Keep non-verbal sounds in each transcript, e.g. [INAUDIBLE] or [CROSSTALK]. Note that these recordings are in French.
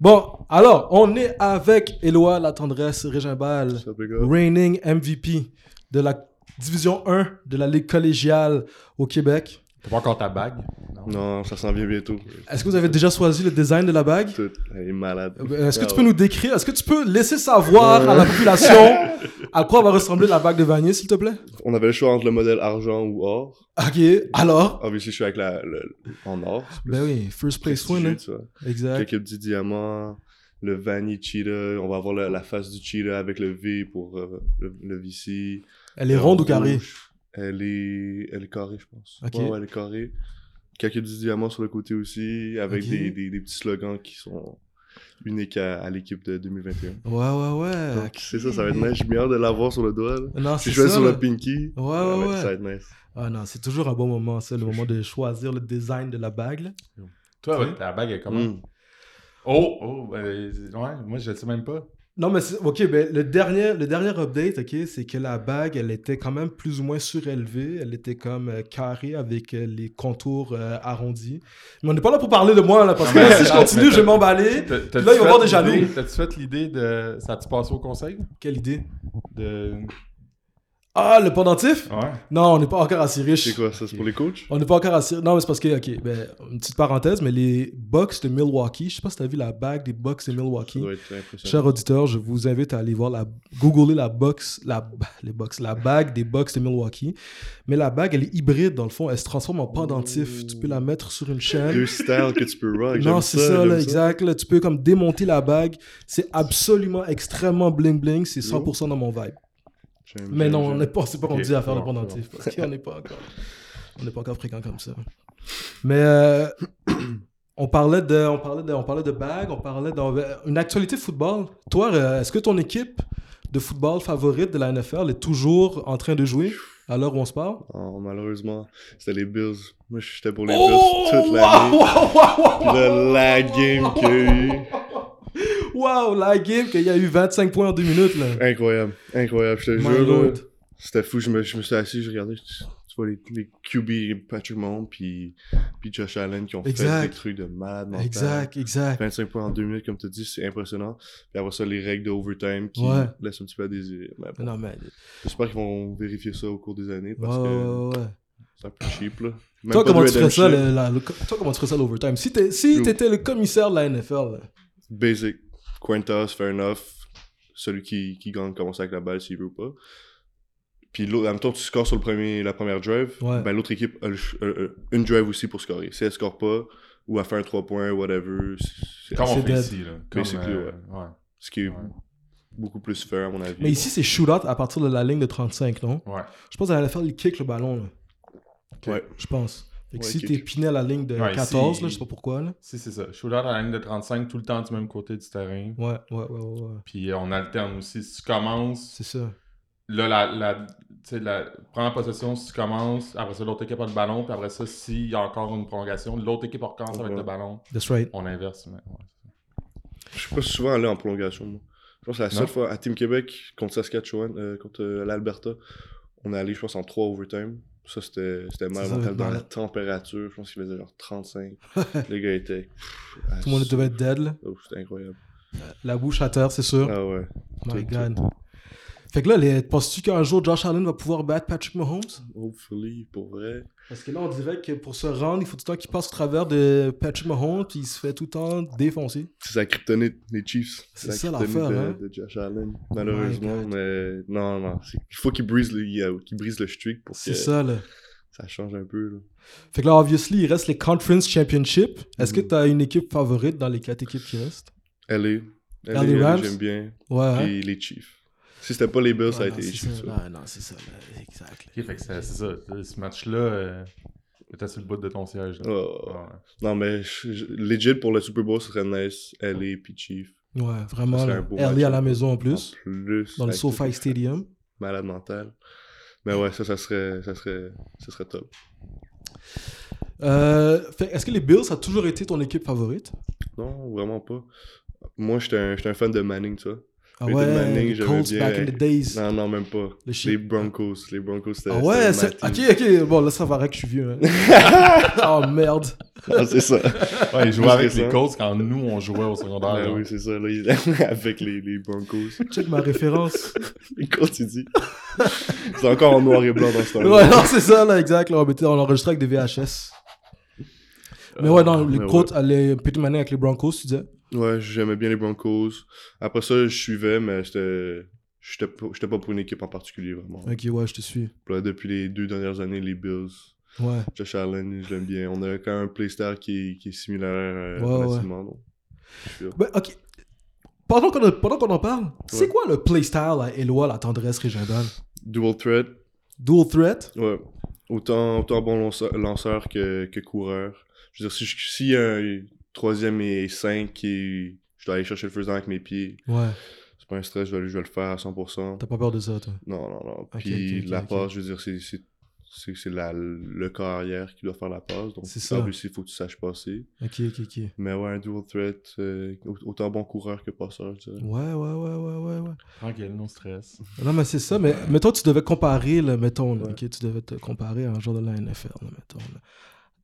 Bon, alors, on est avec Éloi La Tendresse Régimbal, reigning MVP de la division 1 de la Ligue collégiale au Québec. T'as pas encore ta bague? Non, ça s'en vient bientôt. Est-ce que vous avez déjà choisi le design de la bague? Tout, elle est malade. Euh, Est-ce que Ah tu peux ouais. nous décrire, est-ce que tu peux laisser savoir à la population [LAUGHS] à quoi va ressembler la bague de Vanier, s'il te plaît? On avait le choix entre le modèle argent ou or. Ok, alors? Obviously, je suis avec la, le, en or. Ben oui, first place vois. Exact. Quelques petits diamants. Le Vanny Cheetah. On va avoir la, la face du Cheetah avec le V pour euh, le, le VC. Elle est ronde ou carrée? Elle est, elle est carrée, je pense. Ok. Ouais, ouais, elle est carrée. Quelques petits diamants sur le côté aussi, avec des, des, des petits slogans qui sont uniques à, à l'équipe de 2021. Ouais, ouais, ouais. Donc, c'est ça, ça va être nice. J'ai bien hâte de l'avoir sur le doigt. Là. Non, Si c'est je vais ça. sur le pinky, Ouais, ouais, ouais. ça va être nice. Ah non, c'est toujours un bon moment, ça, le moment de choisir le design de la bague. là. Toi, Oui. ouais, ta bague est comment? Mm. Oh, oh, euh, ouais, moi je le sais même pas. Non, mais ok, ben, le, dernier, le dernier update, ok, c'est que la bague, elle était quand même plus ou moins surélevée. Elle était comme euh, carrée avec euh, les contours euh, arrondis. Mais on n'est pas là pour parler de moi, là, parce que là, si je continue, je vais m'emballer. Là, il va y avoir des jaloux. T'as-tu fait l'idée de. Ça a-tu passé au conseil? Quelle idée? De. Ah, le pendentif? Ouais. Non, on n'est pas encore assez riche. C'est quoi, ça c'est pour les coachs? On n'est pas encore assez. Non, mais c'est parce que, ok, ben, une petite parenthèse, mais les Bucks de Milwaukee, je sais pas si tu as vu la bague des Bucks de Ça Milwaukee. doit être impressionnant. Chers auditeurs, je vous invite à aller voir la googler la box, la les box, la bague des Bucks de Milwaukee. Mais la bague, elle est hybride dans le fond, elle se transforme en pendentif. Tu peux la mettre sur une chaîne. Deux styles que tu peux rock. Non, c'est ça, là, exact. là. tu peux comme démonter la bague. C'est absolument extrêmement bling bling. C'est 100% dans mon vibe. Mais non, on n'est pas, c'est pas qu'on dit à faire le c'est bon, pendentif. Parce qu'on n'est pas encore, on n'est pas encore fréquent comme ça. [COUGHS] Mais euh, [CLEARS THROAT] on parlait de, on parlait de, on parlait de bague, on parlait d'une actualité football. Toi, euh, est-ce que ton équipe de football favorite de la NFL est toujours en train de jouer à l'heure où on se parle? Oh, malheureusement, c'était les Bills. Moi, j'étais pour les Oh, Bills toute l'année. wow, wow, wow, Le la game qu'il y a eu. Wow, la game qu'il y a eu 25 points en 2 minutes là. Incroyable, incroyable, je te My jure. C'était fou, je me, je me suis assis, je regardais, je- tu vois les, les QB, Patrick Mahomes, puis, puis Josh Allen qui ont Exact. fait des trucs de malade mental. Exact, exact. 25 points en 2 minutes, comme tu dis, c'est impressionnant. Puis après ça, les règles de overtime qui Ouais. laissent un petit peu à désirer. Mais bon, Non mais J'espère qu'ils vont vérifier ça au cours des années parce ouais, que ouais, c'est un peu cheap, là. Même Toi comment, tu ferais ça, redemption. le- la- le- toi, comment tu ferais ça l'overtime? Si t'es- si t'étais le commissaire de la NFL, là. Basic. Quintas, fair enough. Celui qui, qui gagne commence avec la balle s'il veut ou pas. Puis l'autre, en même temps, tu scores sur le premier, la première drive. Ouais. Ben, l'autre équipe a le euh, euh, une drive aussi pour scorer. Si elle score pas, ou elle fait un 3 points, whatever. C'est Comme on C'est fait dead. ici, là. Comme, euh, ouais. ouais. ce qui est Ouais. beaucoup plus fair, à mon avis. Mais ici, c'est shootout à partir de la ligne de 35, non? Ouais. Je pense qu'elle allait faire le kick le ballon, là. Ouais. Je pense. Fait que Ouais, si t'es piné à la ligne de Ouais, 14, ici, là, je sais pas pourquoi, là. Si, c'est ça. Shootout à la ligne de 35, tout le temps du même côté du terrain. Ouais, ouais, ouais, ouais. ouais. Puis euh, on alterne aussi. Si tu commences, C'est ça. là, la, la, tu sais, la première possession, si tu commences, après ça, l'autre équipe a le ballon, puis après ça, s'il y a encore une prolongation, l'autre équipe recommence avec le ballon. That's right. On inverse. Mais, ouais. Je suis pas souvent allé en prolongation, moi. Je pense que c'est la Non? seule fois à Team Québec contre Saskatchewan, euh, contre euh, l'Alberta. On est allé, je pense, en 3 overtime. Ça, c'était c'était mal mental dans la température. Je pense qu'il faisait genre 35. [LAUGHS] Les gars étaient. Tout le monde devait être dead, là. Oh, c'était incroyable. La bouche à terre, c'est sûr. Ah ouais. My tout, God. Fait que là, les... penses-tu qu'un jour Josh Allen va pouvoir battre Patrick Mahomes? Hopefully, pour vrai. Parce que là, on dirait que pour se rendre, il faut tout le temps qu'il passe au travers de Patrick Mahomes, puis il se fait tout le temps défoncer. C'est sa kryptonite, les Chiefs. C'est la ça l'affaire, de, hein? de Josh Allen. Malheureusement, God. mais non, non. Il faut qu'il brise, le- euh, qu'il brise le streak pour que C'est ça, là. ça change un peu. Là. Fait que là, obviously, il reste les Conference Championship. Est-ce que Mhm. tu as une équipe favorite dans les quatre équipes qui restent? LA. LA LA, LA, Rams? j'aime bien. Ouais, hein? Puis les Chiefs. Si c'était pas les Bills, ça a été. Ouais, non, c'est ça, là. exact. Ok, fait que c'est ça. Ce match-là, euh, t'étais sur le bout de ton siège. Là. Oh. Ouais. Non, mais legit pour le Super Bowl, ce serait nice. LA puis Chiefs. Ouais, vraiment. LA à la maison en En plus, plus. dans le SoFi Stadium. Malade mental. Mais ouais, ça, ça serait, ça serait, ça serait top. Euh, Est-ce que les Bills, ça a toujours été ton équipe favorite? Non, vraiment pas. Moi, j'étais un, j'étais un fan de Manning, tu vois. Ah Peyton ouais, Manning, les Colts bien. back in the days. Non, non, même pas. Le. Les Broncos. Les Broncos, c'était. Ah ouais, c'est... ok, ok, bon là ça va que je suis vieux. hein. [LAUGHS] oh merde. Ah, c'est ça. Ouais, il jouait Plus avec les. Colts quand nous, on jouait au secondaire. Ouais, là. oui, c'est ça. Là, il- [LAUGHS] avec les, les Broncos. Check ma référence. [LAUGHS] Les Colts, il dit. c'est encore en noir et blanc dans ce temps-là. ouais, non, c'est ça, là, exact. Là, on, mettait, on enregistrait avec des VHS. Mais ouais, non, les mais Colts, les Peyton Manning avec les Broncos, tu disais? Ouais, j'aimais bien les Broncos. Après ça, je suivais, mais c'était. J'étais pas, pour une équipe en particulier, vraiment. Ok, ouais, je te suis. Là, depuis les deux dernières années, les Bills. Ouais. Josh Allen, je l'aime bien. On a quand même un playstyle qui, est- qui est similaire euh, Ouais, ouais. relativement. donc, là. Ben, ok. Pendant qu'on, en parle, c'est Ouais. quoi le playstyle à Eloi, la tendresse régionale? Dual threat, Dual threat? Ouais. Autant, autant bon lanceur, lanceur que, que coureur. Je veux dire, si s'il y a un troisième et cinq et je dois aller chercher le down avec mes pieds, Ouais. c'est pas un stress, je vais, je vais le faire à 100%. T'as pas peur de ça, toi? Non, non, non. Puis la passe, je veux dire, c'est, c'est, c'est, c'est la, le corps arrière qui doit faire la passe. Donc, C'est ça. il faut que tu saches passer. Ok, ok, ok. Mais ouais, un dual threat, euh, au- autant bon coureur que passeur, je dirais. Ouais, ouais, ouais, ouais, ouais, ouais. Tranquille, non stress. [LAUGHS] Non, mais c'est ça. Mais mettons, tu devais comparer, là, mettons, là, Ouais. ok, tu devais te comparer à un joueur de la NFL, là, mettons. là.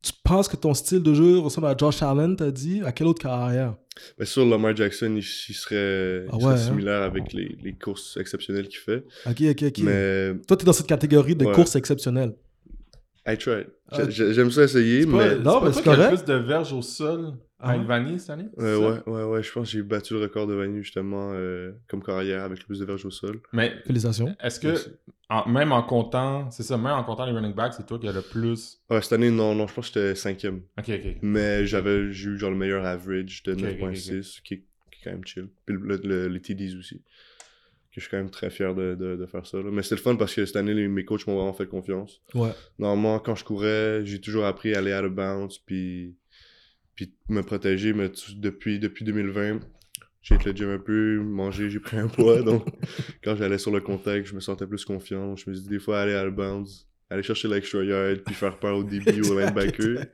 Tu penses que ton style de jeu ressemble à Josh Allen, t'as dit? À quelle autre carrière? Mais sur Lamar Jackson, il, il serait, il Ah serait hein? similaire avec les, les courses exceptionnelles qu'il fait. Ok, ok, ok. Mais Toi, t'es dans cette catégorie de Ouais. courses exceptionnelles. I tried. Ah. J'ai- j'ai- J'aime ça essayer, mais. Non, mais c'est correct. plus de verges au sol Ah à ouais? Ilvani cette année? Euh, c'est ouais, ouais, ouais, je pense que j'ai battu le record de Vanu justement euh, comme carrière avec le plus de verges au sol. Mais Félicitations. est-ce que, en- même en comptant, c'est ça, même en comptant les running backs, c'est toi qui as le plus. Ouais, cette année, non, non, je pense que j'étais cinquième. Ok, ok. Mais j'avais j'ai eu genre le meilleur average de Ok, ok, 9.6, qui, est- qui est quand même chill. Puis le, le- les TDs aussi. Que je suis quand même très fier de, de, de faire ça. là. Mais c'était le fun parce que cette année, les- mes coachs m'ont vraiment fait confiance. Ouais. Normalement, quand je courais, j'ai toujours appris à aller out of bounds, puis, puis me protéger. Mais depuis, depuis 2020, j'ai été le gym un peu, mangé, j'ai pris un poids. donc, [LAUGHS] quand j'allais sur le contact, je me sentais plus confiant. Je me suis dit, des fois, aller out of bounds, aller chercher l'extra yard, puis faire peur au début au [LAUGHS] linebacker,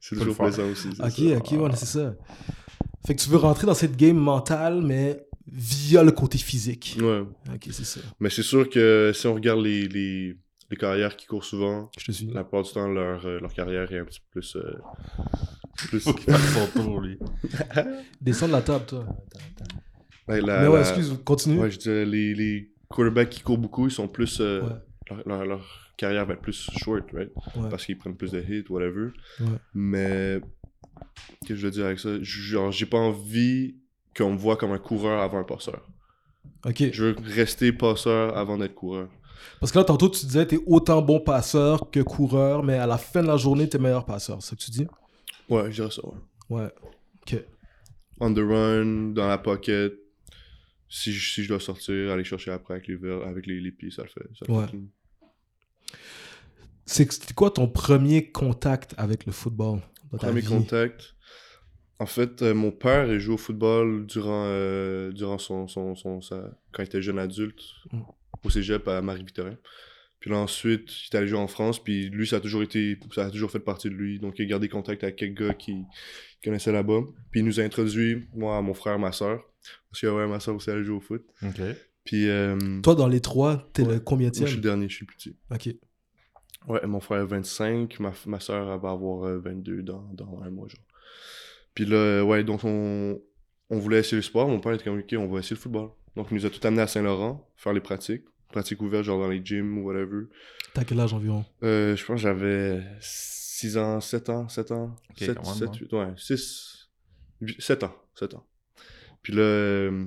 c'est le toujours plaisant aussi. Ok, ok, ouais, c'est ça. Fait que tu veux rentrer dans cette game mentale, mais via le côté physique. Ouais. Ok, c'est ça. Mais c'est sûr que si on regarde les, les, carrières qui courent souvent, Je te suis. la plupart du temps, leur, euh, leur carrière est un petit peu plus. euh, plus... Faut qu'il fasse son tour, lui. Descends de la table, toi. La- mais ouais, la- excuse, continue. Ouais, je dirais les, les quarterbacks qui courent beaucoup, ils sont plus. euh, Ouais. leur, leur, leur carrière va être plus short, right? Ouais. Parce qu'ils prennent plus de hits, whatever. Ouais. Mais. Qu'est-ce que je veux dire avec ça? Genre, j'ai pas envie qu'on me voit comme un coureur avant un passeur. Ok. Je veux rester passeur avant d'être coureur. Parce que là, tantôt, tu disais t'es autant bon passeur que coureur, mais à la fin de la journée, t'es meilleur passeur. C'est ça que tu dis? Ouais, je dirais ça, ouais. Ouais. Ok. On the run, dans la pocket. Si je, si je dois sortir, aller chercher après avec les, ver- avec les, les pieds, ça le fait. Ça le Ouais. fait. C'est quoi ton premier contact avec le football Premier vie? contact. En fait, euh, mon père il joue au football durant, euh, durant son, son, son- sa- quand il était jeune adulte Mm. Au cégep à Marie-Victorin. Puis là, ensuite, il est allé jouer en France. Puis lui, ça a toujours été, ça a toujours fait partie de lui. Donc, il a gardé contact avec quelques gars qui, connaissaient là-bas. Puis il nous a introduit, moi, mon frère, ma soeur. Parce que ouais, ma soeur aussi allait jouer au foot. Ok. Puis euh, Toi, dans les trois, t'es Ouais. le combien moi, je suis le dernier, je suis le plus petit. Ok. Ouais, mon frère a 25, ma, ma soeur elle va avoir euh, 22 dans, dans un mois, genre. Puis là, euh, ouais, donc on, on voulait essayer le sport. Mon père était comme, ok, on va essayer le football. Donc il nous a tout amené à Saint-Laurent, faire les pratiques. Pratiques ouvertes, genre dans les gyms ou whatever. T'as quel âge environ? Euh, je pense que j'avais 6 ans, 7 ans, 7 ans. Ok, 7, quand même, 7, hein. 8, ouais, 6, 7 ans, 7 ans. Puis là, euh,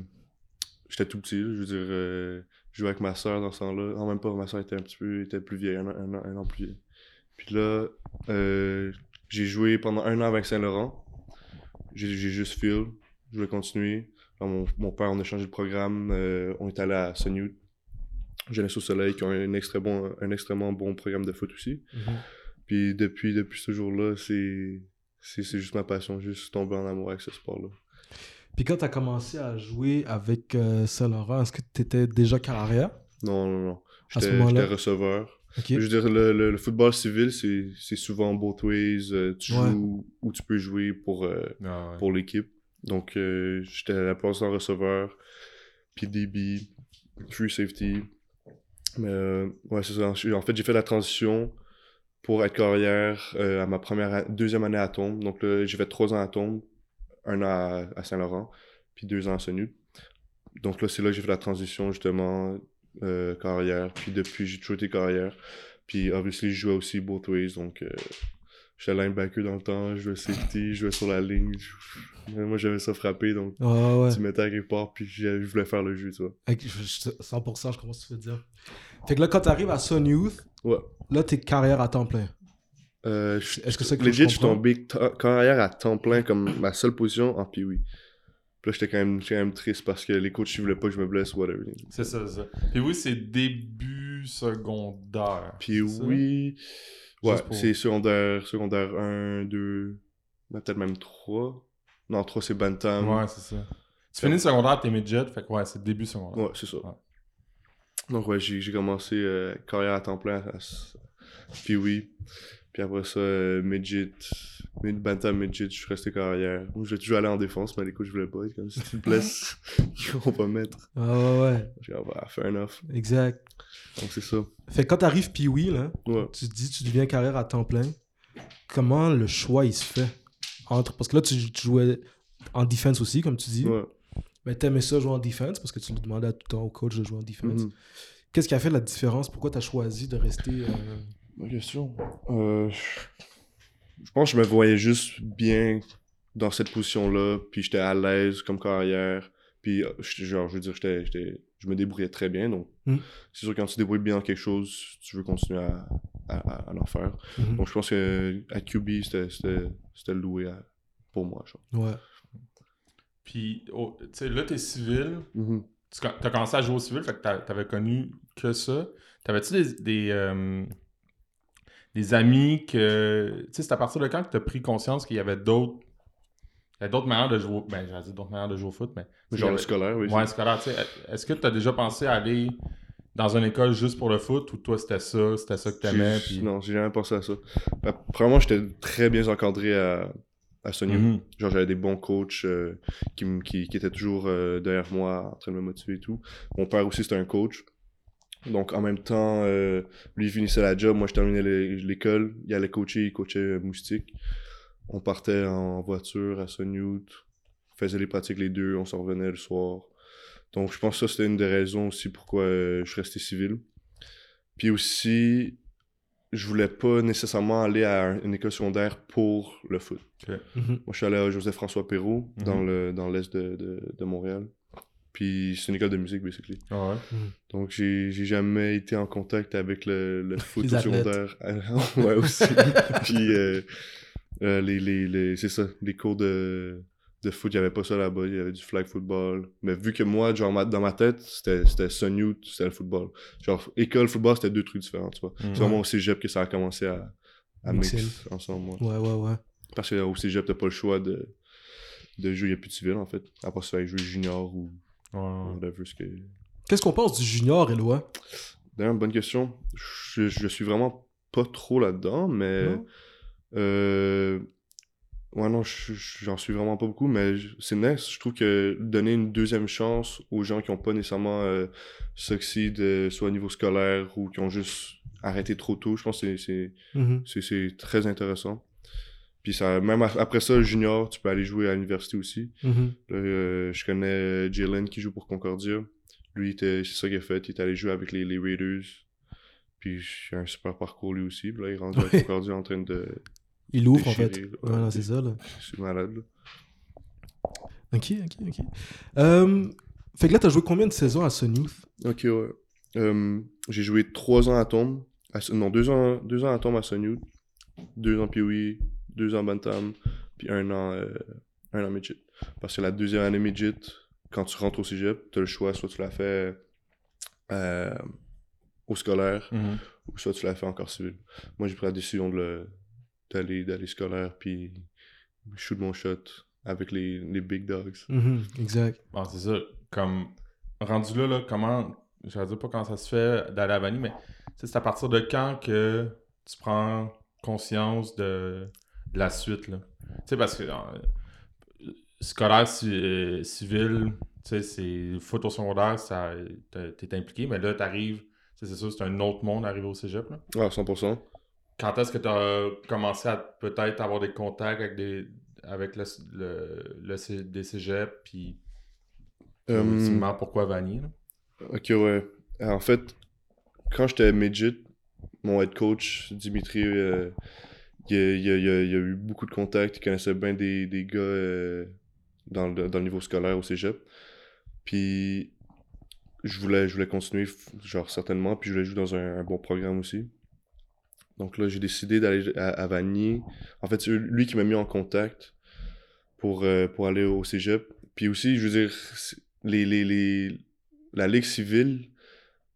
j'étais tout petit, là, je veux dire, euh, je jouais avec ma soeur dans ce temps-là. En même pas, ma soeur était un petit peu, était plus vieille, un, an- un, an- un an plus vieille. Puis là, euh, j'ai joué pendant un an avec Saint-Laurent. J'ai j'ai juste feel, je voulais continuer. Mon, mon père, on a changé de programme, euh, on est allé à Sunny Jeunesse au Soleil, qui ont un, extré bon, un extrêmement bon programme de foot aussi. Puis depuis, depuis ce jour-là, c'est c'est c'est juste ma passion, juste tomber en amour avec ce sport-là. Puis quand t'as commencé à jouer avec euh, Saint-Laurent, est-ce que t'étais déjà carrière? Non, non, non. À ce J'étais moment-là? j'étais receveur. Je veux dire, le, le, le football civil, c'est c'est souvent both ways. euh, tu Ouais. joues ou tu peux jouer pour, euh, Ah ouais. pour l'équipe. Donc, euh, j'étais à la place d'un receveur. puis DB, free safety. Mais euh, ouais, c'est ça. En fait, j'ai fait la transition pour être carrière euh, à ma première, deuxième année à Tombe. Donc j'ai fait trois ans à Tombe, un an à, Saint-Laurent, puis deux ans à Sonu. Donc là, c'est là que j'ai fait la transition justement euh, carrière. Puis depuis, j'ai toujours été carrière. Puis obviously, je jouais aussi both ways. Donc euh, j'étais linebacker dans le temps, je jouais safety, je jouais sur la ligne. Moi, j'avais ça frappé. Donc tu mettais à quelque part, puis je voulais faire le jeu, tu vois. 100%, je commence à te dire. Fait que là, quand t'arrives à Sun Youth, ouais. là, t'es carrière à temps plein. Euh, Est-ce que c'est que Legit, je suis tombé carrière à temps plein comme ma seule position en puis oui. Puis là, j'étais quand, même, quand même triste parce que les coachs, ils voulaient pas que je me blesse, whatever. C'est ça, c'est ça. Puis oui, c'est début secondaire. Puis oui. Ouais, c'est secondaire, secondaire 1, 2, ben, peut-être même 3. Non, 3, c'est Bantam. Ouais, c'est ça. Tu finis le secondaire, t'es midget, fait que ouais, c'est début secondaire. Ouais, c'est ça. Donc ouais, j'ai commencé euh, carrière à temps plein. Puis oui. Puis après ça, euh, midget, mid bantam midget, je suis resté carrière. Je vais toujours aller en défense, mais les coups, je voulais pas. Comme si tu me blesses, vont pas mettre. Ah ouais, ouais. J'ai dit, ah, bah, fair enough. Exact. Donc c'est ça. Fait que quand t'arrives puis oui, là, ouais. tu te dis, tu deviens carrière à temps plein. Comment le choix, il se fait? Entre... Parce que là, tu, jouais en défense aussi, comme tu dis. Ouais. Mais t'aimais ça jouer en défense parce que tu demandais tout le temps au coach de jouer en défense. Mm-hmm. Qu'est-ce qui a fait la différence? Pourquoi tu as choisi de rester. Euh, Bonne question. Euh, je pense que je me voyais juste bien dans cette position-là, puis j'étais à l'aise comme carrière. Puis, euh, genre, je veux dire, j'étais, je me débrouillais très bien. Donc, hmm. c'est sûr, quand tu débrouilles bien dans quelque chose, tu veux continuer à, à, en faire. Hmm. Donc, je pense que à QB, c'était loué pour moi. Ouais. Puis, oh, tu sais, là, t'es civil. Mm-hmm. Tu as commencé à jouer au civil, fait que t'avais connu que ça. T'avais-tu des, des, euh, des amis que. Tu sais, c'est à partir de quand que tu as pris conscience qu'il y avait d'autres. Il y a d'autres manières de jouer. Ben, j'ai dit d'autres manières de jouer au foot, mais. Genre le scolaire, oui. Ouais, scolaire, tu sais. Est-ce que tu as déjà pensé à aller dans une école juste pour le foot ou toi c'était ça, c'était ça que t'aimais? Puis... Non, j'ai jamais pensé à ça. Ben, premièrement, j'étais très bien encadré à, à Sonia. Mhm. Genre, j'avais des bons coachs euh, qui, qui, qui, étaient toujours euh, derrière moi en train de me motiver et tout. Mon père aussi, c'était un coach. Donc, en même temps, euh, lui, il finissait la job. Moi, je terminais l'école. Il allait coacher, il coachait Moustique. On partait en voiture à. On faisait les pratiques les deux. On s'en revenait le soir. Donc, je pense que ça, c'était une des raisons aussi pourquoi euh, je suis resté civil. Puis aussi, je voulais pas nécessairement aller à une école secondaire pour le foot. Mm-hmm. Moi, je suis allé à Joseph-François Perrault, dans l'est dans de, de, de Montréal. Puis c'est une école de musique, basically. Ah ouais? Hmm. Donc j'ai jamais été en contact avec le, le [LAUGHS] foot secondaire. [LAUGHS] [LAUGHS] ouais, aussi. Puis euh, euh, les, les, les c'est ça, les cours de, de foot, il n'y avait pas ça là-bas, il y avait du flag football. Mais vu que moi, genre, dans ma tête, c'était Sun Youth, c'était le football. Genre, école, football, c'était deux trucs différents, tu vois. Hmm. C'est vraiment au cégep que ça a commencé à, à mixer ensemble. Ouais, ouais, ouais. Parce qu'au cégep, t'as pas le choix de, de jouer, il n'y a plus de civil en fait. À part ça, jouer junior ou Qu'est-ce qu'on pense du junior, Eloi D'ailleurs, bonne question. Je, je, suis vraiment pas trop là-dedans, mais. Euh, ouais, non, j'en suis vraiment pas beaucoup, mais c'est nice. Je trouve que donner une deuxième chance aux gens qui ont pas nécessairement euh, succédé, euh, soit au niveau scolaire ou qui ont juste arrêté trop tôt, je pense que c'est mm-hmm. très intéressant. Puis ça, même après ça, junior, tu peux aller jouer à l'université aussi. Mm-hmm. Euh, je connais Jalen qui joue pour Concordia. Lui, c'est ça qu'il a fait. Il est allé jouer avec les, les Raiders. Puis il a un super parcours lui aussi. là, il est rendu à [LAUGHS] Concordia en train de. Il ouvre en fait. Voilà, c'est ça. Là. C'est malade. Là. Ok, ok, ok. Euh, fait que là, t'as joué combien de saisons à Sun Youth Ok, ouais. Euh, j'ai joué trois ans à Tombe. non, deux ans, deux ans à Tombe à Sun Youth. Deux ans Pee-Wee deux ans Bantam, puis un an, euh, un an Midget. Parce que la deuxième année Midget, quand tu rentres au cégep, tu as le choix, soit tu l'as fait euh, au scolaire, mm-hmm. ou soit tu l'as fait encore civil. Moi, j'ai pris la décision d'aller d'aller scolaire, puis shoot mon shot avec les, les big dogs. Mm-hmm, exact. Bon, c'est ça. Comme, rendu là, là comment, je ne dire pas comment ça se fait d'aller à Vanille, mais c'est à partir de quand que tu prends conscience de la suite. Là. Tu sais, parce que euh, scolaire, euh, civil, sais, c'est foot au secondaire, ça, t'es impliqué, mais là, t'arrives, tu c'est sûr, c'est un autre monde arrivé au cégep. Là. Ah, 100%. Quand est-ce que tu as commencé à peut-être avoir des contacts avec des avec le, le, des cégeps, puis Euh, pourquoi Vanille? là? Ok, ouais. En fait, quand j'étais midget, mon head coach, Dimitri, euh, il, il a- eu beaucoup de contacts. Il connaissait bien des, gars euh, dans, le, niveau scolaire au cégep. Puis, je voulais, je voulais continuer, genre, certainement. Puis, je voulais jouer dans un, bon programme aussi. Donc là, j'ai décidé d'aller à, à Vanier. En fait, c'est lui qui m'a mis en contact pour, euh, pour aller au cégep. Puis aussi, je veux dire, les, les, la Ligue civile,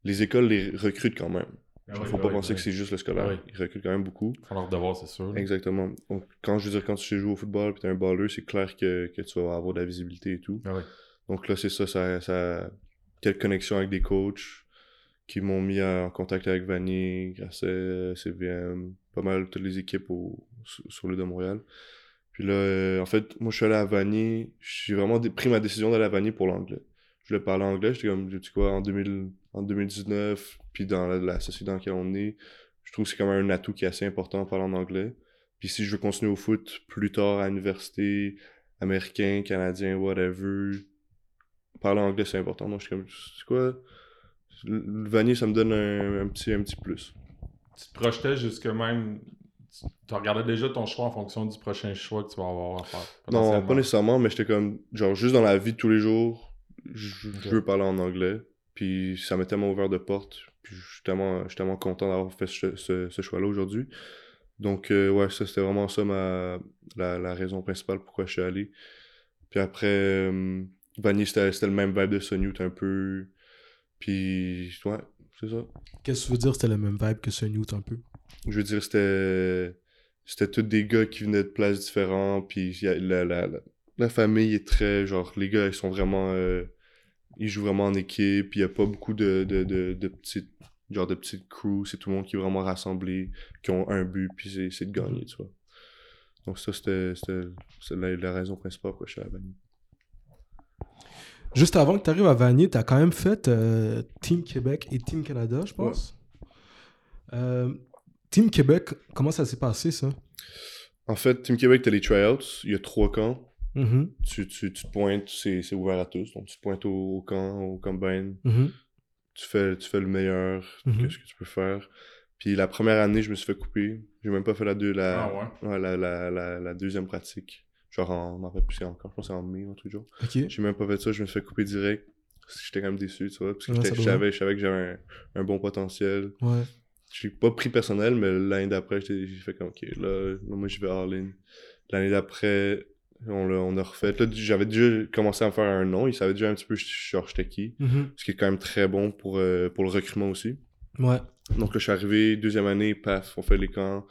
les écoles les recrutent quand même. Genre, oui, faut pas penser que c'est juste le scolaire. Ah. Ils recrutent quand même beaucoup. Ils font leur devoir, c'est sûr. Exactement. Donc, quand je veux dire, quand tu sais jouer au football et tu es un baller, c'est clair que, que tu vas avoir de la visibilité et tout. Ah. Donc là, c'est ça, ça, ça. Quelques connexions avec des coachs qui m'ont mis en contact avec Vanier, Grasset, CVM, pas mal toutes les équipes au, sur, l'île de Montréal. Puis là, euh, en fait, moi, je suis allé à Vanier. J'ai vraiment pris ma décision d'aller à Vanier pour l'anglais. Je voulais parler anglais. J'étais comme, tu sais quoi, en, 2000, en 2019, puis dans la, la société dans laquelle on est, je trouve que c'est quand même un atout qui est assez important de parler en anglais. Puis si je veux continuer au foot plus tard à l'université, américain, canadien, whatever, parler anglais, c'est important. Donc, je suis comme, c'est quoi? Le Vanier, ça me donne un, un petit, un petit plus. Tu te projetais jusque même. Tu regardais déjà ton choix en fonction du prochain choix que tu vas avoir à faire. Non, pas nécessairement, mais j'étais comme, genre, juste dans la vie de tous les jours, je je veux parler en anglais. Puis ça m'a tellement ouvert de portes. Puis je suis tellement, je suis tellement content d'avoir fait ce, ce- ce choix-là aujourd'hui. Donc, euh, ouais, ça, c'était vraiment ça ma, la, la raison principale pourquoi je suis allé. Puis après, euh, Vanier, c'était c'était le même vibe de Sonute un peu. Puis, ouais, c'est ça. Qu'est-ce que tu veux dire, c'était la même vibe que Newt un peu? Je veux dire, c'était. C'était tous des gars qui venaient de places différentes. Puis la, la, la famille est très. Genre, les gars, ils sont vraiment. euh, ils jouent vraiment en équipe. Il n'y a pas beaucoup de, de, de, de petites. Genre de petites crews. C'est tout le monde qui est vraiment rassemblé. Qui ont un but. Puis c'est- de gagner, tu vois. Donc ça, c'était la, la raison principale pourquoi je suis à Vanier. Juste avant que tu arrives à Vanier, tu as quand même fait euh, Team Québec et Team Canada, je pense. Euh, Team Québec, comment ça s'est passé, ça? En fait, Team Québec, t'as les tryouts. Il y a trois camps. Mhm, Tu, tu, tu te pointes. C'est c'est ouvert à tous. Donc tu te pointes au, au camp, au combine. mhm, tu fais, tu fais le meilleur Mhm. que ce que tu peux faire. Puis la première année, je me suis fait couper. J'ai même pas fait la, deux, la, Ah ouais? ouais, la, la, la, la deuxième pratique. Genre, en, je m'en rappelle plus c'est encore, je pense que c'est en mai ou un truc du genre. Ok. J'ai même pas fait ça, je me suis fait couper direct. J'étais quand même déçu, tu vois, parce que Ouais, je savais, je savais que j'avais un, un bon potentiel. Ouais. J'ai pas pris personnel, mais l'année d'après, j'ai fait comme, ok, là, là, moi, je vais all-in. L'année d'après, on, l'a- on a refait. Là, j'avais déjà commencé à me faire un nom, ils savaient déjà un petit peu j'étais qui. Mhm, Ce qui est quand même très bon pour, euh, pour le recrutement aussi. Ouais. Donc là, je suis arrivé, deuxième année, paf, on fait les camps.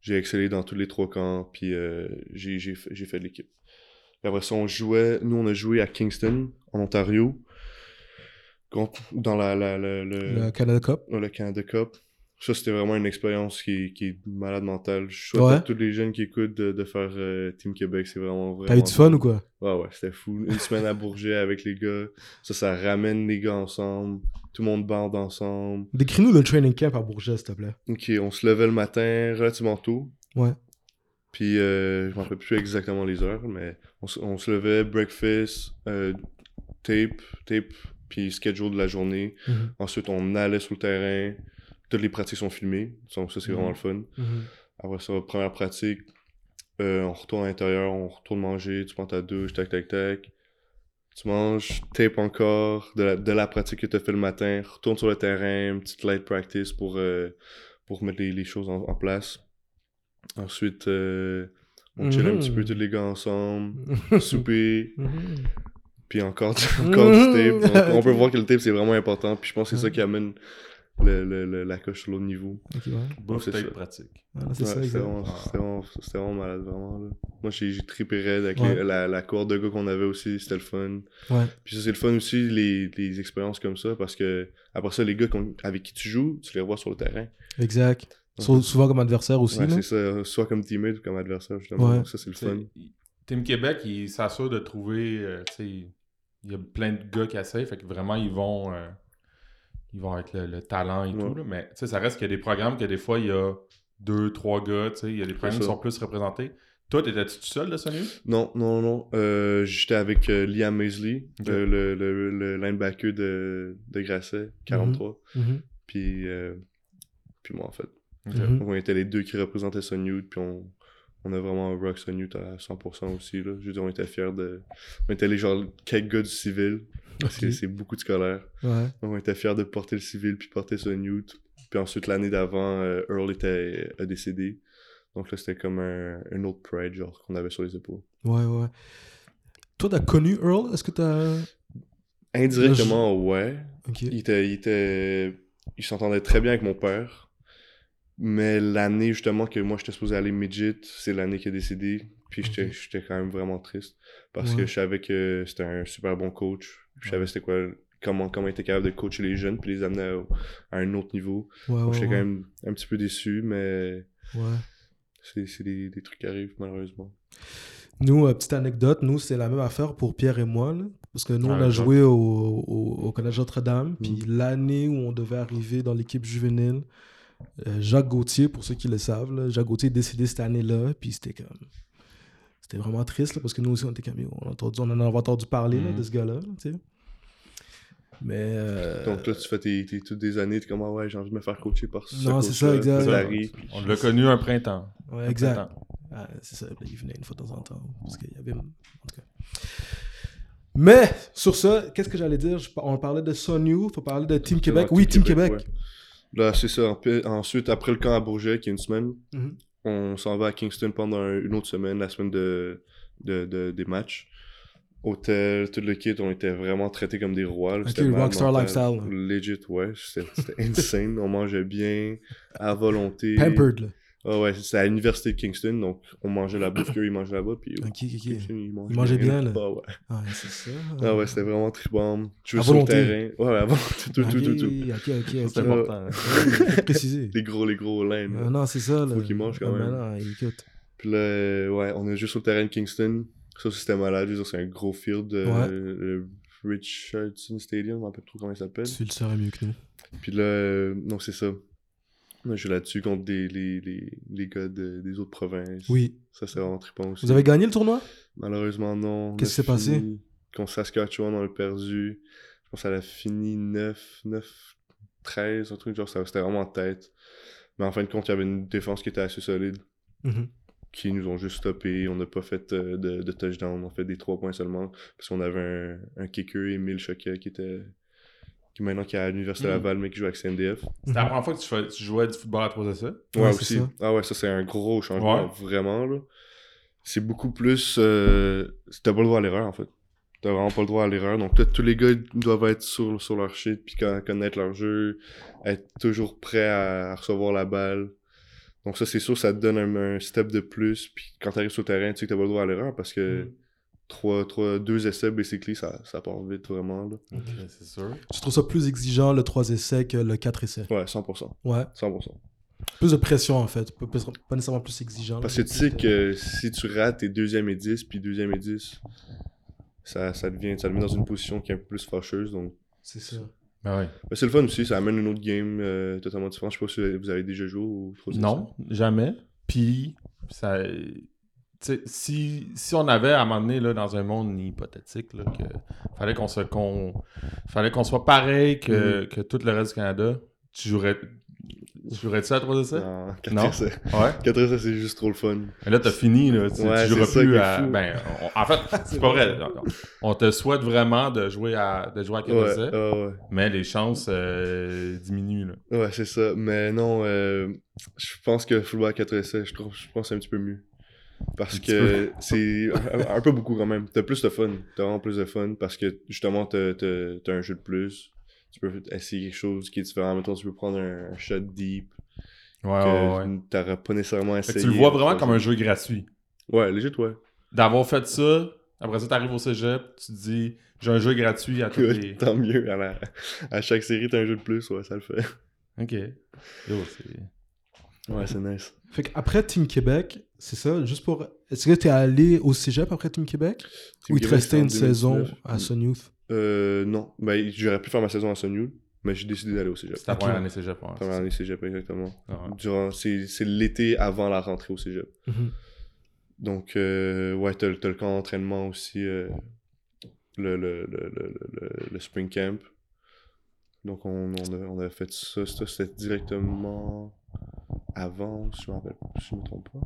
J'ai excellé dans tous les trois camps, puis euh, j'ai j'ai fait, j'ai fait de l'équipe. Après ça, on jouait, nous, on a joué à Kingston, en Ontario, dans la, la, la- le, Le Canada Cup. dans le Canada Cup. Ça, c'était vraiment une expérience qui, qui est malade mentale. Je souhaite Ouais. à tous les jeunes qui écoutent de, de faire euh, Team Québec. C'est vraiment, vraiment. T'as eu du fun ou quoi? Ouais, ouais, c'était fou. Une semaine à Bourget avec les gars. Ça, ça ramène les gars ensemble. Tout le monde bande ensemble. Décris-nous le training camp à Bourget, s'il te plaît. Ok, on se levait le matin relativement tôt. Ouais. Puis, euh, je m'en rappelle plus exactement les heures, mais on, se- on se levait, breakfast, euh, tape, tape, puis schedule de la journée. Mhm, Ensuite, on allait sur le terrain. Toutes les pratiques sont filmées. Donc, ça, c'est Mhm. vraiment le fun. mhm. Après ça, première pratique, euh, on retourne à l'intérieur, on retourne manger, tu prends ta douche, tac, tac, tac. Tu manges, tape encore de la, de la pratique que tu as fait le matin, retourne sur le terrain, une petite light practice pour, euh, pour mettre les, les choses en, en place. Ensuite, euh, on chill un Mhm. petit peu tous les gars ensemble, [LAUGHS] souper, Mhm. puis encore, du- [LAUGHS] encore du tape. [LAUGHS] Donc, on peut voir que le tape, c'est vraiment important. Puis je pense que c'est ça qui amène le, le- le- la coche sur l'autre niveau. Ok, ouais. C'est ça. pratique. Voilà, c'est Ouais, ça, c'était vraiment, c'était vraiment, c'était vraiment malade, vraiment. Là. Moi, j'ai j'ai trippé raide avec Ouais. les- la, la cohorte de gars qu'on avait aussi, c'était le fun. Ouais. Puis ça, c'est le fun aussi, les, les expériences comme ça, parce que après ça, les gars qu'on- avec qui tu joues, tu les revois sur le terrain. Exact. Sou- souvent comme adversaire aussi. Ouais, là. c'est ça, soit comme teammate ou comme adversaire, justement. Ouais. Donc ça, c'est le fun. Team Québec, il s'assure de trouver euh, il y a plein de gars qui essayent, fait que vraiment, ils vont, euh, ils vont avec le, le talent et Ouais. tout. Là. Mais tu sais, ça reste qu'il y a des programmes que des fois, il y a deux, trois gars, tu sais, il y a des programmes qui sont plus représentés. Toi, t'étais-tu tout seul de Sony? Non, non, non. Euh, J'étais avec euh, Liam Maisley, euh, le, le, le linebacker de, de Grasset, 43. Mhm. Puis, euh, puis moi, en fait. Mhm. On était les deux qui représentaient Son Youth, puis on, on a vraiment rock Son Youth à 100% aussi. Là. Je veux dire, on était fiers de. On était les genre quelques gars du civil, parce que c'est beaucoup de scolaires. Ouais. Donc, on était fiers de porter le civil, puis porter Son Youth. Puis ensuite, l'année d'avant, euh, Earl était a décédé. Donc là, c'était comme un, un autre pride, genre, qu'on avait sur les épaules. Ouais, ouais. Toi, t'as connu Earl? Est-ce que t'as. Indirectement, ouais. Il était, il était, il s'entendait très bien avec mon père. Mais l'année justement que moi j'étais supposé aller midget, c'est l'année qu'il est décédé. Puis j'étais, quand même vraiment triste parce Ouais. que je savais que c'était un super bon coach. Je savais c'était quoi, comment, comment il était capable de coacher les jeunes puis les amener à, à un autre niveau. Ouais, ouais. j'étais ouais. quand même un petit peu déçu, mais c'est, des, des trucs qui arrivent malheureusement. Nous, euh, petite anecdote, nous, c'est la même affaire pour Pierre et moi. là. parce que nous, Ah, on a joué au, au, au Collège Notre-Dame. Puis Mm. l'année où on devait arriver dans l'équipe juvénile, euh, Jacques Gauthier, pour ceux qui le savent, là, Jacques Gauthier est décédé cette année-là. Puis c'était comme. C'était vraiment triste, là, parce que nous aussi, on était comme. yo, On, a entendu, on en avait entendu parler là, de ce gars-là. tu. Mais. euh, Donc là tu fais tes, tes- toutes des années, t'es comme ah ouais j'ai envie de me faire coacher par ce Non, c'est ça, exact. On l'a connu un printemps. ouais, Un exact. Ah, c'est ça, il venait une fois de temps en temps. Parce qu'il y avait. En tout cas. Mais, sur ça, qu'est-ce que j'allais dire? On parlait de Son Youth, on parlait de Team Québec. Oui, Team Québec. ouais. Là, c'est ça. Ensuite, après le camp à Bourget, qui est une semaine, Mhm. On s'en va à Kingston pendant un- une autre semaine, la semaine de, de, de- des matchs. Hôtel, tout le kit, on était vraiment traités comme des rois. C'était rockstar lifestyle. Legit, ouais. C'était c'était insane. on mangeait bien, à volonté. Pampered, là. Ah ouais, c'était à l'université de Kingston, donc on mangeait la bouffe qu'eux, ils mangeaient là-bas. Puis Ok, ok. Kingston, ils mangeaient, Ils mangeaient bien, là. Ah ouais. Ah, ouais, c'est ça. Ah ouais, c'était vraiment triband. Tu jouais sur le terrain. Ouais, avant tout, tout, tout, tout, tout. Ok, ok, ok. C'est important. hein. Préciser. [LAUGHS] Les gros, les gros laines. Ah, non, c'est ça. Là. Faut qu'ils mangent quand Ah, même. ben non, écoute. Puis là, ouais, on est juste sur le terrain de Kingston. Ça aussi, c'était malade. Je veux dire, c'est un gros field. euh, Ouais. le Richardson Stadium, je me rappelle plus trop comment il s'appelle. Tu le saurais mieux que nous. Puis là, euh, non, c'est ça. Je suis là-dessus contre des, les, les, les gars de- des autres provinces. Oui. Ça, c'est vraiment trippant aussi. Vous avez gagné le tournoi? Malheureusement, non. On Qu'est-ce qui a s'est passé? Contre Saskatchewan, on a perdu. Je pense qu'elle a fini 9, 9, 13, un truc genre ça. C'était vraiment en tête. Mais en fin de compte, il y avait une défense qui était assez solide. Mhm. qui nous ont juste stoppé. On n'a pas fait euh, de, de touchdown. On a fait des trois points seulement. Parce qu'on avait un, un kicker, Emile Choquet, qui était. Qui maintenant qui est à l'Université Mm. Laval, mais qui joue avec CNDF. C'était la première fois que tu, fais- tu jouais du football à 3 essais? Ouais, aussi. ça. Ah ouais, ça c'est un gros changement, Ouais. vraiment. là. C'est beaucoup plus. Euh... T'as pas le droit à l'erreur en fait. T'as vraiment pas le droit à l'erreur. Donc là, tous les gars doivent être sur, sur leur shit, puis con- connaître leur jeu, être toujours prêts à, à recevoir la balle. Donc ça, c'est sûr, ça te donne un, un step de plus. Puis quand t'arrives sur le terrain, tu sais que t'as pas le droit à l'erreur parce que Mm. Trois, trois, deux essais, basically, ça, ça part vite vraiment. Là. Ok, c'est sûr. Je trouve ça plus exigeant le 3 essais que le 4 essais? Ouais, 100%. Ouais. 100%. Plus de pression en fait. Pas, nécessairement plus exigeant. Parce que tu sais que si tu rates tes deuxième et 10, puis deuxième et 10, ça, ça, devient, ça te met dans une position qui est un peu plus fâcheuse. Donc... C'est ça. Ben ouais. Mais c'est le fun aussi, ça amène une autre game euh, totalement différente. Je sais pas si vous avez déjà joué ou trop Non, jamais. Puis, ça. Si, si on avait à un moment donné, là, dans un monde hypothétique, là, que fallait qu'on se qu'on fallait qu'on soit pareil que, que tout le reste du Canada, tu jouerais tu jouerais-tu à 3 essais? Non, 4 Non? essais. Ouais? 4 essais, c'est juste trop le fun. Mais là, t'as fini, là. Tu, Ouais, tu joueras plus à. Ben, on- en fait, [LAUGHS] c'est pas vrai. On te souhaite vraiment de jouer à, de jouer à 4 Ouais, essais, ah mais les chances euh, diminuent, là. Ouais, c'est ça. Mais non, euh, je pense que football à 4 essais, je, trouve, je pense que c'est un petit peu mieux. Parce que c'est un, un peu beaucoup quand même. T'as plus de fun. T'as vraiment plus de fun parce que justement, t'as t'as un jeu de plus. Tu peux essayer quelque chose qui est différent. Mettons, tu peux prendre un, un shot deep Ouais, ouais, ouais. que t'aurais pas nécessairement Fait essayé. que tu le vois vraiment comme un jeu gratuit. Ouais, legit, ouais. D'avoir fait ça, après ça, t'arrives au cégep, tu te dis, j'ai un jeu gratuit à tous les. Tant mieux. À, la- à chaque série, t'as un jeu de plus. Ouais, ça le fait. Ok. Yo, c'est. Ouais, c'est nice. Fait qu'après Team Québec, c'est ça, juste pour. Est-ce que t'es allé au cégep après Team Québec? Team Ou il te Québec, restait une saison 2019. à Sun Youth Euh, non. Ben, j'aurais pu faire ma saison à Sunny, mais j'ai décidé d'aller au cégep. C'est ta Ok. première année cégep, ouais. Première année cégep, exactement. Ah ouais. Durant, c'est, c'est l'été avant la rentrée au cégep. Mhm. Donc, euh, ouais, t'as, le- t'as le camp d'entraînement aussi, euh, le, le, le, le, le, le spring camp. Donc, on, on, a, on a fait ça. Ça, c'était directement avant, si je me rappelle, si je me trompe pas.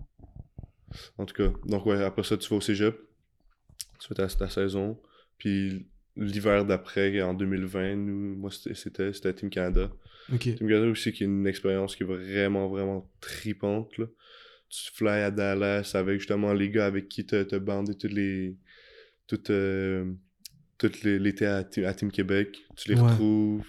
En tout cas, donc, ouais, après ça, tu vas au cégep. Tu fais ta, ta saison. Puis, l'hiver d'après, en 2020, nous, moi, c'était, c'était, Team Canada. Ok. Team Canada aussi, qui est une expérience qui est vraiment, vraiment tripante. Là. Tu fly à Dallas avec justement les gars avec qui tu as bandé toutes les. Toutes, euh, toutes les, l'été à, Team Québec. Tu les Ouais. retrouves.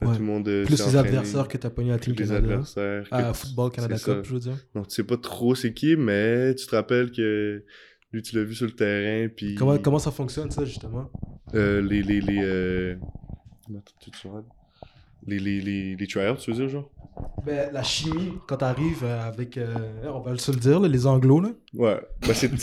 Là, Ouais. Tout le monde. euh, Plus les adversaires que t'as pogné à Team les Canada. adversaires. À tu- Football Canada. Cup, je veux dire. Donc, tu sais pas trop c'est qui, mais tu te rappelles que lui, tu l'as vu sur le terrain. Puis Comment, comment ça fonctionne, ça, justement? Euh, les. les, les euh... Les, les, les, les tryouts, tu veux dire, genre? Ben, la chimie, quand t'arrives euh, avec, euh, on va se le dire, là, les anglos, là. Ouais, bah c'est. [LAUGHS] [LAUGHS]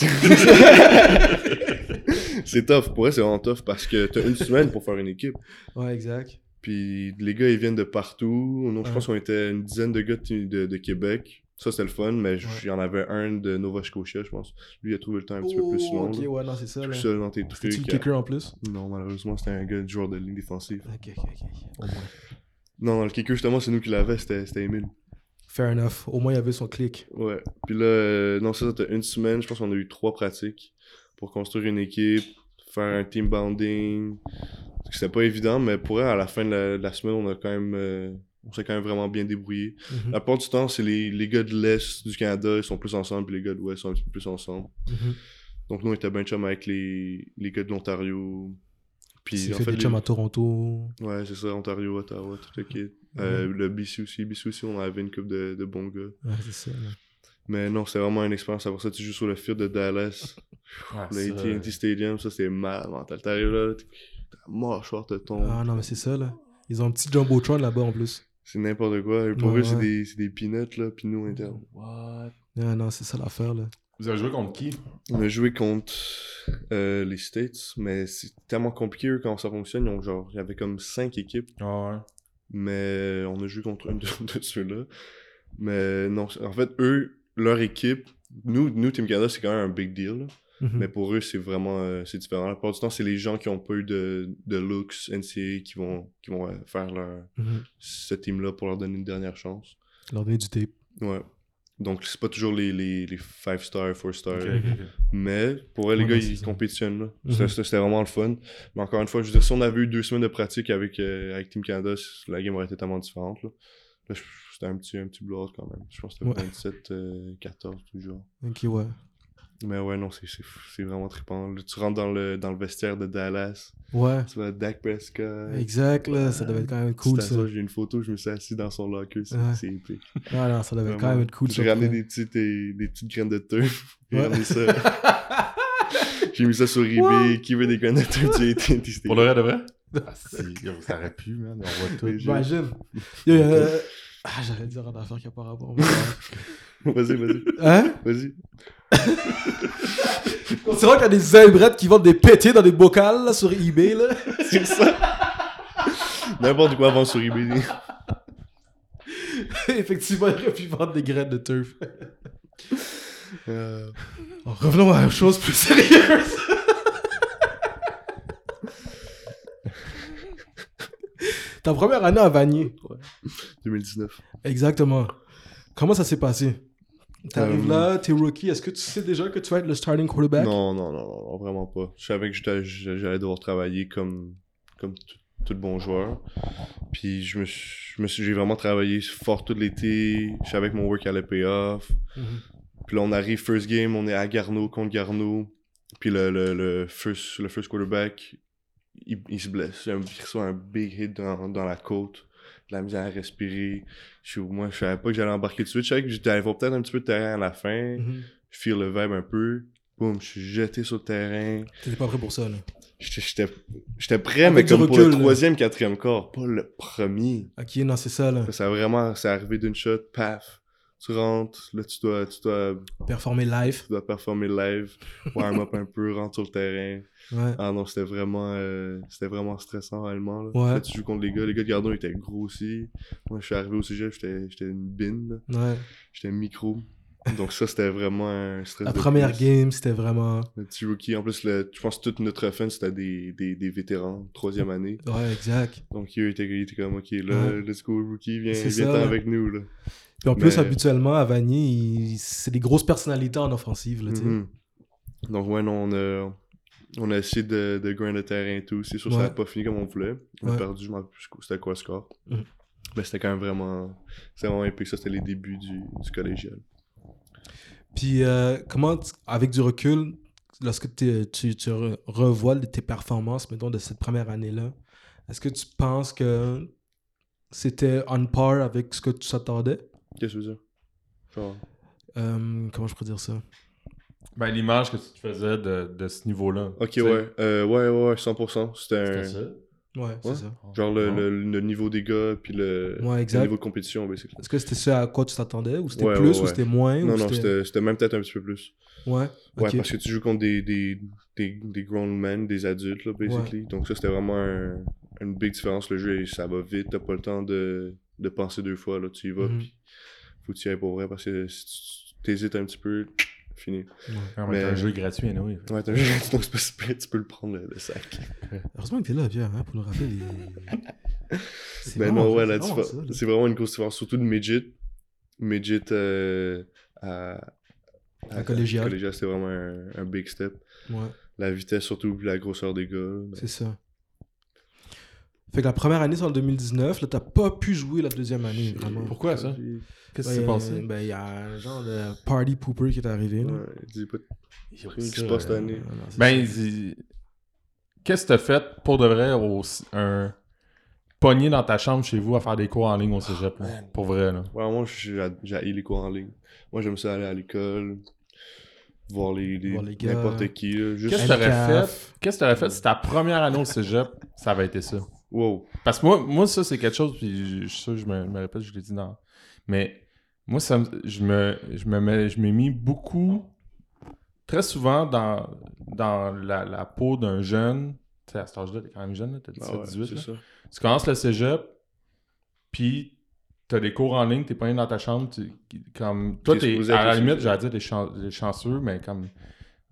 c'est tough, pour vrai, c'est vraiment tough parce que t'as une semaine pour faire une équipe. Ouais, exact. Puis les gars, ils viennent de partout. Donc, je pense qu'on était une dizaine de gars de, de, de Québec. Ça, c'était le fun, mais il y en avait un de Nova Scotia, je pense. Lui, il a trouvé le temps un petit peu plus Oh, long. Ok, là. ouais, non, c'est ça, Tout là. seul dans tes C'était-tu trucs. le kicker en plus? Non, malheureusement, c'était un gars de joueur de ligne défensive. Ok, ok, ok. Non, le kicker, justement, c'est nous qui l'avait, c'était Emile. Fair enough. Au moins, il y avait son clic. Ouais. Puis là, euh, non, ça, c'était une semaine. Je pense qu'on a eu trois pratiques pour construire une équipe, faire un team bonding. C'était pas évident, mais pour elle, à la fin de la, de la semaine, on a quand même. euh, on s'est quand même vraiment bien débrouillé. Mhm, La plupart du temps, c'est les, les gars de l'Est du Canada, ils sont plus ensemble, puis les gars de l'Ouest sont un petit peu plus ensemble. mhm. Donc nous, on était bien chum avec les, les gars de l'Ontario. Puis en fait des les- chums à Toronto. ouais, c'est ça, Ontario, Ottawa, tout le kit. Euh, le BC aussi, BC aussi, on avait une couple de, de bons gars. Ouais, c'est ça. Mais non, c'était vraiment une expérience. Après ça, tu joues sur le field de Dallas. Ouais, Le ça, AT&T Stadium, ça c'est mal mental. T'arrives là, ta mâchoire te tombe. Ah non, mais c'est ça, là. Ils ont un petit Jumbotron là-bas en plus. C'est n'importe quoi. Et pour Ouais, eux, c'est ouais. des, c'est des peanuts, là. Puis nous, on était... What? Ah non, c'est ça l'affaire, là. Vous avez joué contre qui? On a joué contre euh, les States, mais c'est tellement compliqué, eux, quand ça fonctionne. Ils ont genre... Il y avait comme cinq équipes, Ah ouais. mais on a joué contre une de, [LAUGHS] de ceux-là. Mais non, en fait, eux, leur équipe... Nous, nous Team Canada, c'est quand même un big deal, là. Mhm. Mais pour eux, c'est vraiment euh, c'est différent. La plupart du temps, c'est les gens qui ont pas eu de, de looks NCAA qui vont, qui vont euh, faire leur, Mhm. ce team-là pour leur donner une dernière chance. Leur donner du tape. Ouais. Donc, c'est pas toujours les, les, les 5 stars, 4 stars. Ok, ok, ok. Mais pour eux, les Ouais, gars, ils ça. compétitionnent. là. Mhm. C'était- vraiment le fun. Mais encore une fois, je veux dire, si on avait eu deux semaines de pratique avec, euh, avec Team Canada, la game aurait été tellement différente. Là, c'était un petit, un petit blowout quand même. Je pense que c'était Ouais. 27, euh, 14 toujours. Ok, ouais. Mais ouais, non, c'est- vraiment trippant. Là, tu rentres dans le, dans le vestiaire de Dallas. Ouais. Tu vas à Dak Prescott. Exact, là. Ça devait être quand même cool, C'est ça. ça, J'ai une photo, je me suis assis dans son locker. C'est Ouais. épique. Ah non, ça devait quand Vraiment. même être cool. J'ai ramené des petites, des, des petites graines de turf. J'ai Ouais. ramené ça. [LAUGHS] J'ai mis ça sur eBay. Qui veut des graines de AT&T Pour le vrai de vrai? [LAUGHS] Ah, ça aurait pu, man. On voit tout. Imagine. [LAUGHS] Yo, euh, Ah, j'allais dire une affaire qui a pas rapport. Vas-y, vas-y. hein? Vas-y. [LAUGHS] Considérant qu'il y a des imbrettes qui vendent des pétés dans des bocals là, sur eBay, là. [LAUGHS] C'est ça. N'importe quoi avant sur eBay. [LAUGHS] Effectivement, il aurait pu vendre des graines de turf. Euh, Alors, revenons à une chose plus sérieuse. Ta première année à Vanier. 2019. Exactement. Comment ça s'est passé? T'arrives Euh, là, t'es rookie. Est-ce que tu sais déjà que tu vas être le starting quarterback? Non, non, non, non, vraiment pas. Je savais que j'allais devoir travailler comme, comme tout, tout bon joueur. Puis je me suis, j'ai vraiment travaillé fort tout l'été. Je savais que mon work allait pay off. Mhm. Puis là, on arrive first game, on est à Garneau contre Garneau. Puis le, le, le, first, le first quarterback, il, il se blesse. Il reçoit un big hit dans, dans la côte. La misère à respirer. Je, suis- moi, je savais pas que j'allais embarquer tout de suite. Je savais que j'allais avoir peut-être un petit peu de terrain à la fin. Mhm. Je feel le vibe un peu. Boum, je suis jeté sur le terrain. T'étais pas prêt pour ça, là. J'étais- prêt, Avec mais comme pour le troisième, quatrième quart, pas le premier. Ok, non, c'est ça, là. Ça a vraiment, c'est arrivé d'une shot, paf. Tu rentres, là, tu dois, tu dois, Performer live. tu dois performer live, warm up un peu, rentre sur le terrain. Ouais. Ah non, c'était vraiment, euh, c'était vraiment stressant réellement. Là. Ouais. Là, tu joues contre les gars. Les gars de Gardon étaient gros aussi. Moi, je suis arrivé au cégep, j'étais j'étais une bine. Ouais. J'étais micro. Donc ça, c'était vraiment un stress. La de première plus. game, c'était vraiment. Le petit rookie. En plus, le, je pense que toute notre offense, c'était des, des, des vétérans, troisième année. Ouais, exact. Donc il était, il était comme, ok, là, Ouais. let's go, rookie, viens, C'est viens ça. avec nous. Là. Puis en plus, habituellement, à Vanier, c'est des grosses personnalités en offensive, là. Mhm. Donc ouais, non, on a, on a essayé de, de grind le terrain et tout. C'est sûr que ça Ouais. n'a pas fini comme on voulait. On a Ouais. perdu, je m'en rappelle plus c'était quoi le score. Mhm. Mais c'était quand même vraiment, c'était vraiment épique. Ça, c'était les débuts du, du collégial. Puis, euh, comment, avec du recul, lorsque tu, tu re- revois tes performances, mettons, de cette première année-là, est-ce que tu penses que c'était on par avec ce que tu s'attendais? Qu'est-ce que tu veux dire? Genre, Euh, Comment je pourrais dire ça? Ben, l'image que tu te faisais de, de ce niveau-là. ok, ouais. Euh, ouais, ouais, ouais, 100%. C'était un... Ça. Ouais, c'est ça. Genre le, le, le niveau des gars, puis le, Ouais, le exact. niveau de compétition, basically. Est-ce que c'était ce à quoi tu t'attendais Ou c'était Ouais, plus ouais, Ou c'était moins Non, ou non, c'était c'était même peut-être un petit peu plus. Ouais, Ouais, parce que tu joues contre des, des, des, des grown men, des adultes, là, basically. Donc ça, c'était vraiment un- une big différence. Le jeu, ça va vite, t'as pas le temps de, de penser deux fois, là, tu y vas, Mhm. puis faut que tu y ailles pour vrai, parce que si tu t'hésites un petit peu, fini. Mais- mais... un jeu gratuit, anyway. Ouais, t'as un jeu, donc c'est pas si pire, tu peux le prendre, le, le sac. [LAUGHS] Heureusement que t'es là, Pierre, hein, pour nous rappeler les. [LAUGHS] C'est Ben vraiment- non, ouais, c'est la c'est vraiment une grosse différence, surtout de midget. Midget euh, à, À collégial. collégial, c'était vraiment un, un big step. Ouais, La vitesse, surtout, puis la grosseur des gars. c'est ça. Fait que la première année, c'est en 2019. Là, t'as pas pu jouer la deuxième année, vraiment. Pourquoi ça? Qu'est-ce qui s'est passé? Ben, il y a un genre de party pooper qui est arrivé. Là. Ouais, dis pas rien qui ça, se passe cette euh, année. Ah, Ben, qu'est-ce que t'as fait pour de vrai au... un pogné dans ta chambre chez vous à faire des cours en ligne au cégep? là? man. Pour vrai, là. Ouais, moi, j'ai haï les cours en ligne. Moi, j'aime ça aller à l'école, voir les, les- Voir les gars. n'importe qui. Juste... Qu'est-ce que t'aurais fait? Qu'est-ce que t'aurais fait si ta première année au cégep, ça avait été ça? Wow. Parce que moi, moi ça, c'est quelque chose, puis je je suis sûr, je me, je me répète, je l'ai dit dans. Mais moi, ça, je me, je me mets, je m'ai mis beaucoup, très souvent dans, dans la, la peau d'un jeune. Tu sais, à cet âge-là, t'es quand même jeune, t'as 17, Ah ouais, 18. c'est là. ça. Tu commences le cégep, puis t'as des cours en ligne, t'es pas dans ta chambre. comme, toi, T'es à la limite, j'allais dire, t'es, chan- chanceux, mais comme.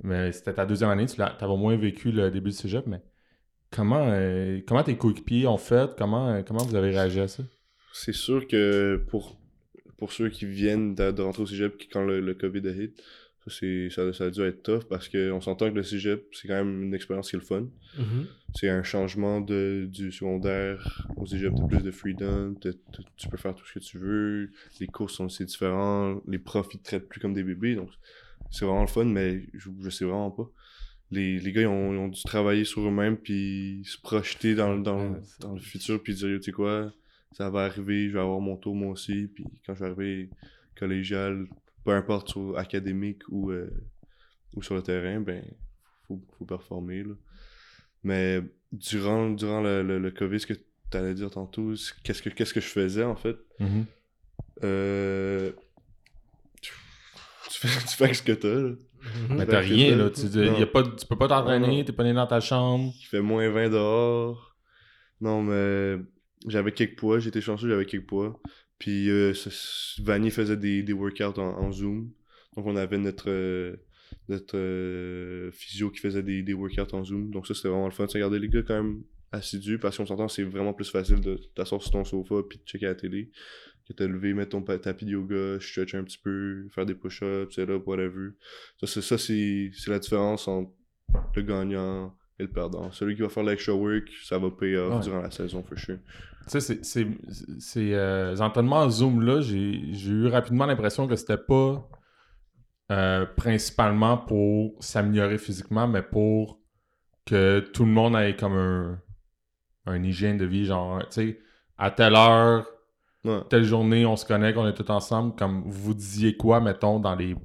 Mais c'était ta deuxième année, tu l'as- t'avais au moins vécu le début du cégep, mais comment, euh, comment tes coéquipiers ont fait? Comment, euh, comment vous avez réagi à ça? C'est sûr que pour, pour ceux qui viennent de, de rentrer au cégep quand le, le COVID a hit, ça, ça, ça a dû être tough parce qu'on s'entend que le cégep, c'est quand même une expérience qui est le fun. Mhm. C'est un changement de, du secondaire au cégep, t'as plus de freedom, tu peux faire tout ce que tu veux, les cours sont aussi différents, les profs ils te traitent plus comme des bébés, donc c'est vraiment le fun, mais je, je sais vraiment pas. Les, les gars ils ont, ils ont dû travailler sur eux-mêmes puis se projeter dans, dans, Ouais, c'est- dans le futur puis dire, tu sais quoi, ça va arriver, je vais avoir mon tour moi aussi, puis quand je vais arriver collégial, peu importe sur académique ou, euh, ou sur le terrain, ben faut, faut performer là. Mais durant, durant le, le, le COVID, ce que tu allais dire tantôt, qu'est-ce que, qu'est-ce que je faisais en fait? Euh, tu, tu fais, tu fais ce que t'as. Là. Mais Fait t'as que rien, t'as- là. Tu, y a pas, tu peux pas t'entraîner, t'es pas né dans ta chambre. Il fait moins 20 dehors. Non, mais j'avais quelques poids, j'étais chanceux, j'avais quelques poids. Puis euh, Vanny faisait des, des workouts en, en Zoom. Donc on avait notre, euh, notre euh, physio qui faisait des, des workouts en Zoom. Donc ça c'était vraiment le fun. Tu regardais les gars quand même assidus parce qu'on s'entend c'est vraiment plus facile de t'asseoir sur ton sofa puis de checker la télé que te lever, mettre ton tapis de yoga, stretch un petit peu, faire des push-ups, c'est là, whatever. Ça, c'est, ça c'est, c'est la différence entre le gagnant et le perdant. Celui qui va faire l'extra work, ça va payer off Ouais. durant la saison, for sure. Tu sais, c'est- c'est- c'est, euh, ces entraînements Zoom-là, j'ai j'ai eu rapidement l'impression que c'était pas euh, principalement pour s'améliorer physiquement, mais pour que tout le monde ait comme un, un hygiène de vie, genre, tu sais, à telle heure, Ouais. telle journée, on se connecte, on est tous ensemble, comme vous disiez quoi, mettons, dans les,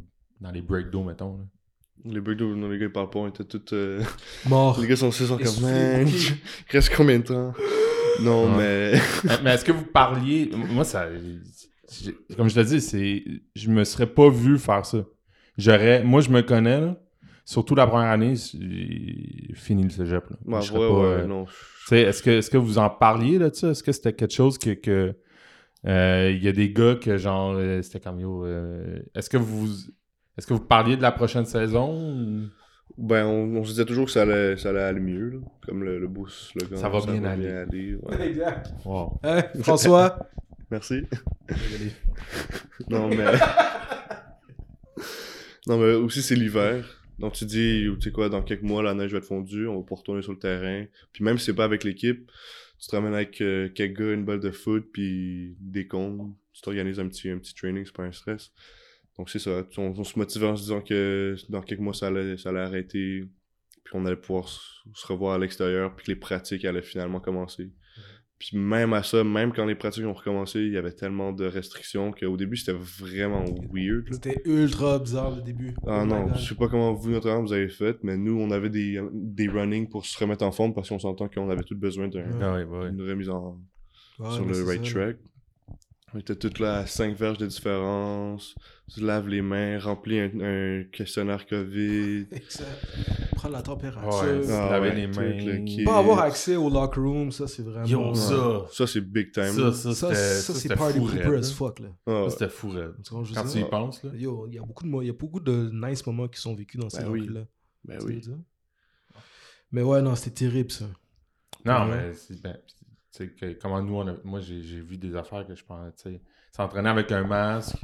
dans les breakdowns, mettons. là? Les breakdowns, non, les gars, ils parlent pas, on était tous. euh, Mort. [LAUGHS] les gars sont sont comme, Essoufflé. man, [LAUGHS] il reste combien de temps? Non, mais. mais mais est-ce que vous parliez. Moi, ça. comme je te dis, c'est, je me serais pas vu faire ça. J'aurais, moi, je me connais, là, surtout la première année, j'ai fini le cégep. Là. Ouais, Je ouais, pas, ouais, euh, non. est-ce que, est-ce que vous en parliez là, de ça? Est-ce que c'était quelque chose que. que euh, il y a des gars que genre euh, c'était comme yo. euh, est-ce que vous est-ce que vous parliez de la prochaine saison? Ben, on, on se disait toujours que ça allait, ça allait aller mieux, là. Comme le, le beau slogan. Ça va bien aller. aller, ouais. [LAUGHS] Exact. Wow. Hein, François? [LAUGHS] Merci. [LAUGHS] Non, mais. non, mais aussi, c'est l'hiver. Donc, tu dis, tu sais quoi, dans quelques mois, la neige va être fondue, on va pas retourner sur le terrain. Puis même si c'est pas avec l'équipe, tu te ramènes avec euh, quelques gars, une balle de foot, puis des comptes. Tu t'organises un petit, un petit training, c'est pas un stress. Donc, c'est ça. On, on se motivait en se disant que dans quelques mois, ça allait, ça allait arrêter. Puis on allait pouvoir se, revoir à l'extérieur, puis que les pratiques allaient finalement commencer. Puis même à ça, même quand les pratiques ont recommencé, il y avait tellement de restrictions qu'au début, c'était vraiment weird. C'était ultra bizarre le début. Ah Oh non, je sais pas comment vous, notamment, vous avez fait, mais nous, on avait des, des running pour se remettre en forme parce qu'on s'entend qu'on avait tous besoin d'un- Ouais. Ah ouais, bah ouais. d'une remise en, Ouais, sur le right ça, track. On était tous là à 5 verges de différence. Tu te laves les mains, remplis un, un questionnaire COVID. [LAUGHS] Exact. Prendre la température. Ouais, Ah laver ouais, les mains. Pas avoir accès au locker room, ça c'est vraiment. Yo, ça. Ça, c'est big time. Ça, ça, c'est party pooper as là. fuck là. Ah, Ça, c'était fou raide. Quand dire, tu y penses, là. Yo, il y a beaucoup de y a beaucoup de nice moments qui sont vécus dans ces Ben oui. là. ben oui. Mais ouais, non, c'était terrible ça. Non, Ouais. mais c'est ben, que, comment nous, on a- moi, j'ai vu des affaires que je pense, tu sais, s'entraîner avec un masque,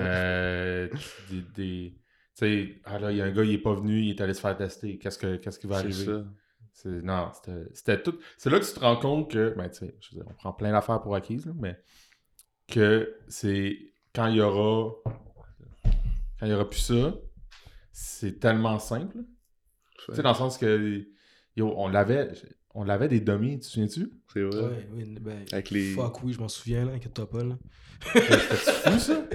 euh, [LAUGHS] des, des- tu sais, ah là, il y a un gars, il est pas venu, il est allé se faire tester, qu'est-ce que- qu'est-ce qui va arriver? C'est- Non, c'était- c'était tout. C'est là que tu te rends compte que, ben, tu sais, on prend plein d'affaires pour acquises, là, mais que c'est quand il y aura, quand il y aura plus ça, c'est tellement simple. Tu sais, dans le sens que, yo, on l'avait, on l'avait des dummies, tu te souviens-tu? C'est vrai. Ouais, oui, ben, Avec les- Fuck oui, je m'en souviens là, inquiète-toi pas là. C'était fou, ça? [LAUGHS]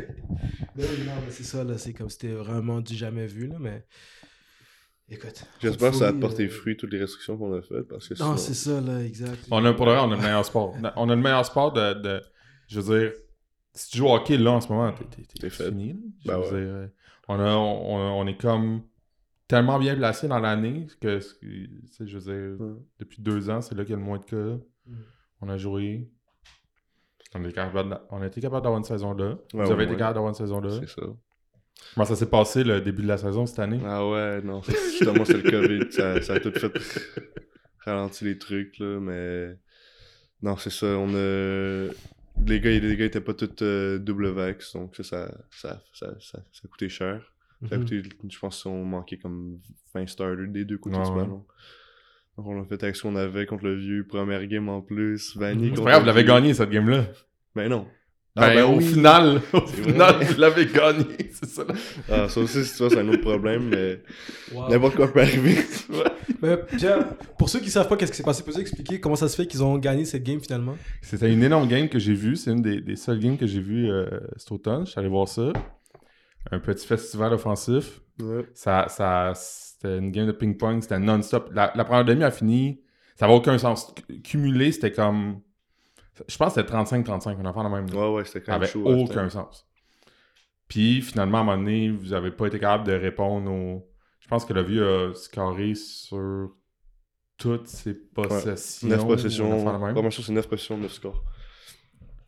Ben oui, non, mais c'est ça là, c'est comme c'était vraiment du jamais vu là, mais. Écoute. J'espère que ça a porté euh, fruit, toutes les restrictions qu'on a faites. Parce que Non, c'est ça là, exact. On a, pour le vrai, on a le meilleur sport. On a le meilleur sport de, de- je veux dire, si tu joues au hockey là en ce moment, t'es, fini. là. Je Ben veux ouais. dire, euh, on, a, on, on est comme tellement bien placé dans l'année que, je veux dire, depuis deux ans, c'est là qu'il y a le moins de cas. Mm. On a joué. On, est capable on a été capable d'avoir une saison là. Ouais, Vous avez été ouais. capable d'avoir une saison là. C'est ça. Comment ça s'est passé le début de la saison cette année? Ah ouais, non, [LAUGHS] justement, c'est le COVID. Ça, ça a tout fait ralentir les trucs, là, mais... Non, c'est ça, on a... Les gars, les gars étaient pas tous euh, double vax, donc ça, ça, ça, ça, ça, coûté cher. Ça a Mhm. coûté, je pense qu'on manquait comme 20 starters des deux côtés Ouais, du ouais. Donc on a fait avec ce qu'on avait contre le vieux, première game en plus, Vanny C'est contre pas grave, vous l'avez gagné cette game-là. Ben non. Ben, Ah, ben au oui. final, au final, vrai. vous l'avez gagné, [LAUGHS] c'est ça. Ah, ça aussi, c'est un autre problème, mais Wow. n'importe quoi peut arriver. [LAUGHS] Mais Pierre, pour ceux qui savent pas qu'est-ce qui s'est passé, peux-tu expliquer comment ça se fait qu'ils ont gagné cette game finalement? C'était une énorme game que j'ai vue. C'est une des, des seules games que j'ai vues euh, cet automne. Je suis allé voir ça. Un petit festival offensif. Ouais. Ça, ça, c'était une game de ping-pong. C'était non-stop. La, la première demi a fini. Ça n'avait aucun sens. Cumulé, c'était comme. Je pense que c'était 35-35. On en fait la même. Ouais, ouais, c'était quand même avait chaud. aucun sens. Puis finalement, à un moment donné, vous n'avez pas été capable de répondre aux. Je pense que le vieux a scoré sur toutes ses possessions. 9 on a possessions. fait la même. Pas mal sûr, c'est 9 possessions, 9 scores.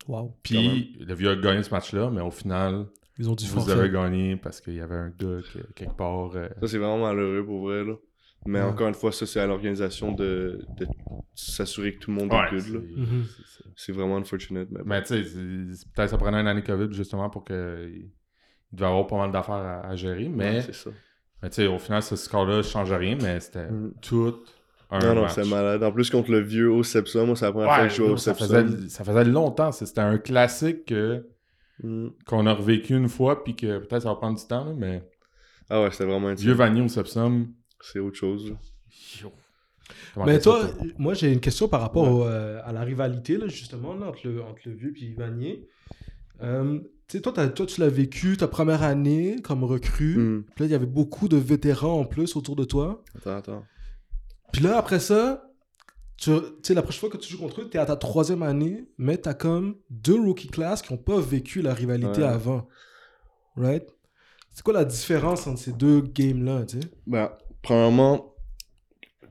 Wow. Puis le vieux a gagné ce match-là, mais au final, Ils ont dû vous forfait. avez gagné parce qu'il y avait un gars qui, quelque part. euh, Ça, c'est vraiment malheureux pour vrai, là. Mais Ouais. encore une fois, ça, c'est à l'organisation de, de s'assurer que tout le monde Ouais, est c'est- good, là. Mhm. c'est vraiment unfortunate, mais. Mais tu sais, peut-être ça prenait une année COVID justement pour que. Il devait avoir pas mal d'affaires à, à gérer, mais, Ouais, c'est ça. mais tu sais, au final, ce score-là ne change rien, mais c'était Mm. tout un Non, non, c'est malade. En plus, contre le vieux Sepsa, moi, c'est la première fois que je au ça, faisait, ça faisait longtemps. C'était un classique que- Mm. qu'on a revécu une fois, puis que peut-être ça va prendre du temps, là, mais Ah ouais, c'était vraiment Vieux intime. Vanier au Sepsum. C'est autre chose. yo. Mais toi, moi j'ai une question par rapport Ouais. au, euh, à la rivalité, là, justement, là, entre, le, entre le vieux et Vanier. Euh, tu sais, toi, toi, tu l'as vécu ta première année comme recrue. Mm. Puis là, il y avait beaucoup de vétérans en plus autour de toi. Attends, attends. Puis là, après ça, tu tu sais, la prochaine fois que tu joues contre eux, t'es à ta troisième année, mais t'as comme deux rookie class qui ont pas vécu la rivalité Ouais. avant. Right? C'est quoi la différence entre ces deux games-là, tu sais? Ben, premièrement,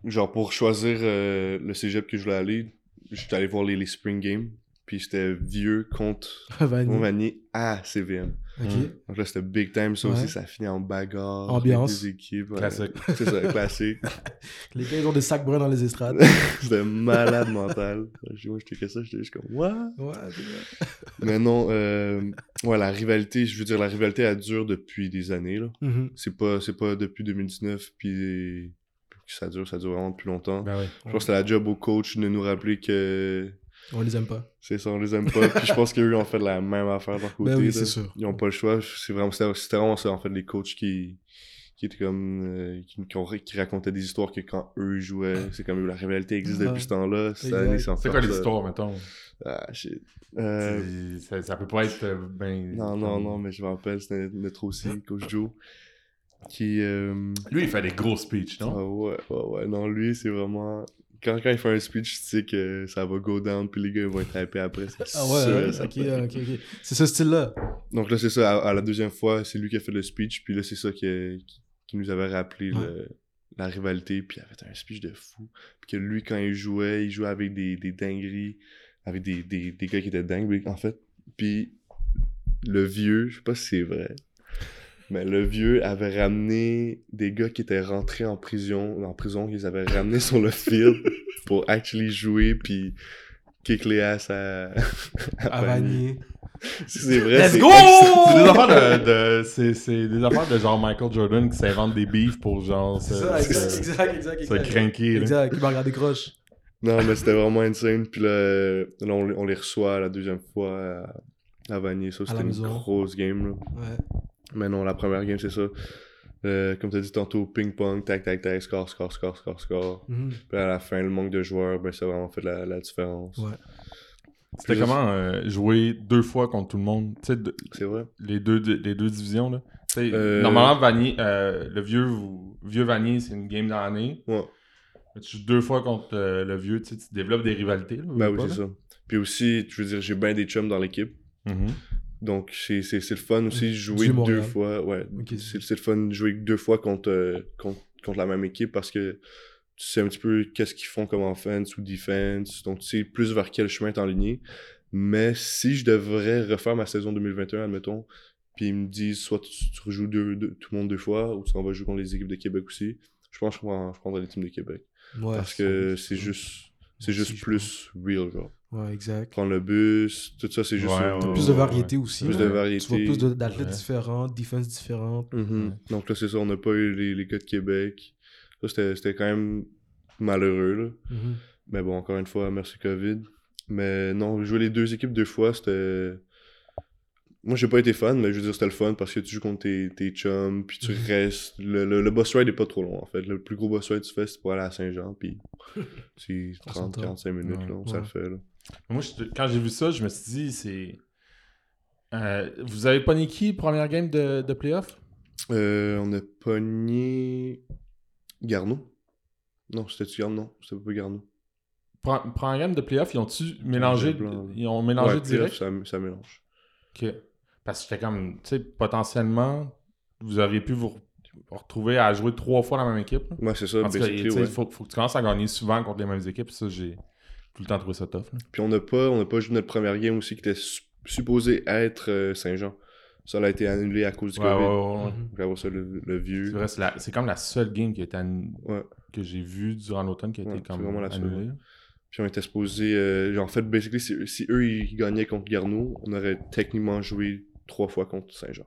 genre pour choisir euh, le cégep que je voulais aller, j'étais allé voir les, les Spring Games. Puis c'était vieux contre. [LAUGHS] Montmagny à CVM. Ok. Donc là, c'était big time. Ça Ouais. aussi, ça finit en bagarre. Ambiance. des équipes. ouais. Classique. [LAUGHS] C'est ça, classique. [LAUGHS] Les gars, ils ont des sacs bruns dans les estrades. [LAUGHS] C'était malade mental. Je- Moi, j'étais que ça, j'étais juste comme, what? ouais. Mais non, euh, ouais, la rivalité, je veux dire, la rivalité, elle dure depuis des années, là. Mhm. C'est pas, c'est pas depuis 2019, puis que ça dure, ça dure vraiment depuis longtemps. Ben. Je pense que c'était la job au coach de nous rappeler que On les aime pas. c'est ça, on les aime pas. puis je pense qu'eux ont fait la même affaire de leur côté. Ben oui, là. c'est sûr. Ils ont pas le choix. C'est vraiment, c'était vraiment ça, en fait, les coachs qui, qui étaient comme, euh, qui, qui ont- qui racontaient des histoires que quand eux jouaient, c'est comme la rivalité existe depuis ce temps-là. C'est quoi les histoires, mettons? Ah, shit. Euh, Ça, ça peut pas être euh, ben. non, non, comme- non, mais je me rappelle, c'était notre aussi, coach Joe, qui, euh, Lui, il fait des gros speeches, non? Ah ouais, ouais, ouais. Non, lui, c'est vraiment. Quand, quand il fait un speech, tu sais que ça va go down, puis les gars ils vont être hypés après. Ah ouais, sûr certain. ok, ok, ok. C'est ce style-là. Donc là, c'est ça. À, à la deuxième fois, c'est lui qui a fait le speech, puis là, c'est ça qui, qui, qui nous avait rappelé Ouais. le- la rivalité, puis il avait fait un speech de fou. Puis que lui, quand il jouait, il jouait avec des, des dingueries, avec des, des, des gars qui étaient dingues, en fait. Puis le vieux, je sais pas si c'est vrai, mais le vieux avait ramené des gars qui étaient rentrés en prison, en prison, ils avaient ramené sur le field [LAUGHS] pour actually jouer, puis kick les ass à, [LAUGHS] à À Vanier. C'est vrai, Let's c'est go! C'est des affaires de, de- c'est, c'est des affaires de genre Michael Jordan qui s'invente des beefs pour genre se, C'est ça, exact, se, exact, exact. se exact. craquer. Exact, il m'a regardé croche. Non, mais c'était vraiment insane. Puis là, là, on, les- on les reçoit la deuxième fois à, à Vanier. Ça, c'était une grosse game. Là. Ouais. Mais non, la première game, c'est ça. Euh, comme tu as dit tantôt, ping-pong, tac, tac, tac, score, score, score, score, score. Mhm. Puis à la fin, le manque de joueurs, ben, ça a vraiment fait la, la différence. Ouais. C'était comment euh, jouer deux fois contre tout le monde? De- C'est vrai. les, deux, les deux divisions, là. Euh, Normalement, Vanier, euh, le vieux, vieux Vanier, c'est une game dans l'année. Ouais. Mais tu joues deux fois contre euh, le vieux, tu développes des rivalités. Là, Ben oui, c'est ça. Puis aussi, je veux dire, j'ai bien des chums dans l'équipe. Mhm. Donc, c'est le fun aussi de jouer deux fois. Ouais, c'est le fun de jouer deux fois contre, euh, contre, contre la même équipe parce que tu sais un petit peu qu'est-ce qu'ils font comme offense ou defense. Donc, tu sais plus vers quel chemin t'enligner. Mais si je devrais refaire ma saison 2021, admettons, puis ils me disent soit tu, tu rejoues deux, deux- tout le monde deux fois ou on va jouer contre les équipes de Québec aussi, je pense que je, prends- je prendrais les teams de Québec. Ouais. parce que c'est juste, c'est juste plus real, genre. Ouais, exact. Prendre le bus, tout ça, c'est juste. Ouais, Plus de ouais, variété aussi. Plus de variété. Tu vois plus de- d'athlètes Ouais. différents, défenses différentes. Mhm. Ouais. Donc là, c'est ça, on n'a pas eu les, les gars de Québec. Ça, c'était c'était quand même malheureux, là. Mhm. Mais bon, encore une fois, merci COVID. Mais non, jouer les deux équipes deux fois, c'était... Moi, j'ai pas été fan, mais je veux dire, c'était le fun parce que tu joues contre tes, tes chums, puis tu Mhm. restes... Le, le, le boss ride est pas trop long, en fait. Le plus gros boss ride que tu fais, c'est pour aller à Saint-Jean, puis [LAUGHS] c'est On s'entend. 30-45 minutes, Ouais, là, ça ouais. le fait, là. Moi, je- quand j'ai vu ça, je me suis dit, c'est. Euh, vous avez pas qui première game de, de playoff? Euh, on a pogné... Garneau? Non, c'était-tu Garneau? Non, c'était pas Garneau. Pre- Première game de playoff, ils ont-tu mélangé, ils ont mélangé Ouais, direct? ça, ça mélange. Ok. Parce que j'étais comme, tu sais, potentiellement, vous auriez pu vous, re- vous retrouver à jouer trois fois la même équipe. là. Ouais, c'est ça, ouais. faut, faut que tu commences à gagner souvent contre les mêmes équipes. Ça, j'ai tout le temps trouvé ça tough. là. Puis on n'a pas, on n'a pas joué notre première game aussi qui était su- supposé être euh, Saint-Jean. Ça a été annulé à cause du Ouais, COVID. ouais, ouais. Mhm. Ça, le, le C'est vieux. c'est comme la seule game qui a été annu- que j'ai vue durant l'automne qui a été Ouais, c'est comme vraiment la seule, annulée. Puis on était supposé. euh, en fait, basically, si, si eux ils gagnaient contre Garneau, on aurait techniquement joué trois fois contre Saint-Jean.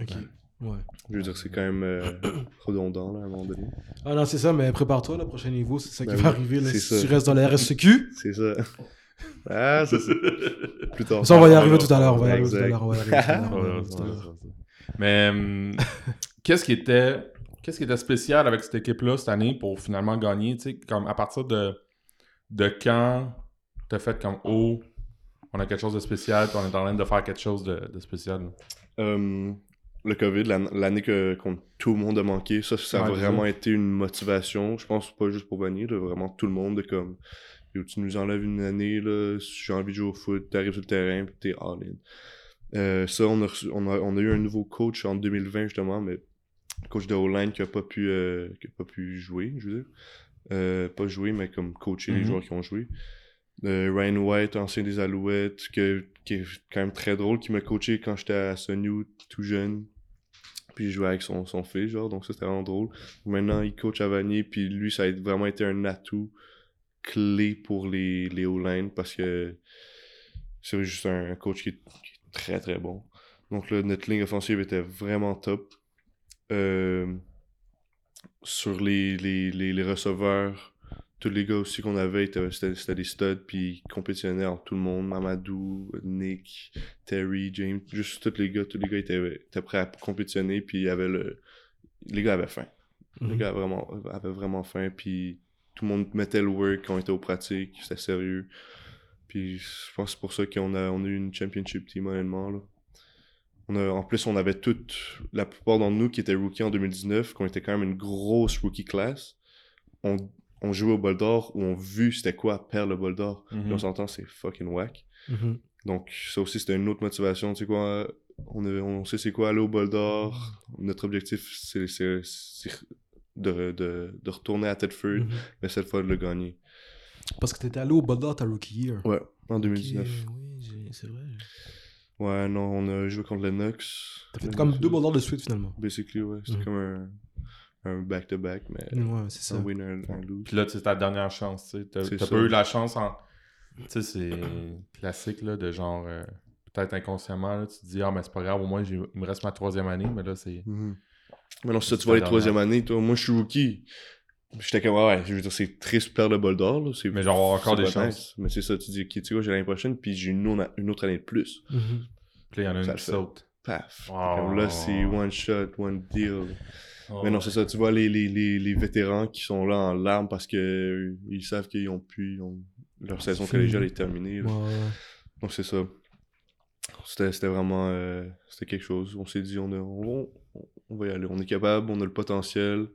Ok. Ouais. Je veux dire, c'est quand même euh, [CLEARS THROAT] redondant là, à un moment donné. Ah non, c'est ça, mais prépare-toi, le prochain niveau, c'est ça qui Ben va oui, arriver. Là, si ça. tu restes dans la [LAUGHS] RSEQ, C'est ça. Ah, ça c'est. Plus tard. ça, on va y arriver tout à l'heure. On va y arriver tout à exact. l'heure. Va va. Mais [LAUGHS] qu'est-ce qui était qu'est-ce qui était spécial avec cette équipe-là cette année pour finalement gagner, tu sais, comme à partir de de quand t'as fait comme oh on a quelque chose de spécial puis on est en train de faire quelque chose de, de spécial. Le COVID, l'an- l'année que tout le monde a manqué, ça, ça a Ouais, vraiment été une motivation. Je pense pas juste pour venir, là, vraiment tout le monde de comme tu nous enlèves une année, là, si j'ai envie de jouer au foot, t'arrives sur le terrain, puis t'es all in. Euh, ça, on a, reçu- on, a, on a eu un nouveau coach en 2020 justement, mais coach de O-line qui a pas pu euh, qui a pas pu jouer, je veux dire. Euh, pas jouer, mais comme coacher les Mhm. joueurs qui ont joué. Euh, Ryan White, ancien des Alouettes, que, qui est quand même très drôle, qui m'a coaché quand j'étais à Sunny tout jeune. Puis je jouais avec son, son fils, genre, donc ça c'était vraiment drôle. Maintenant, il coach à Vanier, puis lui, ça a vraiment été un atout clé pour les, les O-line parce que c'est juste un, coach qui est, très très bon. Donc là, notre ligne offensive était vraiment top. Euh, sur les, les, les receveurs, tous les gars aussi qu'on avait, étaient- c'était des studs, puis ils compétitionnaient entre tout le monde. Mamadou, Nick, Terry, James, juste tous les gars, tous les gars étaient, étaient prêts à compétitionner, puis il y avait le... les gars avaient faim. Les Mhm. gars avaient vraiment, avaient vraiment faim, puis tout le monde mettait le work quand on était aux pratiques, c'était sérieux. Puis je pense que c'est pour ça qu'on a, on a eu une championship team, honnêtement. Là. On a, en plus, on avait toutes, la plupart d'entre nous qui étaient rookies en 2019, qui ont été quand même une grosse rookie class, on, on jouait au bol d'or où on vu c'était quoi perdre le bol d'or. Mhm. Là, on s'entend, c'est fucking whack. Mhm. Donc, ça aussi, c'était une autre motivation. Tu sais quoi, on, sait c'est quoi aller au bol d'or. Notre objectif, c'est de, de, de retourner à Tedford, Mhm. mais cette fois de le gagner. Parce que t'étais allé au Bol d'Or ta rookie year. Ouais, en Ok, 2019. oui, c'est vrai. Ouais, non, on a joué contre Lennox. T'as fait comme deux Bol d'Or de suite finalement. Basically, ouais. C'était Mhm. comme un un back-to-back, mais Ouais, c'est ça. un win, un, un lose. Puis là, c'est ta dernière chance. tu ça. pas eu la chance en. Tu sais, c'est classique, là, de genre. euh, Peut-être inconsciemment, là, tu te dis, ah, mais c'est pas grave, au moins, j'ai- il me reste ma troisième année, mais là, c'est. Mhm. Mais non, ça, C'est tu vois les troisième année, toi. Moi, je suis rookie. J'étais comme, ouais, ouais, je veux dire, c'est triste perdre le bol d'or, là. c'est- Mais genre, encore des chances. nice. Mais c'est ça, tu dis, ok, tu quoi, j'ai l'année prochaine, puis j'ai une, autre- une autre année de plus. Mhm. Puis là, il y en a une qui saute. Paf. Oh. Comme là, c'est one shot, one deal. Oh, Mais non, c'est ça, tu vois les, les, les, les vétérans qui sont là en larmes parce que euh, ils savent qu'ils ont pu, ils ont- leur saison collégiale est terminée. Ouais. Donc c'est ça. C'était c'était vraiment euh, c'était quelque chose. On s'est dit on, a- on, on va y aller. On est capable, on a le potentiel.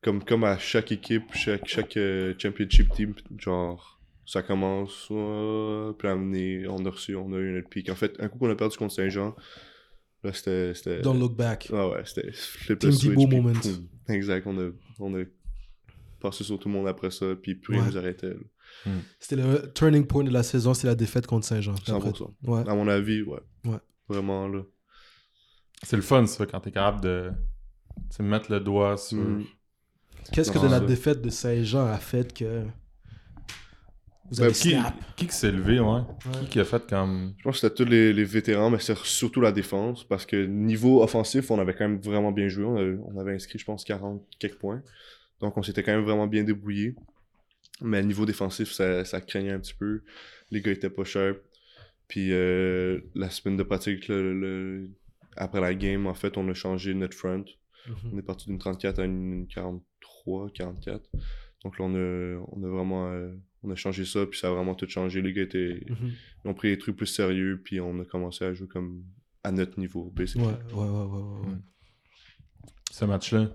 Comme, comme à chaque équipe, chaque, chaque euh, championship team, genre ça commence, euh, puis à amener, on a reçu, on a eu notre pic. En fait, un coup qu'on a perdu contre Saint-Jean, là c'était. Don't look back. Ouais, ouais, c'était flip Team the switch, puis moment. boum. Exact, on a, on a passé sur tout le monde après ça, puis plus rien Ouais. nous arrêtait. là. C'était le turning point de la saison, c'est la défaite contre Saint-Jean. Puis après- 100%. Ouais. À mon avis, ouais. Ouais. Vraiment, là. C'est le fun, ça, quand t'es capable de. mettre le doigt sur. Mm. Qu'est-ce que de la défaite de Saint-Jean a fait que vous Ben, qui, snap? qui qui s'est levé, ouais? Ouais. Qui qui a fait comme. Je pense que c'était tous les, les vétérans, mais c'est surtout la défense, parce que niveau offensif, on avait quand même vraiment bien joué. On avait, on avait inscrit, je pense, 40 quelques points. Donc, on s'était quand même vraiment bien débrouillé. Mais niveau défensif, ça, ça craignait un petit peu. Les gars étaient pas sharp. Puis, euh, la semaine de pratique, le- le- après la game, en fait, on a changé notre front. Mhm. On est parti d'une 34 à une 43, 44. Donc là, on a, on a vraiment euh, on a changé ça, puis ça a vraiment tout changé. Les gars étaient, Mhm. ils ont pris les trucs plus sérieux, puis on a commencé à jouer comme à notre niveau, basically. Ouais, ouais, ouais, ouais, ouais, ouais. Ce match-là.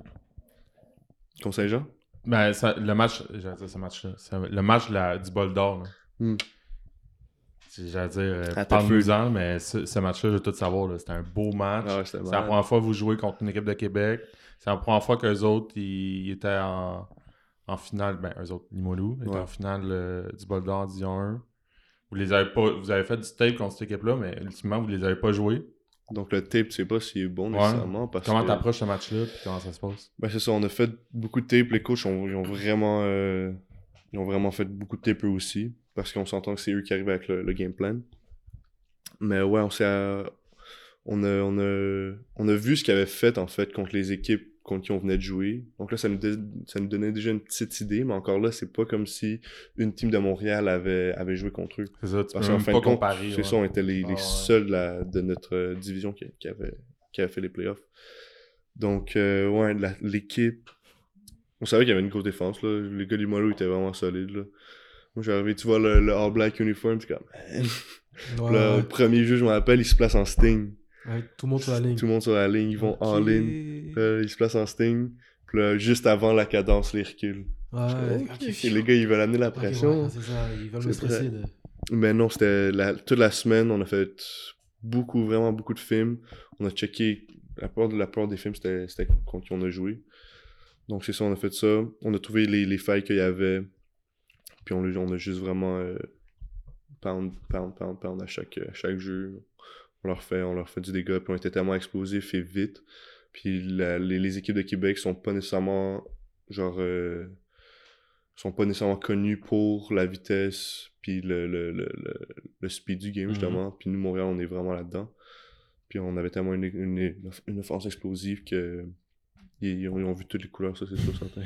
Contre Saint-Jean? Ben, ça- le match. J'allais dire ce match-là. Le match la- du bol d'or, là. Mm. C'est- J'allais dire, euh, À parle-nous-en, mais ce, ce match-là, je veux tout savoir. là. C'était un beau match. Ah ouais, C'est la première fois que vous jouez contre une équipe de Québec. C'est la première fois qu'eux autres, ils, ils étaient en, en finale. Ben, eux autres, Limoilou, étaient Ouais. en finale euh, du Bol d'Or Division 1. Vous les avez pas. Vous avez fait du tape contre cette équipe-là, mais ultimement, vous les avez pas joués. Donc le tape, tu sais pas s'il est bon Ouais. nécessairement. Parce Comment que... t'approches ce match-là, puis comment ça se passe? Ben c'est ça, on a fait beaucoup de tape. Les coachs ont, ils ont vraiment euh, ils ont vraiment fait beaucoup de tape eux aussi. Parce qu'on s'entend que c'est eux qui arrivent avec le, le game plan. Mais ouais, on s'est euh, on a, on a, on a vu ce qu'ils avaient fait en fait contre les équipes contre qui on venait de jouer. Donc là, ça nous, dé- ça nous donnait déjà une petite idée, mais encore là, c'est pas comme si une team de Montréal avait, avait joué contre eux. C'est ça, tu Parce peux qu'en même fin pas de compte, comparer. c'est ouais. ça, on était les, les Ah ouais. seuls de, la- de notre division qui, qui, avait, qui avait fait les playoffs. Donc, euh, ouais, la- l'équipe. On savait qu'il y avait une grosse défense. Là. Les gars du Molo étaient vraiment solides. Là. Moi, j'arrivais, tu vois le, le All Black uniform, c'est comme. [LAUGHS] ouais. Le premier jeu, je me rappelle, il se place en Sting. Ouais, tout le monde sur la ligne. Tout le monde sur la ligne, ils vont en ligne. Ils se placent en sting. Puis là, juste avant la cadence, les reculent. Ouais, les gars, ils veulent amener la pression. ouais, c'est ça, ils veulent me stresser. là. Mais non, c'était la- toute la semaine, on a fait beaucoup, vraiment beaucoup de films. On a checké, la plupart, de- la plupart des films, c'était c'était contre qui on a joué. Donc c'est ça, on a fait ça. On a trouvé les, les failles qu'il y avait. Puis on, a- on a juste vraiment euh, pound, pound, pound, pound à chaque, à chaque jeu. On leur, fait, on leur fait du dégât, puis on était tellement explosifs et vite. Puis la- les, les équipes de Québec sont pas nécessairement, genre, euh, sont pas nécessairement connues pour la vitesse, puis le, le, le, le, speed du game, Mhm. justement. Puis nous, Montréal, on est vraiment là-dedans. Puis on avait tellement une, une, une offense explosive que ils, ils ont, ils ont vu toutes les couleurs, ça c'est sûr, certain.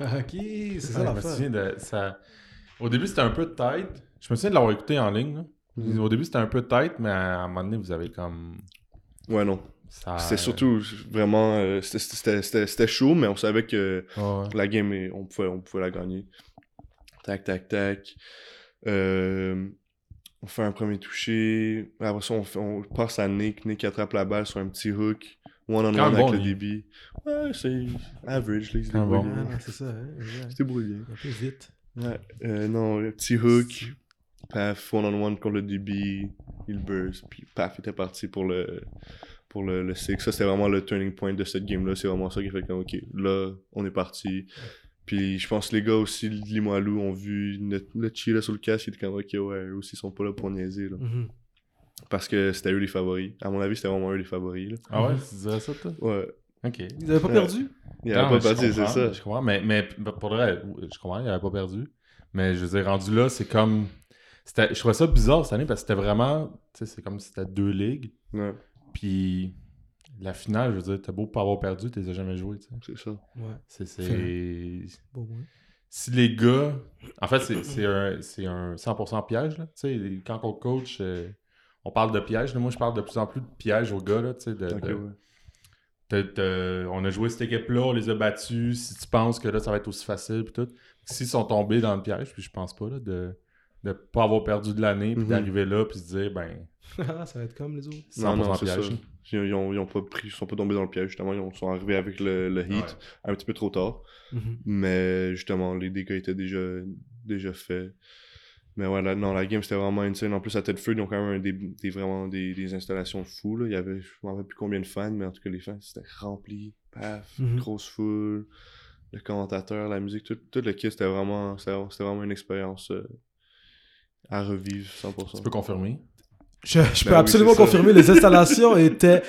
[LAUGHS] ok, c'est ça Ouais, je me l'affaire. souviens de ça. Au début, c'était un peu tight. Je me souviens de l'avoir écouté en ligne. là. Au début, c'était un peu tight, mais à un moment donné, vous avez comme. Ouais, non. Ça... C'était surtout vraiment. euh, c'était- C'était c'était- c'était chaud, mais on savait que Ouais. la game, on pouvait, on pouvait la gagner. Tac, tac, tac. Euh, on fait un premier touché. Après ça, on, fait- on passe à Nick. Nick attrape la balle sur un petit hook. One-on-one Quand même avec bon, le débit. Ouais, c'est average. Bon. Ah, ça, hein, Il exact. se débrouille bien. Un peu vite. Ouais. Euh, non, le petit hook. Paf, one-on-one contre le débit. Il burst. Puis paf, il était parti pour le pour le, le six. Ça, c'était vraiment le turning point de cette game-là. C'est vraiment ça qui fait comme, OK, là, on est parti. Puis je pense que les gars aussi, Limoilou, ont vu notre, notre chiller sur le casque. Ils étaient comme, OK, ouais, eux aussi, ils sont pas là pour niaiser. Là. Mhm. Parce que c'était eux les favoris. À mon avis, c'était vraiment eux les favoris. Là. Ah ouais, Mhm. tu dirais ça, toi? Ouais. Ok. Ils avaient pas perdu? Il Non, avait mais pas perdu, c'est ça. Je comprends, mais, mais pour le vrai, je comprends, il avait pas perdu. Mais je veux dire, rendu là, c'est comme. C'était- Je trouvais ça bizarre cette année parce que c'était vraiment. Tu sais, c'est comme si c'était deux ligues. Ouais, Puis la finale, je veux dire, t'as beau pas avoir perdu, t'es jamais joué, tu sais. c'est ça. Ouais. C'est. c'est- Bon, ouais. Si les gars. En fait, c'est c'est un, c'est un 100% piège, là. Tu sais, quand on coach, euh, on parle de piège. là. Moi, je parle de plus en plus de piège aux gars, là, tu sais. de- Ok, de- ouais. T'as- t'as- on a joué cette équipe-là, on les a battus. Si tu penses que là, ça va être aussi facile, puis tout. S'ils sont tombés dans le piège, puis je pense pas, là, de ne pas avoir perdu de l'année, puis Mhm. d'arriver là, puis se dire, ben, [LAUGHS] Ah, ça va être comme les autres. 100% Non, non, c'est piège. ça. Ils, ils ont, ils ont pas pris, ils sont pas tombés dans le piège, justement. Ils ont- sont arrivés avec le, le heat Ouais. un petit peu trop tard. Mhm. Mais justement, les dégâts étaient déjà, déjà faits. Mais ouais, là, non, la game c'était vraiment insane. En plus, à Tedford, ils ont quand même un des, des- vraiment des, des installations fous. Là. Il y avait, je me rappelle plus combien de fans, mais en tout cas, les fans c'était rempli. Paf, Mhm. grosse foule. Le commentateur, la musique, tout, tout le kit, c'était vraiment, c'était c'était vraiment une expérience euh, à revivre 100%. tu peux confirmer? Je, je peux Ben oui, absolument confirmer, les installations étaient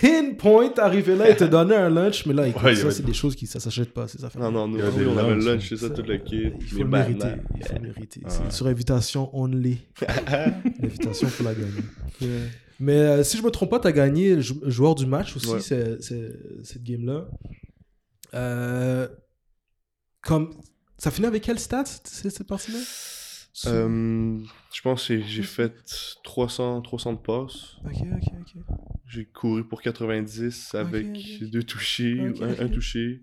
pinpoint, arrivé là, ils te donnaient un lunch, mais là, écoute, Ouais, ça, c'est des- choses qui ça s'achète pas, ces affaires. Non, non, nous, Il y a nous, des on avait le lunchs, lunch, c'est ça, tout le kit. Il faut Les le mériter. Il faut le mériter. Ah C'est sur invitation only. [LAUGHS] L'invitation pour la gagner. Mais euh, si je me trompe pas, tu as gagné joueur du match aussi, Ouais. c'est- c'est- cette game-là. Euh, comme... Ça finit avec quel stats, c'est- cette partie-là? Euh, je pense que j'ai fait 300, 300 de passes. Ok, ok, ok. J'ai couru pour 90 avec ok. deux touchés, Ok, un, touché,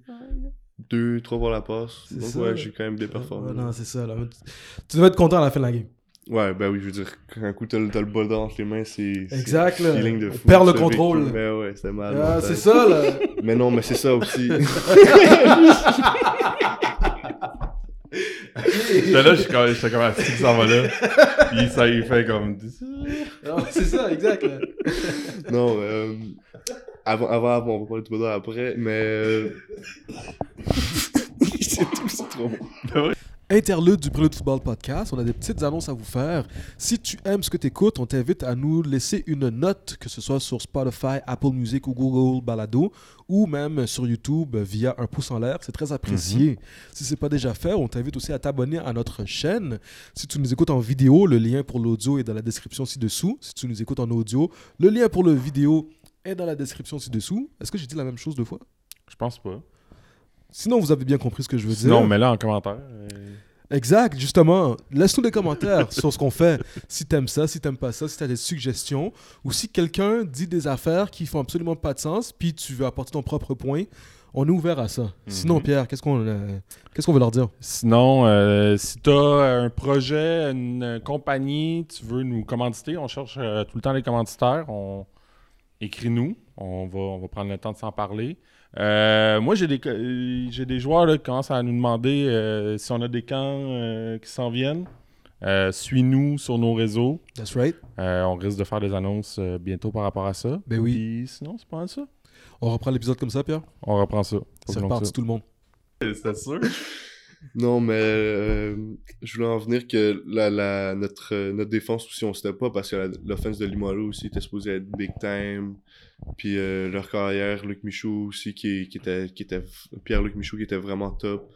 deux, trois fois la passe. C'est Donc ça. ouais, j'ai quand même bien performé. non, c'est ça. Là. Tu- devais être content à la fin de la game. Ouais, ben oui, je veux dire, quand un coup t'as le, le bol dans les mains, c'est. c'est Exact, là. feeling de On fou, perd le contrôle. vécu. Ben ouais, c'était mal. Ah, c'est ça, là. [LAUGHS] Mais non, mais c'est ça aussi. [LAUGHS] [LAUGHS] J'étais là, j'étais comme, j'étais comme assis, s'en va là. Puis ça, il fait comme. Ah, c'est ça, exact. Là. non, euh, avant, avant, avant, on va parler de tout après, mais. euh, [LAUGHS] c'est tout, c'est trop bon. Interlude du Prélude Football Podcast. On a des petites annonces à vous faire. Si tu aimes ce que tu écoutes, on t'invite à nous laisser une note, que ce soit sur Spotify, Apple Music ou Google Balado, ou même sur YouTube via un pouce en l'air. C'est très apprécié. Si ce n'est pas déjà fait, on t'invite aussi à t'abonner à notre chaîne. Si tu nous écoutes en vidéo, le lien pour l'audio est dans la description ci-dessous. Si tu nous écoutes en audio, le lien pour le vidéo est dans la description ci-dessous. Est-ce que j'ai dit la même chose deux fois? Je pense pas. Sinon, vous avez bien compris ce que je veux dire. Sinon, mets-le en commentaire. euh, Exact, justement. Laisse-nous des commentaires [LAUGHS] sur ce qu'on fait. Si t'aimes ça, si t'aimes pas ça, si t'as des suggestions, ou si quelqu'un dit des affaires qui font absolument pas de sens, puis tu veux apporter ton propre point, on est ouvert à ça. Sinon, Pierre, qu'est-ce qu'on euh, qu'est-ce qu'on veut leur dire? Sinon, euh, si tu as un projet, une compagnie, tu veux nous commanditer, on cherche euh, tout le temps les commanditaires. On, écris-nous. On va, on va prendre le temps de s'en parler. Euh, moi, j'ai des, euh, j'ai des joueurs là, qui commencent à nous demander euh, si on a des camps euh, qui s'en viennent. Euh, Suis-nous sur nos réseaux. That's right. Euh, on risque de faire des annonces euh, bientôt par rapport à ça. Ben oui. Puis sinon, c'est pas mal ça. On reprend l'épisode comme ça, Pierre? On reprend ça. C'est reparti ça. tout le monde. C'est sûr. Non, mais euh, je voulais en venir que la, la, notre, euh, notre défense aussi, on s'était pas parce que l'offense de Limoilou aussi était supposée être big time. Puis euh, leur carrière, Luc Michaud aussi, qui, qui était, qui était Pierre-Luc Michaud qui était vraiment top.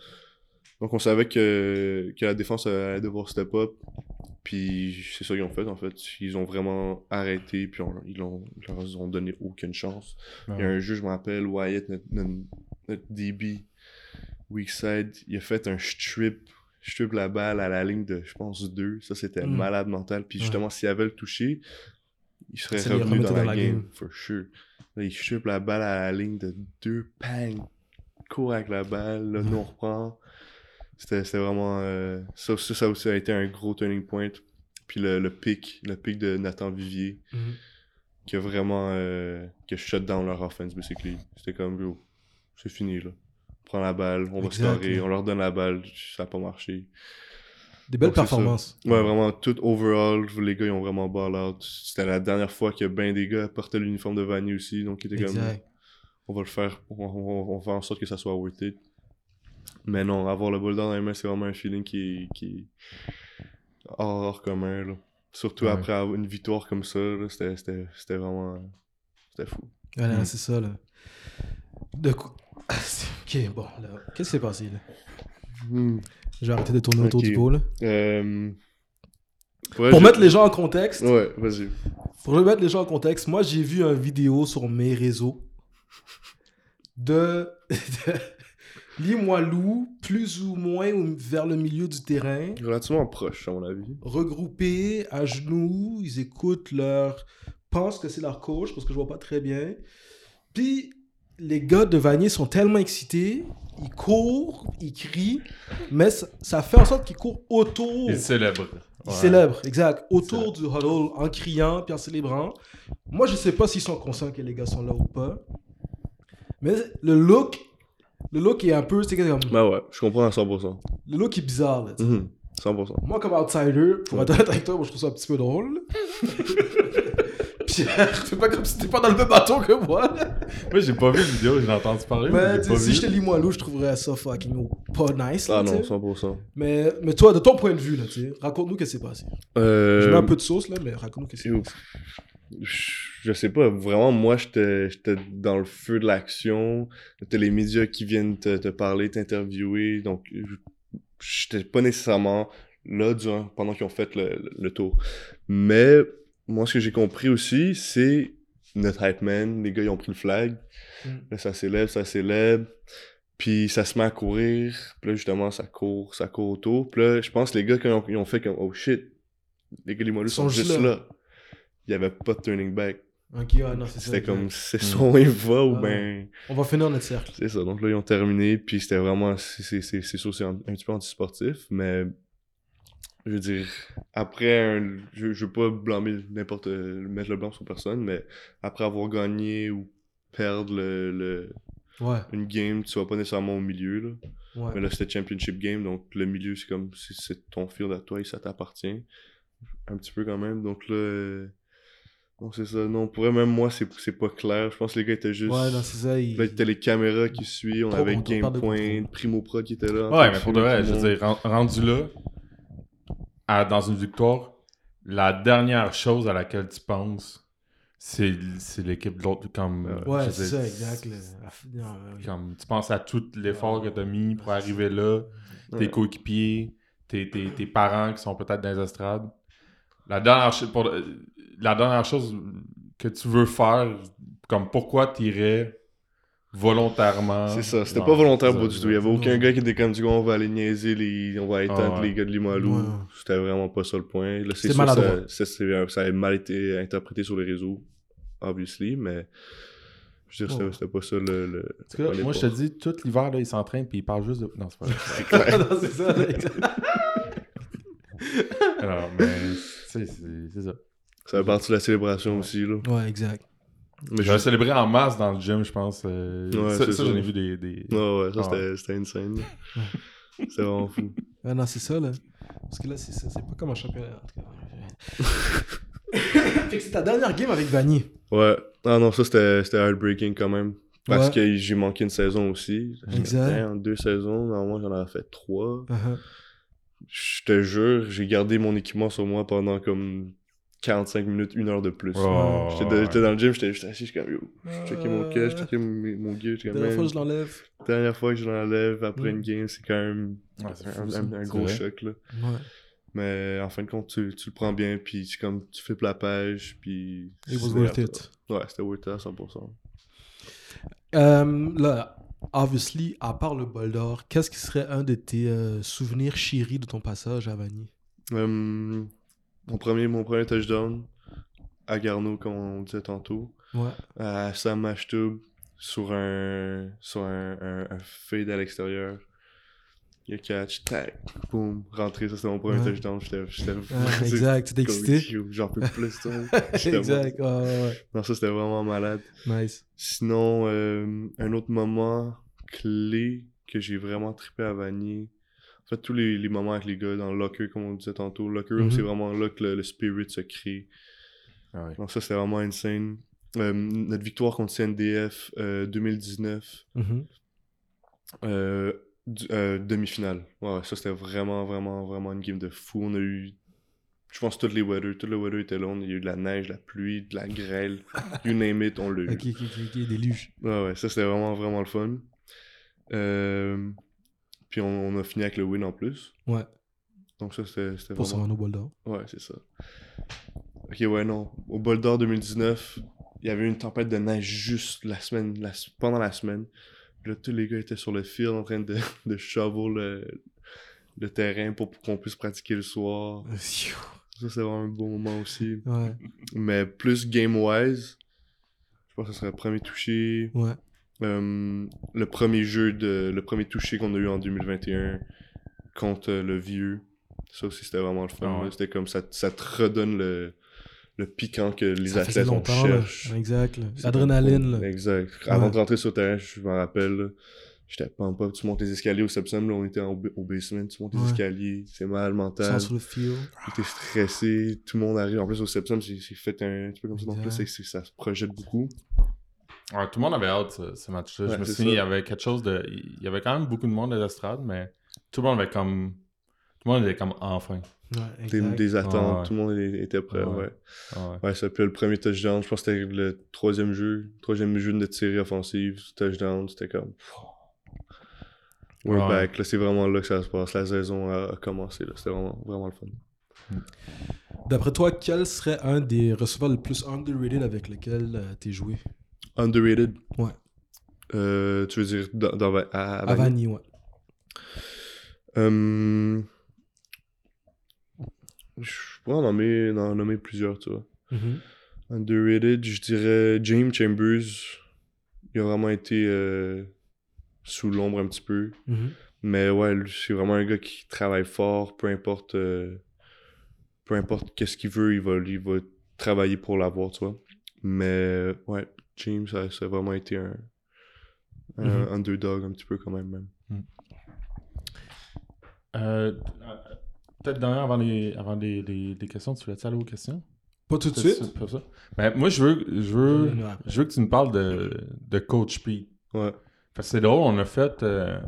Donc on savait que, que la défense allait devoir step up. Puis c'est ça qu'ils ont fait en fait. Ils ont vraiment arrêté, puis on- ils, ont, ils leur ont donné aucune chance. Il y a un jeu, je me rappelle, Wyatt, notre, notre, notre DB, weak side, il a fait un strip, strip la balle à la ligne de, je pense, 2. Ça, c'était Mm. malade mental. Puis justement, s'il avait le touché, il serait Ça revenu dans la, game, game. for sure. Là, il strip la balle à la ligne de 2, bang, court avec la balle, là, Mm. nous on reprend. C'était vraiment... euh, ça, ça, ça aussi a été un gros turning point. Puis le, le pic, le pic de Nathan Vivier, qui a vraiment euh, qui a shut down leur offense basically. C'était comme yo, c'est fini là. On prend la balle, on va scorer, on leur donne la balle, ça a pas marché. Des belles Donc, performances. Ouais, vraiment tout overall, les gars ils ont vraiment ball out. C'était la dernière fois que ben des gars portaient l'uniforme de Vanny aussi, donc ils étaient comme on va le faire, on, on- on va faire en sorte que ça soit worth it. Mais non, avoir le ball dans les mains, c'est vraiment un feeling qui est, qui hors, hors commun. Là. Surtout Ouais. après une victoire comme ça, c'était, vraiment. C'était fou. Voilà, Mm. c'est ça, là. De quoi... Ok, bon. Qu'est-ce qui s'est passé, là? Je vais arrêter de tourner autour du pot, là. Euh, ouais, Pour mettre les gens en contexte, Ouais, vas-y. pour mettre les gens en contexte, moi, j'ai vu une vidéo sur mes réseaux de... de [LAUGHS] Limoilou, plus ou moins vers le milieu du terrain, Relativement proche, à mon avis. regroupés à genoux, ils écoutent leur... pensent que c'est leur coach, parce que je vois pas très bien. Puis, les gars de Vanier sont tellement excités, ils courent, ils crient, mais ça, ça fait en sorte qu'ils courent autour. Il célèbre. Ils Ouais. célèbrent, exact, autour du huddle, en criant, puis en célébrant. Moi, je sais pas s'ils sont conscients que les gars sont là ou pas. Mais le look, le look est un peu, c'est comme, Bah ouais, je comprends à 100%. le look est bizarre, là. Mhm, 100%. Moi, comme outsider, pour être honnête avec toi, moi, je trouve ça un petit peu drôle. [LAUGHS] Pierre, c'est pas comme si t'es pas dans le même bateau que moi. Moi, j'ai pas vu la vidéo, j'ai entendu parler. Mais pas si vu. je te lis moi je trouverais ça fucking pas nice. Là, Ah non, sais. 100%. mais, mais toi, de ton point de vue, là, raconte-nous qu'est-ce qui s'est passé. Euh, Je mets un peu de sauce, là, mais raconte-nous qu'est-ce qui s'est passé. je sais pas, vraiment, moi, j'étais dans le feu de l'action. T'as les médias qui viennent te, te parler, t'interviewer. Donc, je- j'étais pas nécessairement là durant, pendant qu'ils ont fait le, le- le tour. Mais, moi, ce que j'ai compris aussi, c'est notre hype man. Les gars, ils ont pris le flag. Mm. Là, ça s'élève, ça s'élève. Puis ça se met à courir. Puis là, justement, ça court, ça court autour. Puis là, je pense que les gars, quand ils ont, ils ont fait comme, oh shit, les gars, les moelleux Ils sont sont, juste là. là. Il y avait pas de turning back. Ok, ouais, non, c'est ça. C'était comme, c'est soit il va ou ben. On va finir notre cercle. C'est ça. Donc là, ils ont terminé. Puis c'était vraiment. C'est c'est- c'est- c'est sûr, c'est un, un petit peu antisportif. Mais. Je veux dire, après un. Je, je veux pas blâmer n'importe. mettre le blanc sur personne. Mais après avoir gagné ou perdre le, le- Ouais, une game, tu vas pas nécessairement au milieu. Là. ouais. Mais là, c'était Championship Game, donc le milieu, c'est comme, c'est- c'est ton field à toi et ça t'appartient. Un petit peu quand même. Donc là, euh, donc c'est ça. Non, pour vrai, même moi, c'est c'est pas clair. Je pense que les gars étaient juste. Ouais, non, c'est ça. il- Là, t'as les caméras qui suivent, on Trop avait Game Point. Primo Pro qui était là. Ouais, mais pour de vrai, je veux dire, ren- rendu là, à- dans une victoire, la dernière chose à laquelle tu penses, c'est c'est l'équipe de l'autre. Comme, euh, Ouais, c'est ça, exact. non, oui. Comme, tu penses à tout l'effort que tu as mis pour arriver là, tes Ouais. coéquipiers, tes, tes, tes parents qui sont peut-être dans les estrades. La dernière, pour, euh, la dernière chose que tu veux faire, comme pourquoi tu irais volontairement. C'est ça, c'était pas volontaire ça, du tout. Il y avait aucun Non. gars qui était comme du coup, on va aller niaiser, les... on va éteindre Ah ouais. les gars de Limoilou. Ouais. C'était vraiment pas ça le point. Là, c'est C'était sûr, maladroit. ça, ça, a mal été interprété sur les réseaux, obviously, mais je veux dire, c'était- pas ça le. le... Parce que là, pas moi, je te dis, tout l'hiver, là, ils s'entraînent puis ils parlent juste de. Non, c'est pas vrai. [LAUGHS] [LAUGHS] non, c'est ça. Alors, mais, sais, c'est c'est ça. Ça fait partie de la célébration aussi, là. Ouais, exact. Mais J'avais je... célébré en masse dans le gym, je pense. euh, Ouais, ça, c'est ça, ça. j'en ai vu des. des... Ouais, ouais, ça, Ah c'était insane. [LAUGHS] C'était vraiment fou. Ah non, c'est ça, là. Parce que là, c'est ça, c'est pas comme un championnat. en tout cas. [LAUGHS] fait que c'est ta dernière game avec Vanny. Ouais. Ah non, ça, c'était c'était heartbreaking quand même. Parce Ouais. que j'ai manqué une saison aussi. Exact. En deux saisons, normalement, j'en avais fait trois. Uh-huh. Je te jure, j'ai gardé mon équipement sur moi pendant comme 45 minutes, une heure de plus. Oh, J'étais ouais. j'étais dans le gym, j'étais juste assis, je suis comme yo. Je checkais mon cash, je checkais mon, gear, j'étais comme Dernière fois que je l'enlève. dernière fois que je l'enlève après Mm. une game, c'est quand même Ouais, fou, un, gros vrai. choc là. Ouais. Mais en fin de compte, tu, tu le prends bien, puis tu, comme, tu flippes la page, puis... It was worth it. Ouais, c'était worth it à 100%. Euh, là, obviously, à part le bol d'or, qu'est-ce qui serait un de tes euh, souvenirs chéris de ton passage à Vanny Euh, mon, premier, mon premier touchdown à Garneau, comme on disait tantôt, Ouais. à Sam Mashtub sur un, sur un, un, un fade à l'extérieur. Il a catch, tac, boum, rentré, ça c'était mon premier Ouais. touchdown. J'étais Ah, exact, tu t'es excité? J'en peux plus. [LAUGHS] J'étais exact, ouais, ouais, Non, ça c'était vraiment malade. Nice. Sinon, euh, un autre moment clé que j'ai vraiment trippé à Vanier. En fait, tous les, les moments avec les gars dans le locker, comme on disait tantôt. Locker room, Mhm. c'est vraiment là que le, le spirit se crée. Ah. Donc ça, c'était vraiment insane. Euh, notre victoire contre CNDF euh, 2019, Mhm. euh, du- euh, demi-finale. Ouais, ça c'était vraiment, vraiment, vraiment une game de fou. On a eu, je pense, toutes les weather. Tout le weather était long. Il y a eu de la neige, de la pluie, de la grêle. [LAUGHS] you name it, on l'a eu. Ok, ok, ok, ok, déluge. Ouais, ouais, ça c'était vraiment, vraiment le fun. Euh, puis on, on a fini avec le win en plus. Ouais, Donc ça c'était c'était pour se vraiment... rendre au bol d'or. Ouais, c'est ça. Ok, ouais, non. Au Bol d'Or 2019, il y avait une tempête de neige juste la semaine, la- pendant la semaine. Puis là, tous les gars étaient sur le field en train de, [LAUGHS] de shovel le, le terrain pour, pour qu'on puisse pratiquer le soir. [LAUGHS] Ça, c'est vraiment un bon moment aussi. Ouais, Mais plus game-wise, je pense que ce serait le premier touché. ouais. Euh, le premier jeu de le premier touché qu'on a eu en 2021 contre le vieux ça aussi c'était vraiment le fun Ah ouais. c'était comme ça ça te redonne le le piquant que les Ça athlètes on là. cherche Exact, là. C'est L'adrénaline, exact Ouais. avant de rentrer sur le terrain je me rappelle j'étais pas pas tu montes les escaliers au Sepsum là on était au basement tu montes les escaliers c'est mal mental Sans sur le t'es stressé tout le monde arrive en plus au Sepsum c'est fait un petit peu comme ça donc là Exact. ça se projette beaucoup Ouais, tout le monde avait hâte, ce, ce match-là. Ouais, je me souviens, il y avait quelque chose de. Il y avait quand même beaucoup de monde à l'estrade, mais tout le monde avait comme. Tout le monde était comme enfin. Ouais, des, attentes Ah ouais. tout le monde était prêt Ah ouais. ouais Ah ouais. Ouais, ça le premier touchdown. Je pense que c'était le troisième jeu. Troisième jeu de notre série offensive. Touchdown, c'était comme. We're Ouais. back. Là, c'est vraiment là que ça se passe. La saison a, commencé. là. C'était vraiment, vraiment le fun. D'après toi, quel serait un des receveurs le plus underrated avec lequel euh, t'es joué? Underrated. Ouais. Euh, tu veux dire dans, dans, à, à? Vanny, ouais. Euh, Je pourrais en nommer, en nommer plusieurs, tu vois. Mhm. Underrated, je dirais James Chambers. Il a vraiment été euh, sous l'ombre un petit peu. Mhm. Mais ouais, lui, c'est vraiment un gars qui travaille fort, peu importe euh, peu importe qu'est-ce qu'il veut, il va, il va travailler pour l'avoir, tu vois. Mais ouais, James, ça, ça a vraiment été un, un Mhm. underdog un petit peu quand même. même. Euh, euh, Peut-être dernière avant les, avant les, les, les questions, tu voulais aller aux questions? Pas tout de suite. pas ça. Ben, moi, je veux, je, veux, je veux que tu me parles de, de Coach P. Ouais. Parce que c'est drôle, on a fait, euh,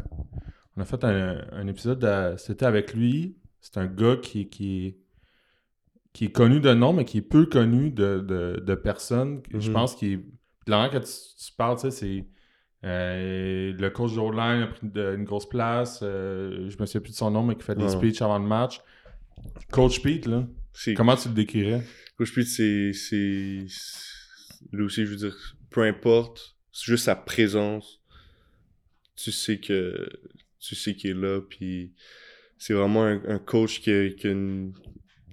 on a fait un, un épisode, c'était avec lui. C'est un gars qui, qui, est, qui est connu de nom, mais qui est peu connu de, de, de personnes. Je Mhm. pense qu'il La manière que tu, tu parles, tu sais, c'est. euh, le coach de O-line a pris de- une grosse place. euh, je me souviens plus de son nom, mais qui fait des Ouais. speeches avant le match. Coach Pete, là, comment tu le décrirais? Coach Pete, c'est, lui aussi, je veux dire, peu importe, c'est juste sa présence, tu sais que, tu sais qu'il est là, puis c'est vraiment un, un coach qui a, qui a une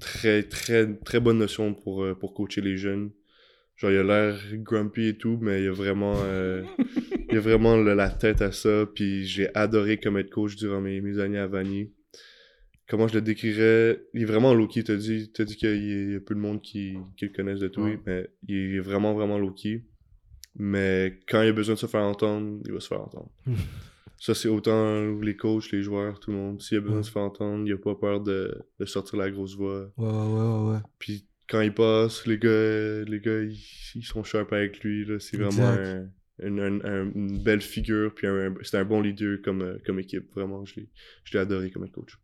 très, très, très bonne notion pour, euh, pour coacher les jeunes. Genre, il a l'air grumpy et tout, mais il a vraiment, euh, [LAUGHS] il a vraiment le- la tête à ça, puis j'ai adoré comme être coach durant mes, mes années à Vanier. Comment je le décrirais? Il est vraiment low-key. T'as dit, t'as dit qu'il y, a- il y a peu de monde qui, qui le connaissent de tout, Ouais. mais il est vraiment, vraiment low-key. Mais quand il a besoin de se faire entendre, il va se faire entendre. [LAUGHS] Ça, c'est autant les coachs, les joueurs, tout le monde. S'il a besoin Ouais. de se faire entendre, il a pas peur de, de sortir la grosse voix. Ouais, ouais, ouais, ouais. ouais. Puis quand il passe, les gars, les gars ils, ils sont sharp avec lui. là. C'est vraiment un- une, un- un- une belle figure. Puis un- c'est un bon leader comme, euh, comme équipe. Vraiment, je l'ai je l'ai adoré comme coach.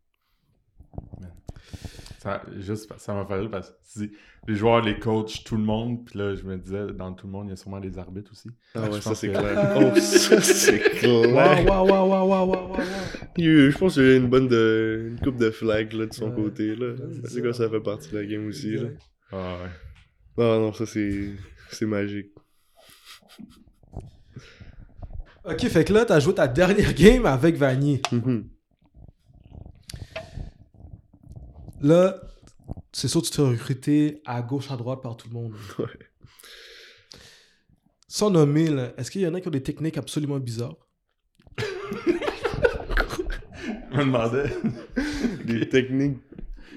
Ça, juste, ça m'a fait rire parce que tu dis, les joueurs, les coachs, tout le monde. Puis là, je me disais, dans tout le monde, il y a sûrement des arbitres aussi. Ah Je ouais, ça pense c'est que- clair. [LAUGHS] Oh, ça c'est [LAUGHS] clair. Waouh, waouh, waouh, waouh, waouh, Je pense qu'il y a eu une bonne de, une coupe de flag là, de son Ouais. côté. Là. C'est quoi ça fait partie de la game aussi. Là. Ah ouais. Non, non, ça c'est c'est magique. Ok, fait que là, t'as joué ta dernière game avec Vanier. Mhm. Là, c'est sûr que tu te fais recruter à gauche, à droite par tout le monde. [LAUGHS] Ouais. Sans nommer, là, est-ce qu'il y en a qui ont des techniques absolument bizarres? [LAUGHS] Je me demandais. Des techniques.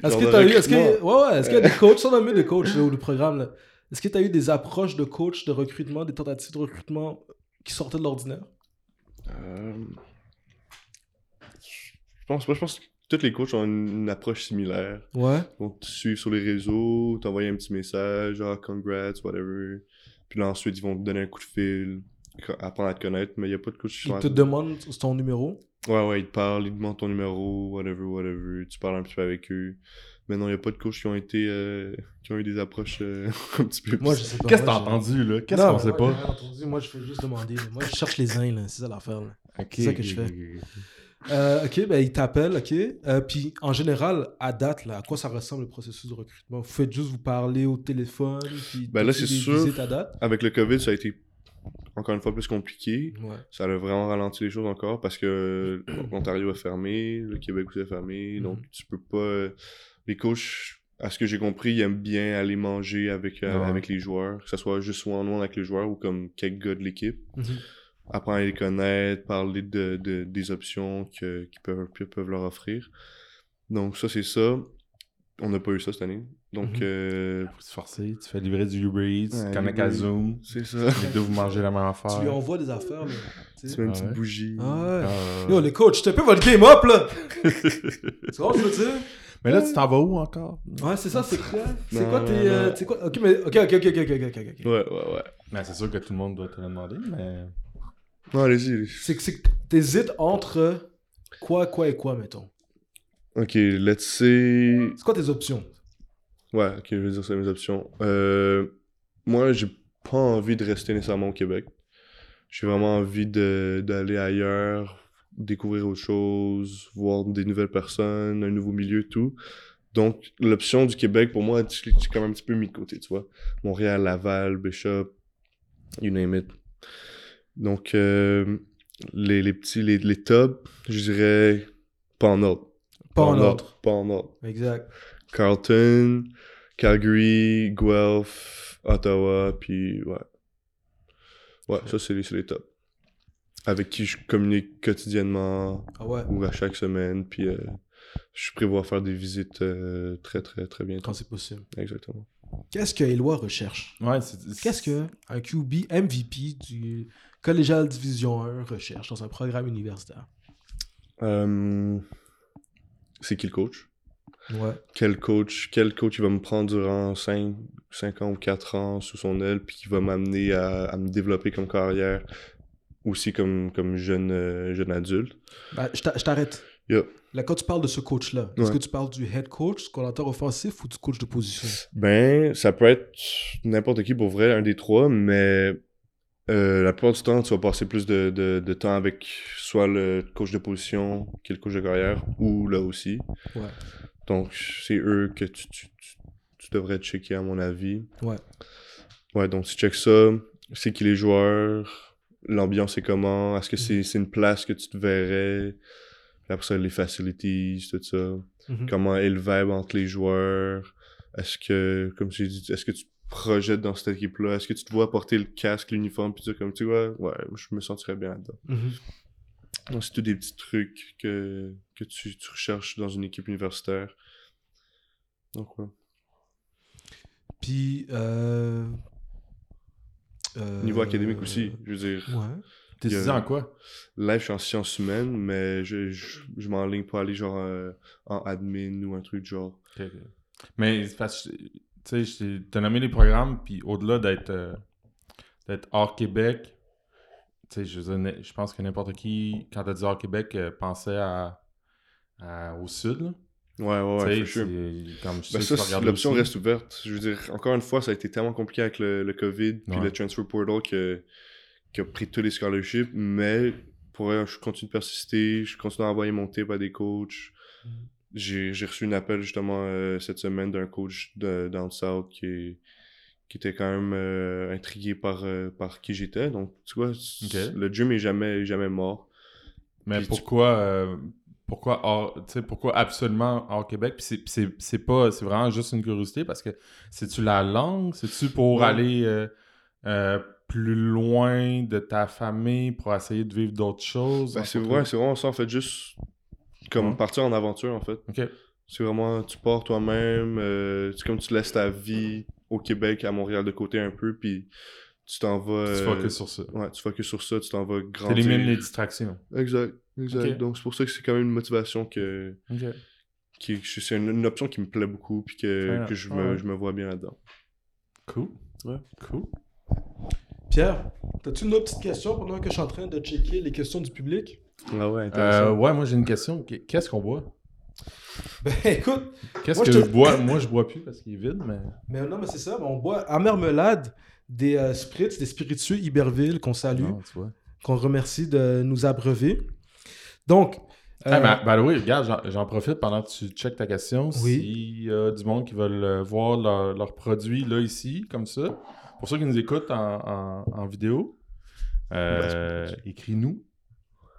Est-ce que de t'as eu, est-ce que, ouais, ouais, est-ce qu'il y a des coachs, sans nommer des coachs là, ou le programme, là, est-ce que t'as eu des approches de coach, de recrutement, des tentatives de recrutement qui sortaient de l'ordinaire? Euh, Je pense pas. Je pense que tous les coachs ont une, une approche similaire. Ouais. Ils vont te suivre sur les réseaux, t'envoyer un petit message, genre congrats, whatever. Puis là, ensuite, ils vont te donner un coup de fil, apprendre à te connaître, mais il n'y a pas de coach Ils te demandent ton numéro? Ouais, ouais, ils te parlent, ils te demandent ton numéro, whatever, whatever. Tu parles un petit peu avec eux. Mais non, il n'y a pas de coachs qui ont été. euh, qui ont eu des approches euh, [LAUGHS] un petit peu. Moi, je sais pas. Qu'est-ce que t'as entendu, là? Qu'est-ce Non, qu'on sait pas? entendu. Moi, je fais juste demander. là. Moi, je cherche les uns, là. C'est ça l'affaire, là. C'est ça que je fais. Euh, ok, ben il t'appelle, ok. Euh, puis en général, à date, là, à quoi ça ressemble le processus de recrutement? Vous faites juste vous parler au téléphone, puis Ben là, c'est sûr. à date? Avec le COVID, ça a été encore une fois plus compliqué. Ouais. Ça a vraiment ralenti les choses encore parce que [CLEARS THROAT] l'Ontario a fermé, le Québec aussi a fermé. Donc, Mhm. tu peux pas. euh, Les coachs, à ce que j'ai compris, ils aiment bien aller manger avec, euh, Ouais. avec les joueurs, que ce soit juste one-on-one avec les joueurs ou comme quelques gars de l'équipe. Mhm. apprendre à les connaître, parler de, de- des options qu'ils peuvent, qu'ils peuvent leur offrir. Donc ça, c'est ça. On n'a pas eu ça cette année. Donc euh, Faut se forcer, tu fais livrer du Uber Eats, Ouais, tu connectes à. Zoom, c'est ça. les deux vous mangez la même affaire. Tu lui envoies des affaires, là. tu mets une Ah petite ouais. bougie. Ah ouais. Ah, Yo, les coachs, t'as peu votre game up, là [LAUGHS] Tu vois, je veux dire? Mais là, tu t'en vas où encore? Ouais, c'est ça, c'est quoi? C'est Non, quoi tes. non. euh, c'est quoi? Ok, mais. Ok, ok, ok, ok, ok, ok, ok. Ouais, ouais, ouais. Ben, c'est sûr que tout le monde doit te le demander, mais. Non, allez-y. C'est que c'est que t'hésites entre quoi, quoi et quoi, mettons. Ok, let's say... C'est quoi tes options? Ouais, ok, je vais dire ça mes options. Euh, moi, j'ai pas envie de rester nécessairement au Québec. J'ai vraiment envie d'aller ailleurs, découvrir autre chose, voir des nouvelles personnes, un nouveau milieu, tout. Donc, l'option du Québec, pour moi, l'ai quand même un petit peu mis de côté, tu vois. Montréal, Laval, Bishop, you name it. Donc, euh, les, les petits, les, les tops, je dirais pas en ordre. Pas en ordre. Pas en ordre. Exact. Carlton, Calgary, Guelph, Ottawa, puis ouais. Ouais, ça c'est les, c'est les tops. Avec qui je communique quotidiennement Ah ouais, ou à chaque semaine, puis euh, je prévois faire des visites euh, très très très bientôt. quand c'est possible. Exactement. Qu'est-ce que Eloi recherche? Ouais, Qu'est-ce que un QB MVP du Collégial Division 1 recherche dans un programme universitaire? Euh, c'est qui le coach? Ouais. Quel coach, quel coach il va me prendre durant 5, 5 ans ou 4 ans sous son aile, puis qui va m'amener à, à me développer comme carrière, aussi comme, comme jeune, euh, jeune adulte. Ben, je t'a- je t'arrête. Là, quand tu parles de ce coach-là, est-ce Ouais. que tu parles du head coach, coordinateur offensif ou du coach de position? Ben, ça peut être n'importe qui pour vrai, un des trois, mais euh, la plupart du temps, tu vas passer plus de, de, de temps avec soit le coach de position, qui est le coach de carrière, ou là aussi. Ouais. Donc, c'est eux que tu, tu, tu, tu devrais checker, à mon avis. Ouais. Ouais, donc tu checkes ça, c'est qui les joueurs, l'ambiance est comment, est-ce que c'est c'est une place que tu te verrais, après ça, les facilities, tout ça Mhm. comment est le vibe entre les joueurs? Est-ce que, comme j'ai dit, est-ce que tu projettes dans cette équipe-là? Est-ce que tu te vois porter le casque, l'uniforme, puis dire comme tu vois, ouais, je me sentirais bien là-dedans. Mhm. Donc, c'est tous des petits trucs que, que tu, tu recherches dans une équipe universitaire. Donc, ouais. Puis, euh, Euh, Niveau académique aussi, je veux dire. Ouais. T'es étudiant en quoi? Là, je suis en sciences humaines, mais je, je, je m'enligne pour aller genre euh, en admin ou un truc genre. Ok, ok. Mais parce que, tu sais, t'as nommé les programmes, puis au-delà d'être euh, hors Québec, tu sais, je, pense que n'importe qui, quand t'as dit hors Québec, euh, pensait à, à- au sud, là. Ouais, ouais, ouais, c'est comme je Ben ça, l'option reste ouverte. Je veux dire, encore une fois, ça a été tellement compliqué avec le, le COVID puis Ouais. le transfer portal que, qui a pris tous les scholarships, mais pour je continue de persister, je continue à envoyer mon tape à des coachs. J'ai reçu un appel justement euh, cette semaine d'un coach de, down south qui, était quand même euh, intrigué par, euh, par qui j'étais. Donc, tu vois, le dream est jamais, jamais mort. Mais Puis pourquoi, pourquoi, hors- pourquoi absolument hors Québec? Puis c'est- pas, c'est vraiment juste une curiosité parce que c'est-tu la langue? C'est-tu pour Ouais. aller plus loin de ta famille pour essayer de vivre d'autres choses? Ben, c'est vrai, c'est vraiment ça, en fait, juste comme Ouais. partir en aventure, en fait. C'est vraiment, tu pars toi-même, euh, c'est comme tu laisses ta vie au Québec, à Montréal de côté un peu, puis tu t'en vas. Tu euh, focuses sur ça. Ouais, tu focuses sur ça, tu t'en vas grandir. T'élimines les distractions. Exact, exact. Donc c'est pour ça que c'est quand même une motivation que. Ok. qui c'est une, une option qui me plaît beaucoup, puis que, Ah, que je, me, je me vois bien là-dedans. Cool. Ouais. Cool. Pierre, as-tu une autre petite question pendant que je suis en train de checker les questions du public? Ah ouais, Euh, ouais, moi j'ai une question. Qu- Qu'est-ce qu'on boit? [LAUGHS] Ben écoute, Qu'est-ce Moi, que je bois? [LAUGHS] Moi je bois plus parce qu'il est vide, mais. mais non, mais c'est ça, on boit à marmelade des euh, spritz, des spiritueux Iberville qu'on salue, vois. qu'on remercie de nous abreuver. Donc, Ah, euh, ben, ben oui, regarde, j'en- profite pendant que tu checkes ta question. Oui. S'il y a du monde qui veulent euh, voir leur- leurs produits là, ici, comme ça, pour ceux qui nous écoutent en, en- en vidéo, euh, écris-nous.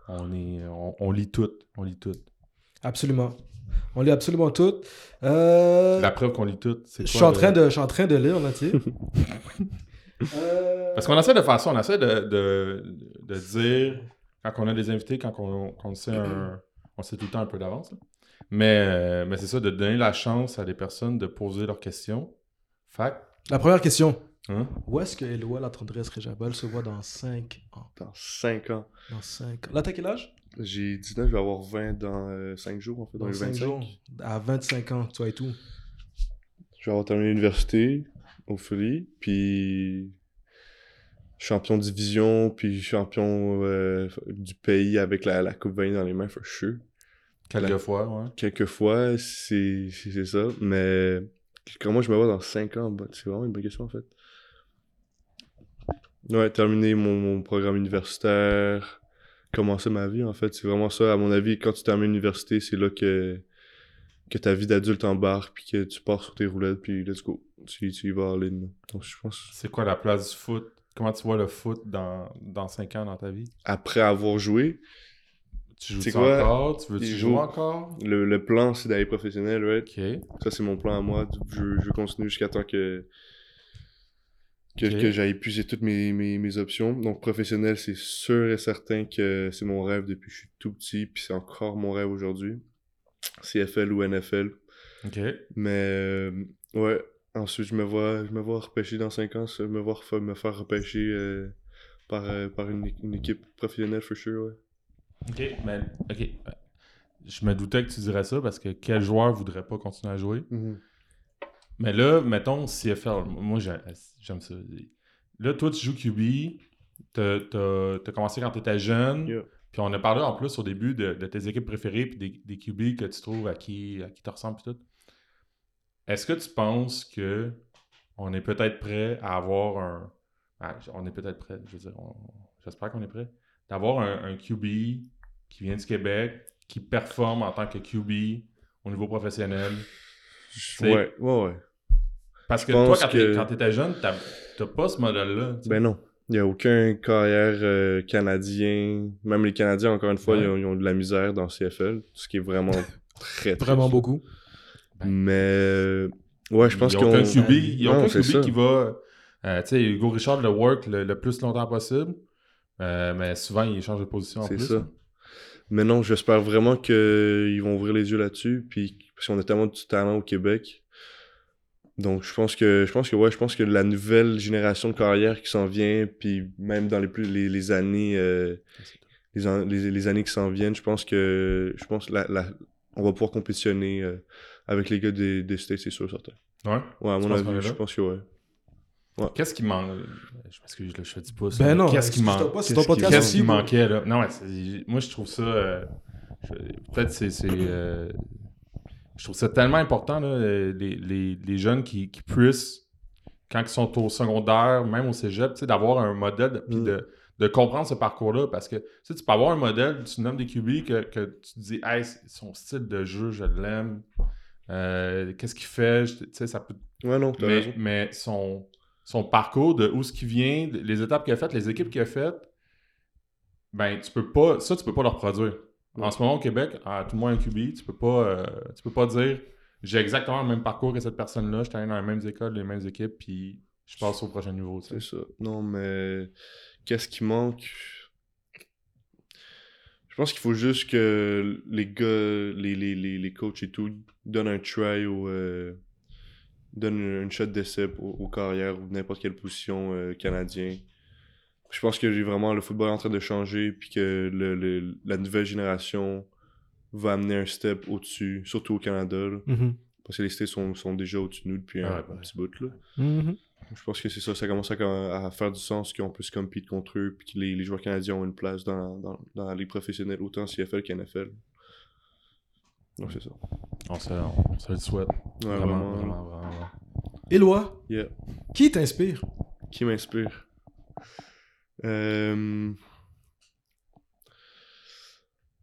On, est, on, on lit tout. On lit tout. absolument. On lit absolument tout. Euh, La preuve qu'on lit tout, c'est je suis en train de, je suis en train de lire, là, tu. [LAUGHS] Euh, Parce qu'on essaie de faire ça, on essaie de, de, de dire, quand on a des invités, quand on, qu'on sait un... On sait tout le temps un peu d'avance. Mais, mais c'est ça, de donner la chance à des personnes de poser leurs questions. Fac, La première question. Hein? Où est-ce que Eloi, la tendresse Réjabal, se voit dans 5 ans? Dans 5 ans. Dans 5 ans. Là, t'as quel âge? J'ai 19, je vais avoir 20 dans 5 jours, en fait, dans, Dans les 5 25. jours? À 25 ans, tu vois et tout. Je vais avoir terminé l'université au Philly, puis champion de division, puis champion euh, du pays avec la, la Coupe Vanier dans les mains, for sure. Quelquefois, ouais. Quelquefois, c'est ça, mais comment je me vois dans 5 ans, bah, c'est vraiment une bonne question en fait. Ouais, terminer mon, mon programme universitaire, commencer ma vie en fait, c'est vraiment ça. À mon avis, quand tu termines l'université, c'est là que, que ta vie d'adulte embarque, puis que tu pars sur tes roulettes, puis let's go. Tu, tu y vas in. Donc je pense, C'est quoi la place du foot? Comment tu vois le foot dans, dans 5 ans dans ta vie? après avoir joué, Tu joues quoi? encore? Tu veux-tu Il jouer joue. encore? le, le plan c'est d'aller professionnel, right? Ça, c'est mon plan à moi. Je, je continue jusqu'à temps que, que, Ok. que j'aille épuiser toutes mes, mes, mes options. Donc, professionnel, c'est sûr et certain que c'est mon rêve depuis que je suis tout petit, puis c'est encore mon rêve aujourd'hui. CFL ou NFL. Ok. Mais, euh, ouais. Ensuite, je me vois, je me vois repêcher dans 5 ans, me voir me faire repêcher euh, par, euh, par une, une équipe professionnelle, for sure, ouais. Ok, mais ok. Je me doutais que tu dirais ça parce que quel joueur voudrait pas continuer à jouer? Mais là, mettons CFL, moi j'ai- j'aime ça. Là, toi, tu joues QB, t'as commencé quand t'étais jeune, Yeah. puis on a parlé en plus au début de, de tes équipes préférées, puis des, des QB que tu trouves à qui, à qui te ressemblent, puis tout. Est-ce que tu penses que on est peut-être prêt à avoir un. ah, on est peut-être prêt, je veux dire, j'espère qu'on est prêt, d'avoir un, un QB qui vient du Québec, qui performe en tant que QB au niveau professionnel. C'est- Ouais, ouais, ouais. Parce que toi, quand que- t'étais jeune, t'as t'as pas ce modèle-là. tu. Ben non. Il n'y a aucun carrière euh, canadien. Même les Canadiens, encore une fois, Ouais. ils, ont, ils ont de la misère dans CFL. Ce qui est vraiment [LAUGHS] très, très. Vraiment beaucoup. Mais. euh, Ouais, je pense Il y a qu'on. aucun QB, il y a Non, aucun c'est QB qui va. euh, tu sais, Hugo Richard le work le, le plus longtemps possible. Euh, mais souvent, il change de position en C'est plus. ça. Mais non, j'espère vraiment qu'ils vont ouvrir les yeux là-dessus. Puis, parce qu'on a tellement de talent au Québec. Donc, je pense que, je pense que, ouais, je pense que la nouvelle génération de carrière qui s'en vient, puis même dans les plus, les, les années, euh, les, an- les, les années qui s'en viennent, je pense que, je pense la, la, on va pouvoir compétitionner euh, avec les gars des, des States, c'est sûr, certain. Ouais. Ouais, à mon avis, je pense que ouais. Qu'est-ce qui manque Je m'excuse, je fais du pouce. Ben mais non, Qu'est-ce qui manque pas, c'est Qu'est-ce qui- manquait là? Non, ouais, moi je trouve ça. euh, Peut-être c'est. c'est, euh, je trouve ça tellement important, là, euh, les, les, les jeunes qui, qui puissent, quand ils sont au secondaire, même au cégep, tu sais, d'avoir un modèle, puis Mm. de, de comprendre ce parcours-là. Parce que tu peux avoir un modèle, tu nommes des QB que, que tu te dis, hey, son style de jeu, je l'aime. Euh, Qu'est-ce qu'il fait Tu sais, ça peut Ouais, non, mais, mais son, son parcours de où ce qui vient, les étapes qu'il a faites, les équipes qu'il a faites, ben tu peux pas. Ça, tu peux pas le reproduire. En ce moment au Québec, à tout le moins un QB, tu peux pas euh, tu peux pas dire j'ai exactement le même parcours que cette personne-là, je suis allé dans les mêmes écoles, les mêmes équipes, puis je passe au prochain niveau. C'est ça. Non, mais qu'est-ce qui manque? Je pense qu'il faut juste que les gars, les, les, les, les coachs et tout, donnent un try ou euh, donnent une shot d'essai aux, aux carrières ou n'importe quelle position euh, canadien. Je pense que j'ai vraiment le football est en train de changer puis que le, le- la nouvelle génération va amener un step au-dessus, surtout au Canada. là. Mhm. parce que les States sont, sont déjà au-dessus de nous depuis un, ouais, un petit bout. Là. Mhm. Je pense que c'est ça, ça commence à, à faire du sens qu'on puisse compete contre eux, puis que les, les joueurs canadiens ont une place dans, dans, dans la ligue professionnelle, autant CFL qu'NFL. Donc c'est ça. On se, on se le souhaite. Ouais, vraiment, vraiment. vraiment, vraiment, vraiment. Éloi, Yeah. qui t'inspire? Qui m'inspire? Euh,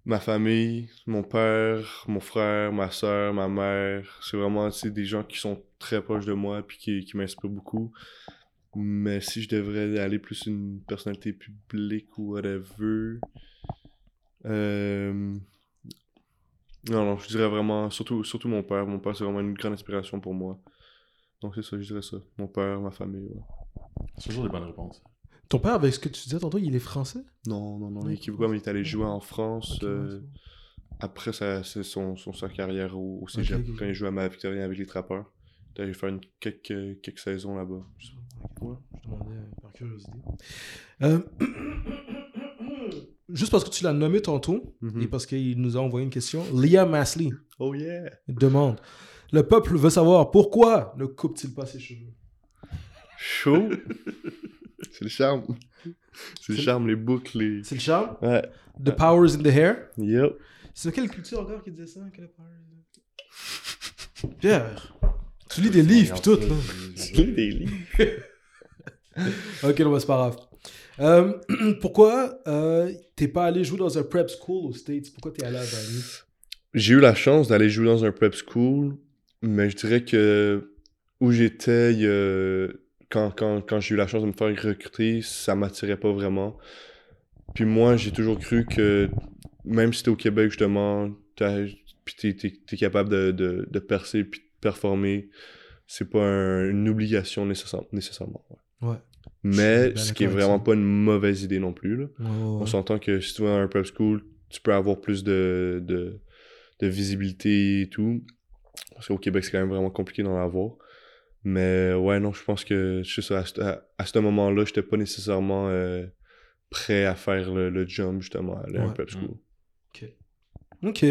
Ma famille, mon père, mon frère, ma soeur, ma mère. C'est vraiment des gens qui sont très proches de moi puis qui, qui m'inspirent beaucoup. Mais si je devrais aller plus une personnalité publique ou whatever. Euh... Non, non, je dirais vraiment, surtout, surtout mon père. Mon père, c'est vraiment une grande inspiration pour moi. Donc c'est ça, je dirais ça. Mon père, ma famille, ouais. C'est toujours des bonnes réponses. Ton père, avec ce que tu disais tantôt, il est français? Non, non, non. Oui, Il est québécois, mais il est allé jouer en France. Euh, après sa, son, son, sa carrière au, au cégep, quand il jouait à ma Victorien avec les trappeurs. Il allé faire une, quelques, quelques saisons là-bas. Ouais, je demandais euh, par curiosité. Euh, [CLEARS THROAT] Juste parce que tu l'as nommé tantôt, Mhm. et parce qu'il nous a envoyé une question, Liam Masley Oh yeah! demande Le peuple veut savoir pourquoi ne coupe-t-il pas ses cheveux? Chaud! [LAUGHS] c'est le charme. C'est le charme, les boucles, les... C'est le charme? Ouais. The powers in the hair? Yep. C'est quelle culture encore qui disait ça que le power is Pierre, tu lis des livres pis tout, là. [LAUGHS] des livres. [LAUGHS] Ok, non, bah, c'est pas grave. Euh, [CLEARS THROAT] pourquoi euh, t'es pas allé jouer dans un prep school aux States? Pourquoi t'es allé à Bali J'ai eu la chance d'aller jouer dans un prep school, mais je dirais que où j'étais, quand, quand, quand j'ai eu la chance de me faire recruter, ça m'attirait pas vraiment. Puis moi, j'ai toujours cru que même si t'es au Québec, justement, puis t'es, t'es capable de, de, de percer puis de performer, c'est pas un- une obligation nécessaire- nécessairement. ouais. Ouais. Mais ce qui est vraiment pas une mauvaise idée non plus. Là. Ouais, ouais, On s'entend que si tu vas dans un prep school, tu peux avoir plus de, de, de visibilité et tout. Parce qu'au Québec, c'est quand même vraiment compliqué d'en avoir. Mais ouais, non, je pense que je sais à, ce- à- à ce moment-là, j'étais pas nécessairement euh, prêt à faire le, le jump, justement, à aller à un prep school. Ok.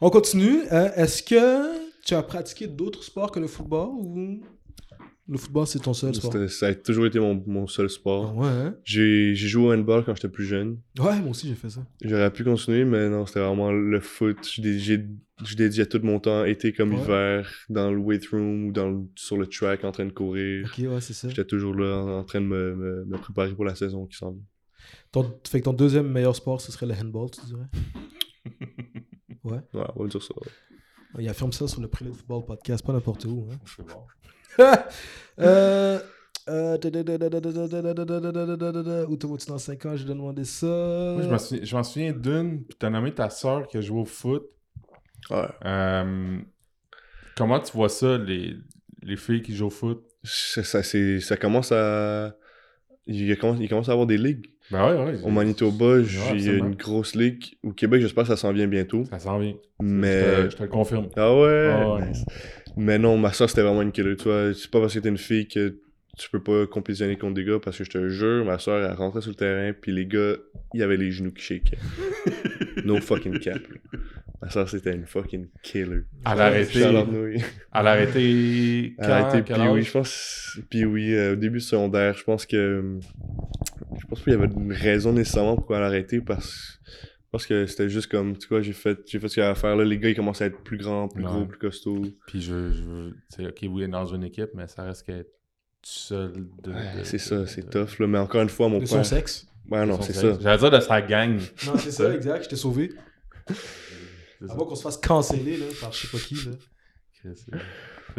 On continue. Euh, Est-ce que tu as pratiqué d'autres sports que le football ou le football c'est ton seul sport Ça a toujours été mon, mon seul Ah sport. Ouais, hein? J'ai j'ai joué au handball quand j'étais plus jeune. Ouais, moi aussi j'ai fait ça. J'aurais pu continuer, mais non, c'était vraiment le foot. J'ai- dédiais tout mon temps, été comme Ouais. hiver, dans le weight room ou dans le- sur le track en train de courir. Ok, ouais, c'est ça. J'étais toujours là en, en train de me, me- me préparer pour la saison qui s'en vient. Ton, fait que ton deuxième meilleur sport ce serait le handball, tu dirais? [LAUGHS] Ouais. Ouais, on va dire ça. ouais. Il affirme ça sur le Prélé de Football podcast, pas n'importe où. Hein euh, euh... Où te tu dans 5 ans? Demandé ça. Je m'en souviens, d'une. Puis t'as nommé ta soeur qui a joué au foot. Ouais. Comment tu vois ça, les, les filles qui jouent au foot? Ça, commence à. Il commence, à avoir des ligues. Ben Au Manitoba, il y a une grosse ligue. Au Québec, j'espère que ça s'en vient bientôt. Ça s'en vient. Mais... Je, te, le confirme. Ah ouais? Mais non, ma soeur, c'était vraiment une killer. Tu vois, c'est pas parce que t'es une fille que tu peux pas compétitionner contre des gars, parce que je te jure, ma soeur, elle rentrait sur le terrain, puis les gars, il y avait les genoux qui shakaient. [LAUGHS] no fucking cap. Ma soeur, c'était une fucking killer. Elle a arrêté. Elle a arrêté. Elle a puis oui, je pense. Puis oui, euh, au début secondaire, je pense que. Je pense qu'il y avait une raison nécessairement pourquoi elle a arrêté parce, parce que c'était juste comme, tu vois, j'ai fait, j'ai fait ce qu'il y avait à faire. Là, les gars, ils commençaient à être plus grands, plus Ouais. gros, plus costauds. Puis je, je veux. Tu sais, ok, oui, elle est dans une équipe, mais ça reste qu'elle est seule. De, Ouais, de- c'est ça, de- c'est tough. Là. Mais encore une fois, mon De père. son sexe. Ouais, non, c'est ça. J'allais dire de sa gang. Non, c'est ça, exact. Je t'ai sauvé. [LAUGHS] Avant qu'on se fasse canceller là, par je sais pas qui. Là.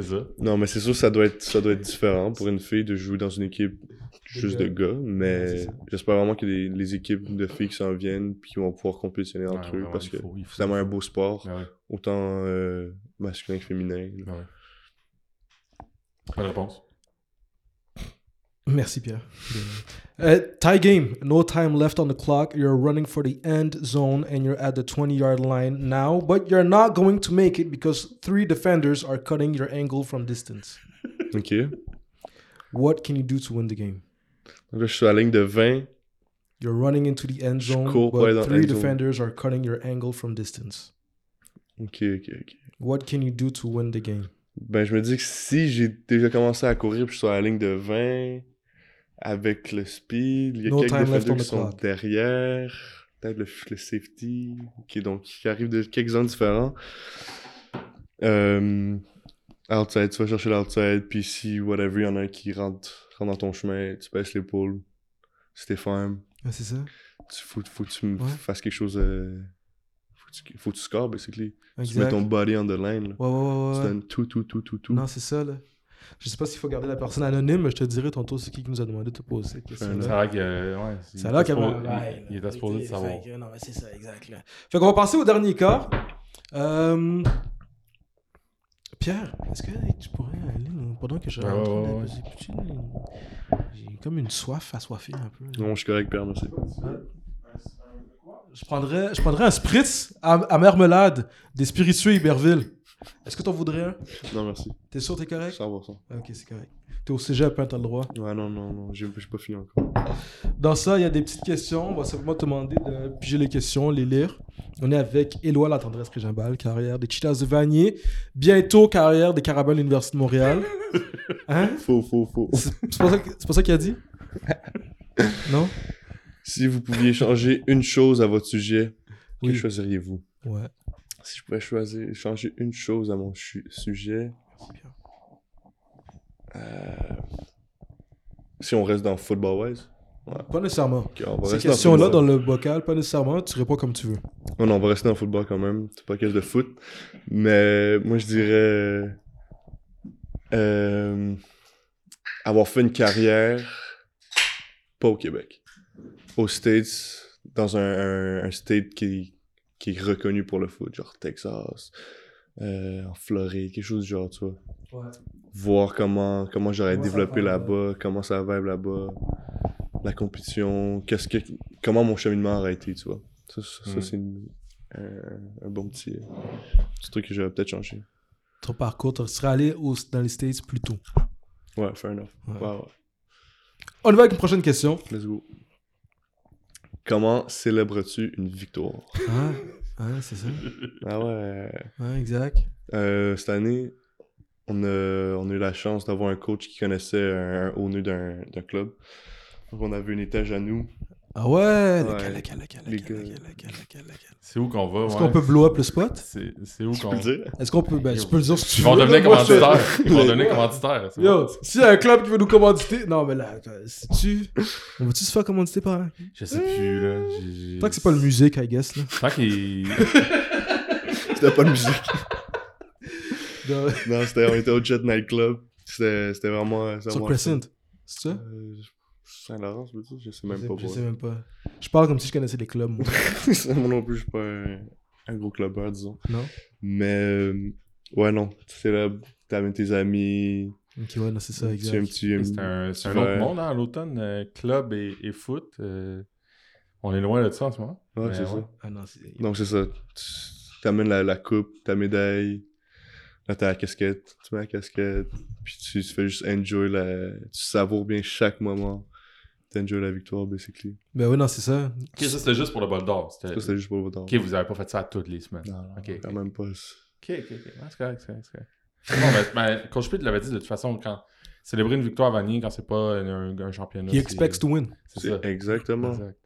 C'est ça. Non, mais c'est sûr, ça doit être, ça doit être différent pour une fille de jouer dans une équipe juste de gars. Mais j'espère vraiment que les, les équipes de filles qui s'en viennent puis qui vont pouvoir compétitionner entre Ouais, eux vraiment, parce que c'est tellement un beau sport, Ouais, autant euh, masculin que féminin. Bonne réponse. Merci Pierre. Uh, tie game. No time left on the clock. You're running for the end zone and you're at the 20 yard line now, but you're not going to make it because three defenders are cutting your angle from distance. Ok. What can you do to win the game? Donc là, je suis à la ligne de 20. You're running into the end Je zone, cours pour aller but dans three end zone. defenders are cutting your angle from distance. Ok, ok, ok. What can you do to win the game? Ben, je me dis que si j'ai déjà commencé à courir puis je suis à la ligne de 20, avec le speed, il y a No quelques on qui sont clock. derrière, peut-être le, le safety, qui, donc, qui arrive de quelques zones différents. Euh, outside, tu vas chercher l'outside, puis si, whatever, il y en a un qui rentre, rentre dans ton chemin, tu baisses l'épaule, t'es ferme, Ah, c'est ça? tu, faut, faut que tu Ouais. fasses quelque chose, euh, faut, que tu, faut que tu scores, basically. Tu Exact. mets ton body on the line, là. Ouais, ouais, ouais, tu ouais. donnes tout, tout, tout, tout, tout. Non, c'est ça, là. Je sais pas s'il faut garder la personne anonyme, mais je te dirai tantôt c'est qui qui nous a demandé de te poser cette question. L'air était qu'il il- était supposé de savoir. Non, mais c'est ça, exact. Là. Fait qu'on va passer au dernier cas. Euh, Pierre, est-ce que tu pourrais aller là, pendant que je rentre ouais, là, ouais, j'ai comme une soif assoiffée un peu. là. Non, je suis correct, Père, merci. Je prendrais, je prendrais un spritz à, à marmelade des spiritueux Iberville. Est-ce que t'en voudrais un? Non, merci. T'es sûr t'es correct? 100%. Ok, c'est correct. T'es au cégep, hein, t'as le droit. Ouais, non, non, non, j'ai pas fini encore. Dans ça, il y a des petites questions. On va simplement te demander de piger les questions, les lire. On est avec Éloi La Tendresse Prégimbal, carrière des Cheetahs de Vanier. Bientôt, carrière des Carabins de l'Université de Montréal. [LAUGHS] Hein? Faux, faux, faux. C'est pas ça ça qu'il a dit? [LAUGHS] Non? Si vous pouviez changer une chose à votre sujet, que choisiriez-vous? Ouais. Si je pouvais choisir, changer une chose à mon sujet, euh, si on reste dans football wise, Pas nécessairement. ok, on va Ces dans questions-là dans le bocal, pas nécessairement. Tu réponds comme tu veux. Non, non, on va rester dans le football quand même. C'est pas quelque de foot. Mais moi, je dirais. euh, avoir fait une carrière. Pas au Québec. Aux States, dans un, un, un state qui, qui est reconnu pour le foot, genre Texas, euh, en Floride, quelque chose du genre, tu vois. Ouais. Voir comment, comment j'aurais développé là-bas, comment ça vibe là-bas, la compétition, qu'est-ce que, comment mon cheminement aurait été, tu vois. Ça, ça, ça, Mm. c'est un, un bon petit, euh, petit truc que j'aurais peut-être changé. Ton parcours, tu serais allé au- dans les States plus tôt. Ouais, fair enough. Ouais. Ouais, ouais. On y va avec une prochaine question. Let's go. Comment célèbres-tu une victoire? Ah, ah c'est ça. Ah ouais. Ouais, exact. Euh, cette année, on a, on a eu la chance d'avoir un coach qui connaissait un, un owner d'un d'un club. Donc on avait un étage à nous. Ah ouais, lequel, lequel, lequel, lequel. C'est où qu'on va, Est-ce ouais? qu'on peut blow up le spot? C'est c'est où qu'on. le? Est-ce qu'on peut. Ben, tu peux le dire si tu Ils vont veux, devenir je- commanditaires. Ils vont devenir commanditaires. Yo, s'il y a un club qui veut nous commanditer. Non, mais là, si tu. On va-tu se faire commanditer par un. Je sais plus, là. Tant que c'est pas le musique, I guess, là. Tant qu'il. [LAUGHS] C'était pas de musique. Non, c'était, on était au Jet Nightclub. C'était, c'était vraiment. c'était Sur Crescent. C'est ça? Saint-Laurent, je veux dire? Je sais même je, pas. je sais même pas. Je parle comme si je connaissais les clubs, moi. [LAUGHS] moi non plus, je suis pas un, un gros clubbeur, disons. non? Mais. euh, ouais, non. Tu célèbres, t'amènes tes amis. Ok, ouais, non, c'est ça, exact. C'est un, autre monde, hein, à l'automne. euh, club et, et foot. euh, on est loin de ça en ce moment. Ouais, c'est ouais. ça. Ah non, c'est. Donc, c'est ça. Tu t'amènes la, la coupe, ta médaille, Là, t'as la casquette, tu mets la casquette, puis tu, tu fais juste enjoy la. Tu savoures bien chaque moment. T'enjoy la victoire, basically. Ben oui, non, c'est ça. Ok, ça c'était juste pour le bol d'or. c'était- Ça, c'est juste pour votre Ok, vous avez pas fait ça toutes les semaines. Non, non, Ok, quand ok. même pas. Ok, ok, ok. Ouais, c'est correct, c'est correct, c'est correct. Non, mais, mais Coach Pitt l'avait dit de toute façon, quand célébrer une victoire à Vanier quand c'est pas un, un championnat. He expects to win. C'est ça. Exactement. Exact.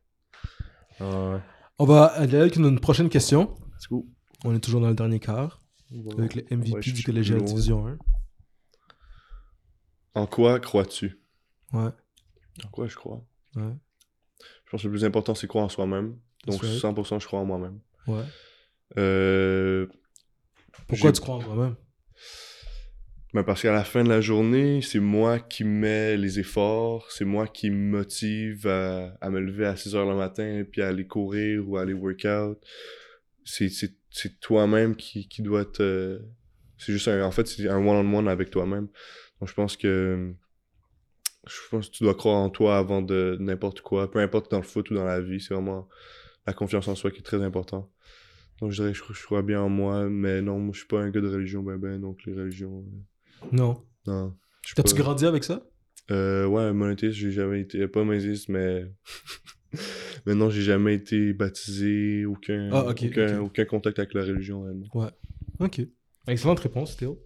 Ah. On va aller avec une prochaine question. Let's go. On est toujours dans le dernier quart avec le MVP Ouais, du collégial. Division 1. En quoi crois-tu? Ouais, En quoi je crois ouais, Je pense que le plus important, c'est croire en soi-même. Donc, right. 100% je crois en moi-même. ouais. Euh, Pourquoi tu crois en toi-même? Ben parce qu'à la fin de la journée, c'est moi qui mets les efforts, c'est moi qui me motive à, à me lever à 6 heures le matin, puis à aller courir ou à aller workout. C'est, toi-même qui, qui doit te... C'est juste un... En fait, c'est un one-on-one avec toi-même. Donc, je pense que... Je pense que tu dois croire en toi avant de n'importe quoi, peu importe dans le foot ou dans la vie. C'est vraiment la confiance en soi qui est très important. Donc, je dirais que je, je crois bien en moi, mais non, moi, je suis pas un gars de religion, ben ben, donc les religions... euh, Non. non. T'as-tu grandi avec ça? Euh, ouais, monothéiste, j'ai jamais été. Pas monothéiste, mais. [LAUGHS] mais non, j'ai jamais été baptisé, aucun, Ah, aucun, aucun contact avec la religion. vraiment. Ok. Excellente réponse, Théo.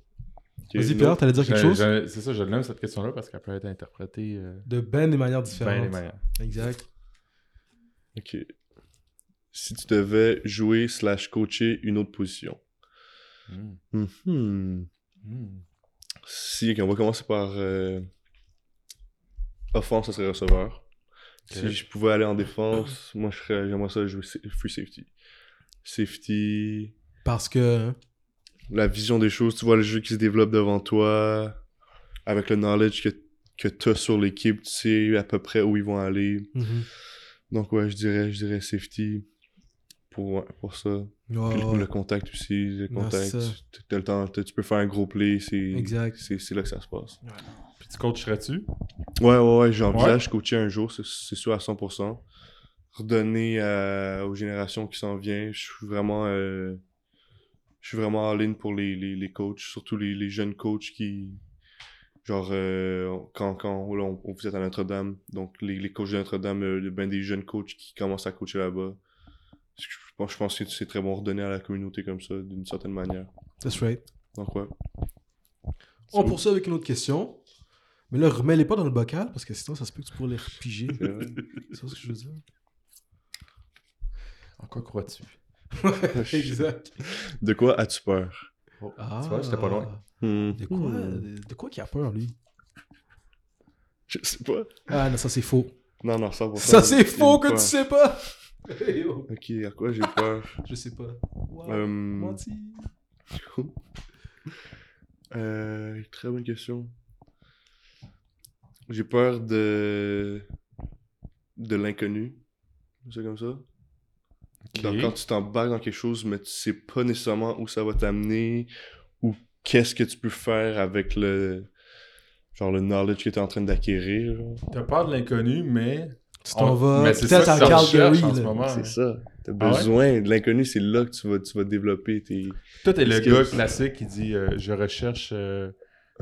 Vas-y. Pierre, t'allais dire quelque chose? C'est ça, je l'aime cette question-là parce qu'elle peut être interprétée euh, De ben des manières différentes. des manières. Exact. Ok. Si tu devais jouer slash coacher une autre position. Mm. Mhm. Mm. Si, ok, on va commencer par. euh, Offense, ça serait receveur. Si je pouvais aller en défense, moi, je serais- j'aimerais ça jouer free safety. Safety. Parce que. La vision des choses, tu vois le jeu qui se développe devant toi, avec le knowledge que, que tu as sur l'équipe, tu sais à peu près où ils vont aller. Mhm. Donc ouais, je dirais, je dirais safety pour, pour ça. Ouais, Puis ouais. Le contact aussi, le contact, tu t'as le temps, t'as- tu peux faire un gros play, c'est Exact. c'est c'est là que ça se passe. Puis tu coacherais-tu? Ouais, ouais, ouais, j'envisage coacher un jour, c'est c'est sûr à 100%. Redonner à- aux générations qui s'en viennent, je suis vraiment... euh, je suis vraiment en ligne pour les, les, les coachs, surtout les, les jeunes coachs qui... Genre, euh, quand, quand là, on, on visite à Notre-Dame, donc les, les coachs de Notre-Dame, euh, ben des jeunes coachs qui commencent à coacher là-bas. Je pense, je pense que c'est très bon redonner à la communauté comme ça, d'une certaine manière. That's right. Donc ouais. On poursuit avec une autre question. Mais là, remets-les pas dans le bocal parce que sinon, ça se peut que tu pourrais les repiger. C'est vrai. [LAUGHS] C'est ça ce que je veux dire. En quoi crois-tu? Exact. De quoi as-tu peur? Oh, Ah. Tu vois, j'étais pas loin. Hmm. De quoi, Hmm. de, quoi qu'il a peur, lui? Je sais pas. Ah, non, ça c'est faux. Non, non, 100%. Ça c'est faux que peur. tu sais pas [LAUGHS] Hey, yo. Ok, à quoi j'ai peur? Je sais pas. Wow, Euh, menti. [LAUGHS] euh, très bonne question. J'ai peur de de l'inconnu. C'est comme ça. Donc, quand tu t'embarques dans quelque chose, mais tu sais pas nécessairement où ça va t'amener ou qu'est-ce que tu peux faire avec le genre le knowledge que tu es en train d'acquérir. T'as peur de l'inconnu, mais. Tu t'en on- vas peut-être Calgary. en moment. C'est ça. T'as Ah ouais? besoin de l'inconnu, c'est là que tu vas, tu vas développer tes. Toi, t'es le gars classique qui dit euh, Je recherche euh,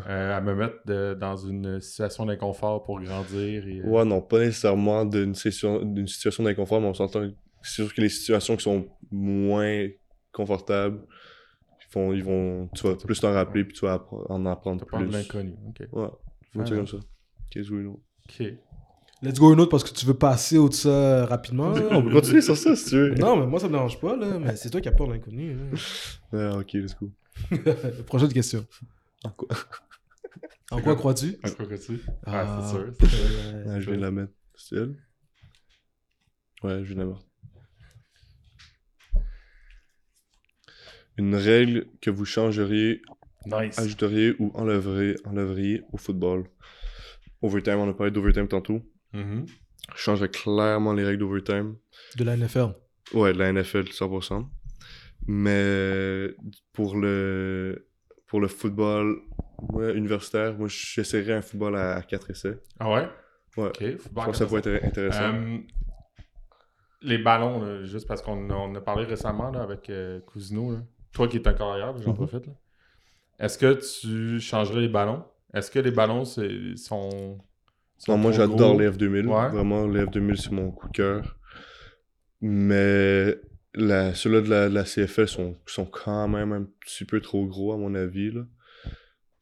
euh, à me mettre de- dans une situation d'inconfort pour grandir. Et, euh, Ouais, non, pas nécessairement d'une d'une situation d'inconfort, mais on s'entend. C'est sûr que les situations qui sont moins confortables, ils vont, ils vont, tu vas plus t'en rappeler puis tu vas appre- en apprendre T'as peur de plus. l'inconnu. Ok. Ouais, faut Ah. dire comme ça. Qu'est-ce que vous Ok. Let's go une autre parce que tu veux passer au de ça rapidement. là. On peut continuer sur ça si tu veux. Non, mais moi ça me dérange pas, là. Mais c'est toi qui as peur de l'inconnu. [LAUGHS] Ah, ok, let's go. [LAUGHS] Prochaine question. En quoi? [LAUGHS] En quoi crois-tu? À quoi que tu Ah, Ah, c'est sûr. euh, Ah, Je vais la mettre. C'est elle? Ouais, je vais la mettre. Une règle que vous changeriez Nice. ajouteriez ou enlèveriez, enlèveriez au football. Overtime, on a parlé d'overtime tantôt. Je changerais clairement les règles d'overtime. De la NFL. Ouais, de la NFL, 100%. Mais pour le, pour le football ouais, universitaire, moi, j'essaierais un football à 4 essais. Ah ouais? Ouais. Je pense que ça pourrait être intéressant. Euh, les ballons, là, juste parce qu'on on a parlé récemment là, avec euh, Cousino. là. Toi qui es un carrière, j'en Mhm. profite. là. Est-ce que tu changerais les ballons? Est-ce que les ballons sont. sont Non, moi, j'adore les F2000. Ouais. Vraiment, les F2000, c'est mon coup de cœur. Mais ceux-là de la, de la CFL sont, sont quand même un petit peu trop gros, à mon avis. Là.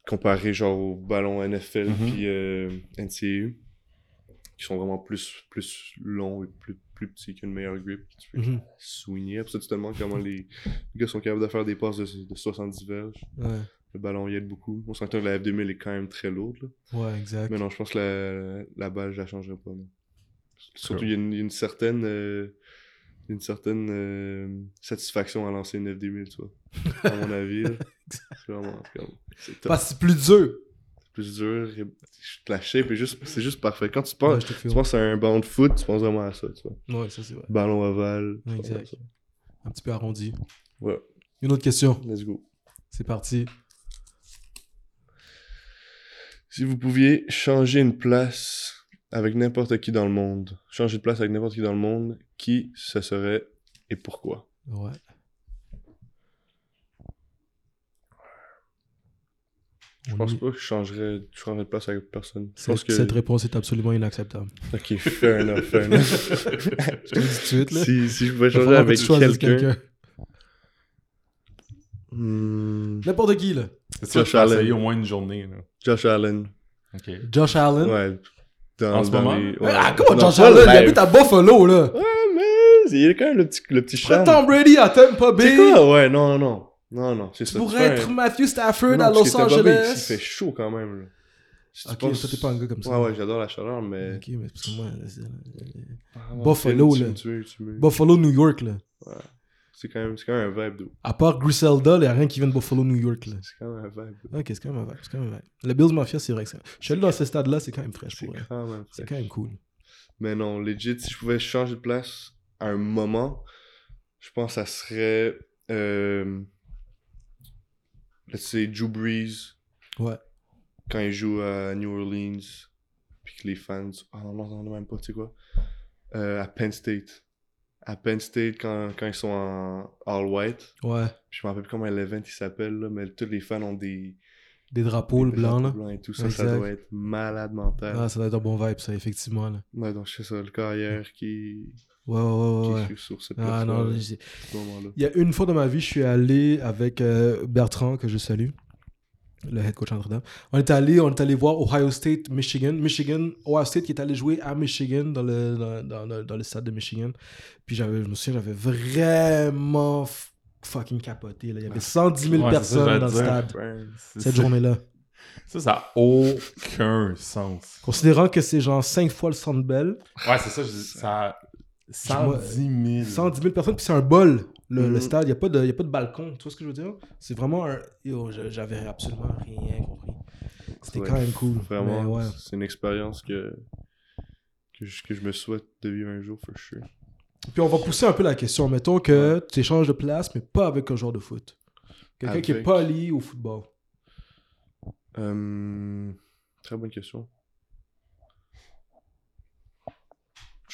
Comparé genre aux ballons NFL Mhm. puis euh, NCAU, qui sont vraiment plus, plus longs et plus, plus petits, qui ont une meilleure grip. que Tu peux Mhm. swinguer. Après ça, tu te demandes comment les, les gars sont capables de faire des passes de, de 70 verges. Ouais, Le ballon y aide beaucoup. On s'entend que la F2000 est quand même très lourde. là. ouais, exact. Mais non, je pense que la, la balle, je la changerais pas. non. Surtout, il y, a une- il y a une certaine, euh, une certaine euh, satisfaction à lancer une F2000, tu vois. À mon avis. [LAUGHS] C'est vraiment comme- c'est top. Parce que c'est plus dur. Plus dur. La shape est juste, c'est juste parfait. Quand tu penses, tu penses à un ballon de foot, tu penses vraiment à ça, tu vois. Ouais, ça c'est vrai. Ballon ovale. Ouais, exact. ça. Un petit peu arrondi. Ouais, Une autre question. let's go. C'est parti. Si vous pouviez changer une place avec n'importe qui dans le monde, changer de place avec n'importe qui dans le monde, qui ce serait et pourquoi? Ouais. Je pense pas que je changerais, je changerais de place avec personne. Je Cette, pense que... cette réponse est absolument inacceptable. Ok, fair enough, fair enough. [LAUGHS] Je te le dis tout de suite, là. si, si je pouvais changer que avec quelqu'un... Hmm, N'importe qui, là. C'est ça, Josh Allen. au moins une journée. Là. Josh Allen. Ok. Josh Allen? Ouais. Dans, En ce dans moment? les- ouais. Ah, comment Josh Allen? Il habite à Buffalo, là. Ouais, mais il est quand même le petit, le petit chat. Tom Brady à Tampa Bay. C'est quoi? Ouais, non, non. Non, non, c'est Tu ça. fais être un- Matthew Stafford Non, à Los Angeles. Il fait chaud quand même. Là. Si Ok, penses- toi, t'es pas un gars comme ça. Ouais, ouais, j'adore la chaleur, mais. Ok, mais parce que moi, c'est- Ah, Buffalo, là. tu tu Buffalo, New York, là. C'est quand, même- c'est quand même un vibe, d'eau. À part Griselda, il n'y a rien qui vient de Buffalo, New York, là. C'est quand même un vibe. d'où. Ok, c'est quand même un vibe. C'est quand même un vibe. Le Bills Mafia, c'est vrai que ça. Je suis allé dans ce stade-là, c'est quand même fraîche C'est pour vrai. quand même C'est quand même cool. Mais non, legit, si je pouvais changer de place à un moment, je pense que ça serait. Euh, let's say Drew Brees, Ouais. quand il joue à New Orleans, puis que les fans. Ah non, non, non, même pas, tu sais quoi. Euh, à Penn State. À Penn State, quand, quand ils sont en all white. Ouais. Puis je me rappelle plus comment l'event il s'appelle, là, mais tous les fans ont des. Des drapeaux, le des blanc, drapeaux là. blancs et tout ça. Ça doit être malade mental. Ah, ça doit être un bon vibe, ça, effectivement, là. Ouais, donc je sais ça, le carrière qui. Ouais, ouais, ouais, ouais. sur ce Ah non, moment-là. il y a une fois dans ma vie, je suis allé avec euh, Bertrand, que je salue, le head coach Notre-Dame. On est allé, on est allé voir Ohio State, Michigan. Michigan, Ohio State qui est allé jouer à Michigan, dans le, dans, dans- dans- le stade de Michigan. Puis j'avais, je me souviens, j'avais vraiment fucking capoté. Là. Il y avait 110 000 Ouais, ça, personnes dans le stade cette journée-là. Ça, ça a aucun sens. Considérant que c'est genre 5 fois le Centre Bell, Ouais, c'est ça, je dis, ça. 110 000. 110 000 personnes, puis c'est un bol, le, le Mhm. stade. Il n'y a, pas de- y a pas de balcon. Tu vois ce que je veux dire? C'est vraiment un. J'avais absolument rien compris. C'était Ouais, quand même cool. Vraiment, ouais. c'est une expérience que, que, je, que je me souhaite de vivre un jour, for sure. Puis on va pousser un peu la question. Mettons que tu échanges de place, mais pas avec un joueur de foot. Quelqu'un qui est Avec- pas lié au football. Euh, très bonne question.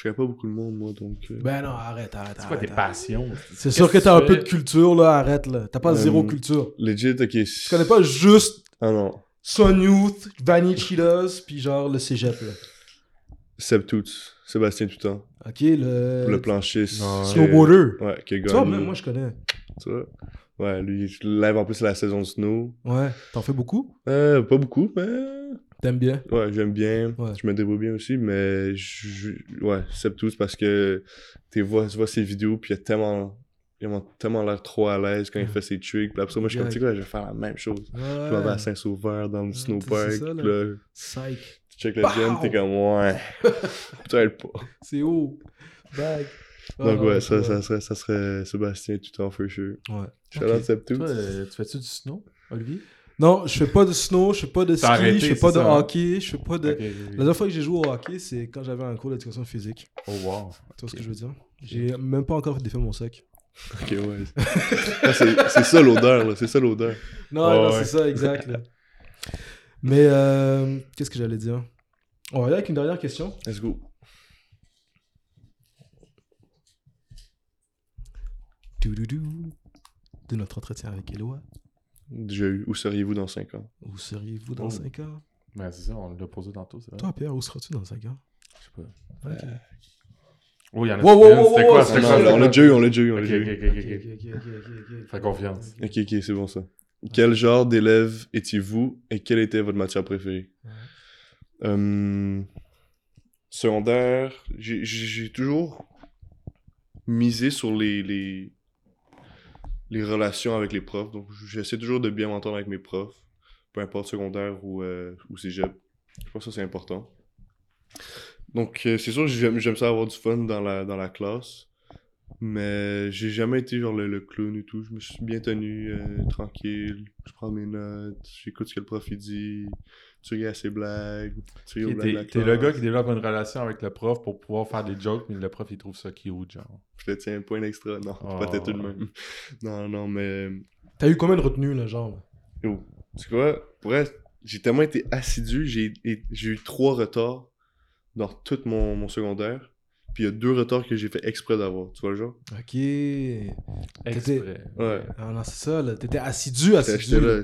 Je connais pas beaucoup de monde, moi, donc. euh, Ben non, arrête, arrête. C'est quoi tes passions? C'est sûr que t'as un peu de culture, là. Arrête, là. T'as pas Euh, zéro culture. Legit, ok. Tu connais pas juste Ah non. Son Youth, Vanny Cheetahs, puis genre le cégep, là. Seb Toots, Sébastien Toutan, Ok, le. le planchiste. Snowboarder. Ouais, qui Tu vois, même moi, je connais. Tu vois? Ouais, lui, je lève en plus la saison de snow. Ouais. T'en fais beaucoup? Euh, pas beaucoup, mais. T'aimes bien? Ouais, j'aime bien. Ouais. Je me débrouille bien aussi, mais. Je... Ouais, Seb Toots parce que tu vois, tu vois ses vidéos, puis il a tellement. Il a tellement l'air trop à l'aise quand il fait ses tricks. Puis après ça, moi, je suis comme, tu sais quoi, je vais faire la même chose. Ouais. Je m'en vais à Saint-Sauveur dans le snowpark. c'est ça, là. puis là, Psych. tu check le gym, t'es comme, ouais. [LAUGHS] Peut-être pas. C'est haut. Bag. Ah, Donc, non, ouais, ça, ouais. ça, serait, ça serait Sébastien tout en feu sure. Ouais. Shout Ok. out. Toi, euh, tu fais-tu du snow, Olivier? Non, je fais pas de snow, je fais pas de ski, arrêté, je fais pas de ça, hein? hockey, je fais pas de. La dernière fois que j'ai joué au hockey, c'est quand j'avais un cours d'éducation physique. Oh wow. Tu vois ce que je veux dire? J'ai même pas encore défait mon sac. Ok, ouais. C'est ça l'odeur, là. C'est ça l'odeur. Non, non, ouais. c'est ça, exact. là. Mais, euh, qu'est-ce que j'allais dire? On va aller avec une dernière question. Let's go. Doudou. De notre entretien avec Eloa. Déjà eu. Où seriez-vous dans 5 ans? Où seriez-vous dans Oh. 5 ans? Ben, c'est ça, on l'a posé tantôt, vrai. Toi, Pierre, où seras-tu dans 5 ans? Je sais pas. Ok. Oh, il y en a Wow, wow, C'était quoi? C'était on quoi? l'a déjà eu, on l'a déjà eu, on ok. Fais confiance. Ok, ok, c'est bon ça. Quel genre d'élève étiez-vous et quelle était votre matière préférée? Euh, secondaire, j'ai toujours misé sur les, les, les relations avec les profs. Donc, j'essaie toujours de bien m'entendre avec mes profs, peu importe secondaire ou, euh, ou cégep. Je pense que ça, c'est important. Donc, euh, c'est sûr j'aime ça avoir du fun dans la, classe. Mais j'ai jamais été genre le, le clown et tout. Je me suis bien tenu, euh, tranquille. Je prends mes notes, j'écoute ce que le prof dit. Tu ris à ses blagues. Tu ris T'es le gars qui développe une relation avec le prof pour pouvoir faire des jokes, mais le prof il trouve ça cute, genre. Je te tiens un point extra. Non, Oh. peut-être tout de même. Non, non, mais. T'as eu combien de retenues, là, genre? Yo, tu sais quoi? Pour vrai, j'ai tellement été assidu, j'ai eu trois retards dans tout mon, mon secondaire. Puis il y a deux retards que j'ai fait exprès d'avoir. Tu vois le genre? Ok. Exprès. Ouais. Ah non, c'est ça, là. T'étais assidu, assidu. J'étais là.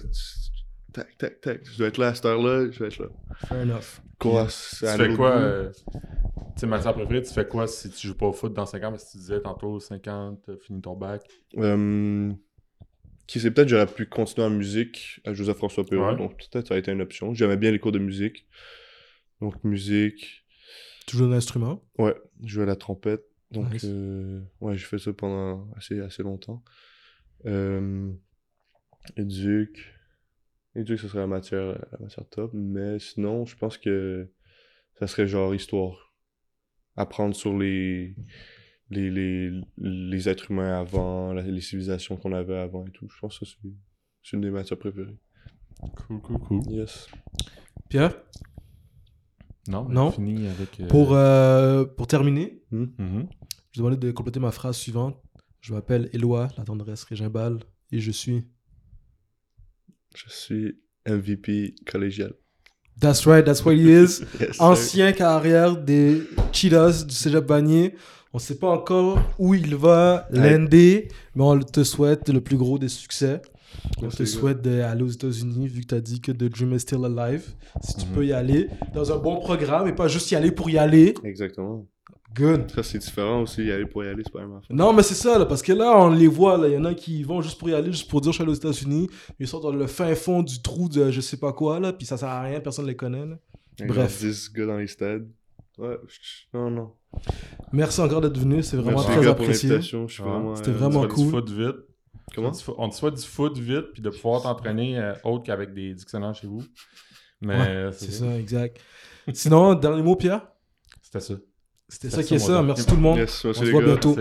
Tac, tac, tac. Je dois être là à cette heure-là, je dois être là. Fair enough. Quoi? Tu fais quoi? euh, Tu sais, matière préférée, tu fais quoi si tu joues pas au foot dans 5 ans? Parce que tu disais tantôt 5 ans, t'as fini ton bac. Euh, qui c'est peut-être j'aurais pu continuer en musique à Joseph François Perrault, Ouais. donc peut-être ça a été une option. J'aimais bien les cours de musique. Donc musique, Tu joues un instrument? Ouais, je jouais à la trompette. Donc Nice. euh, ouais, j'ai fait ça pendant assez, assez longtemps. Euh, éduc. Éduc, ce serait la matière, la matière top, mais sinon, je pense que ça serait genre histoire. Apprendre sur les, les, les, les êtres humains avant, la- les civilisations qu'on avait avant et tout. Je pense que c'est une des matières préférées. Cool, cool, cool. Yes. Pierre, Non, Non. avec. euh, pour, euh, pour terminer, mhm. je demandais de compléter ma phrase suivante. Je m'appelle Éloi, la tendresse Régimbal, et je suis. Je suis MVP collégial. That's right, that's what he is. [LAUGHS] Yes, sir. Ancien carrière des Cheetahs du Cégep Bagné. On sait pas encore où il va l'ender, mais on te souhaite le plus gros des succès. On te souhaite d'aller aux États-Unis, vu que tu as dit que The Dream is still alive. Si tu Mhm. peux y aller dans un bon programme et pas juste y aller pour y aller. Exactement. Good. Ça, c'est différent aussi. Y aller pour y aller, c'est pas la même affaire. Non, mais c'est ça, là, parce que là, on les voit, là. Il y en a qui vont juste pour y aller, juste pour dire je suis allé aux États-Unis. Ils sont dans le fin fond du trou de je sais pas quoi, là, puis ça sert à rien, personne les connaît, là. Bref. genre 10 gars dans les stades. Ouais, non, non. Merci encore d'être venu, c'est vraiment Merci, très gars, apprécié. l'invitation. Je suis Ouais. vraiment. C'était euh, vraiment On cool. du foot vite. Comment? On te souhaite- du foot vite, puis de pouvoir t'entraîner euh, autre qu'avec des dictionnaires chez vous. Mais Ouais, euh, C'est ça. ça, exact. Sinon, dernier mot, Pierre? C'était ça. C'était C'est ça qui est ça. Merci tout le monde. Yes, On se voit gars. bientôt.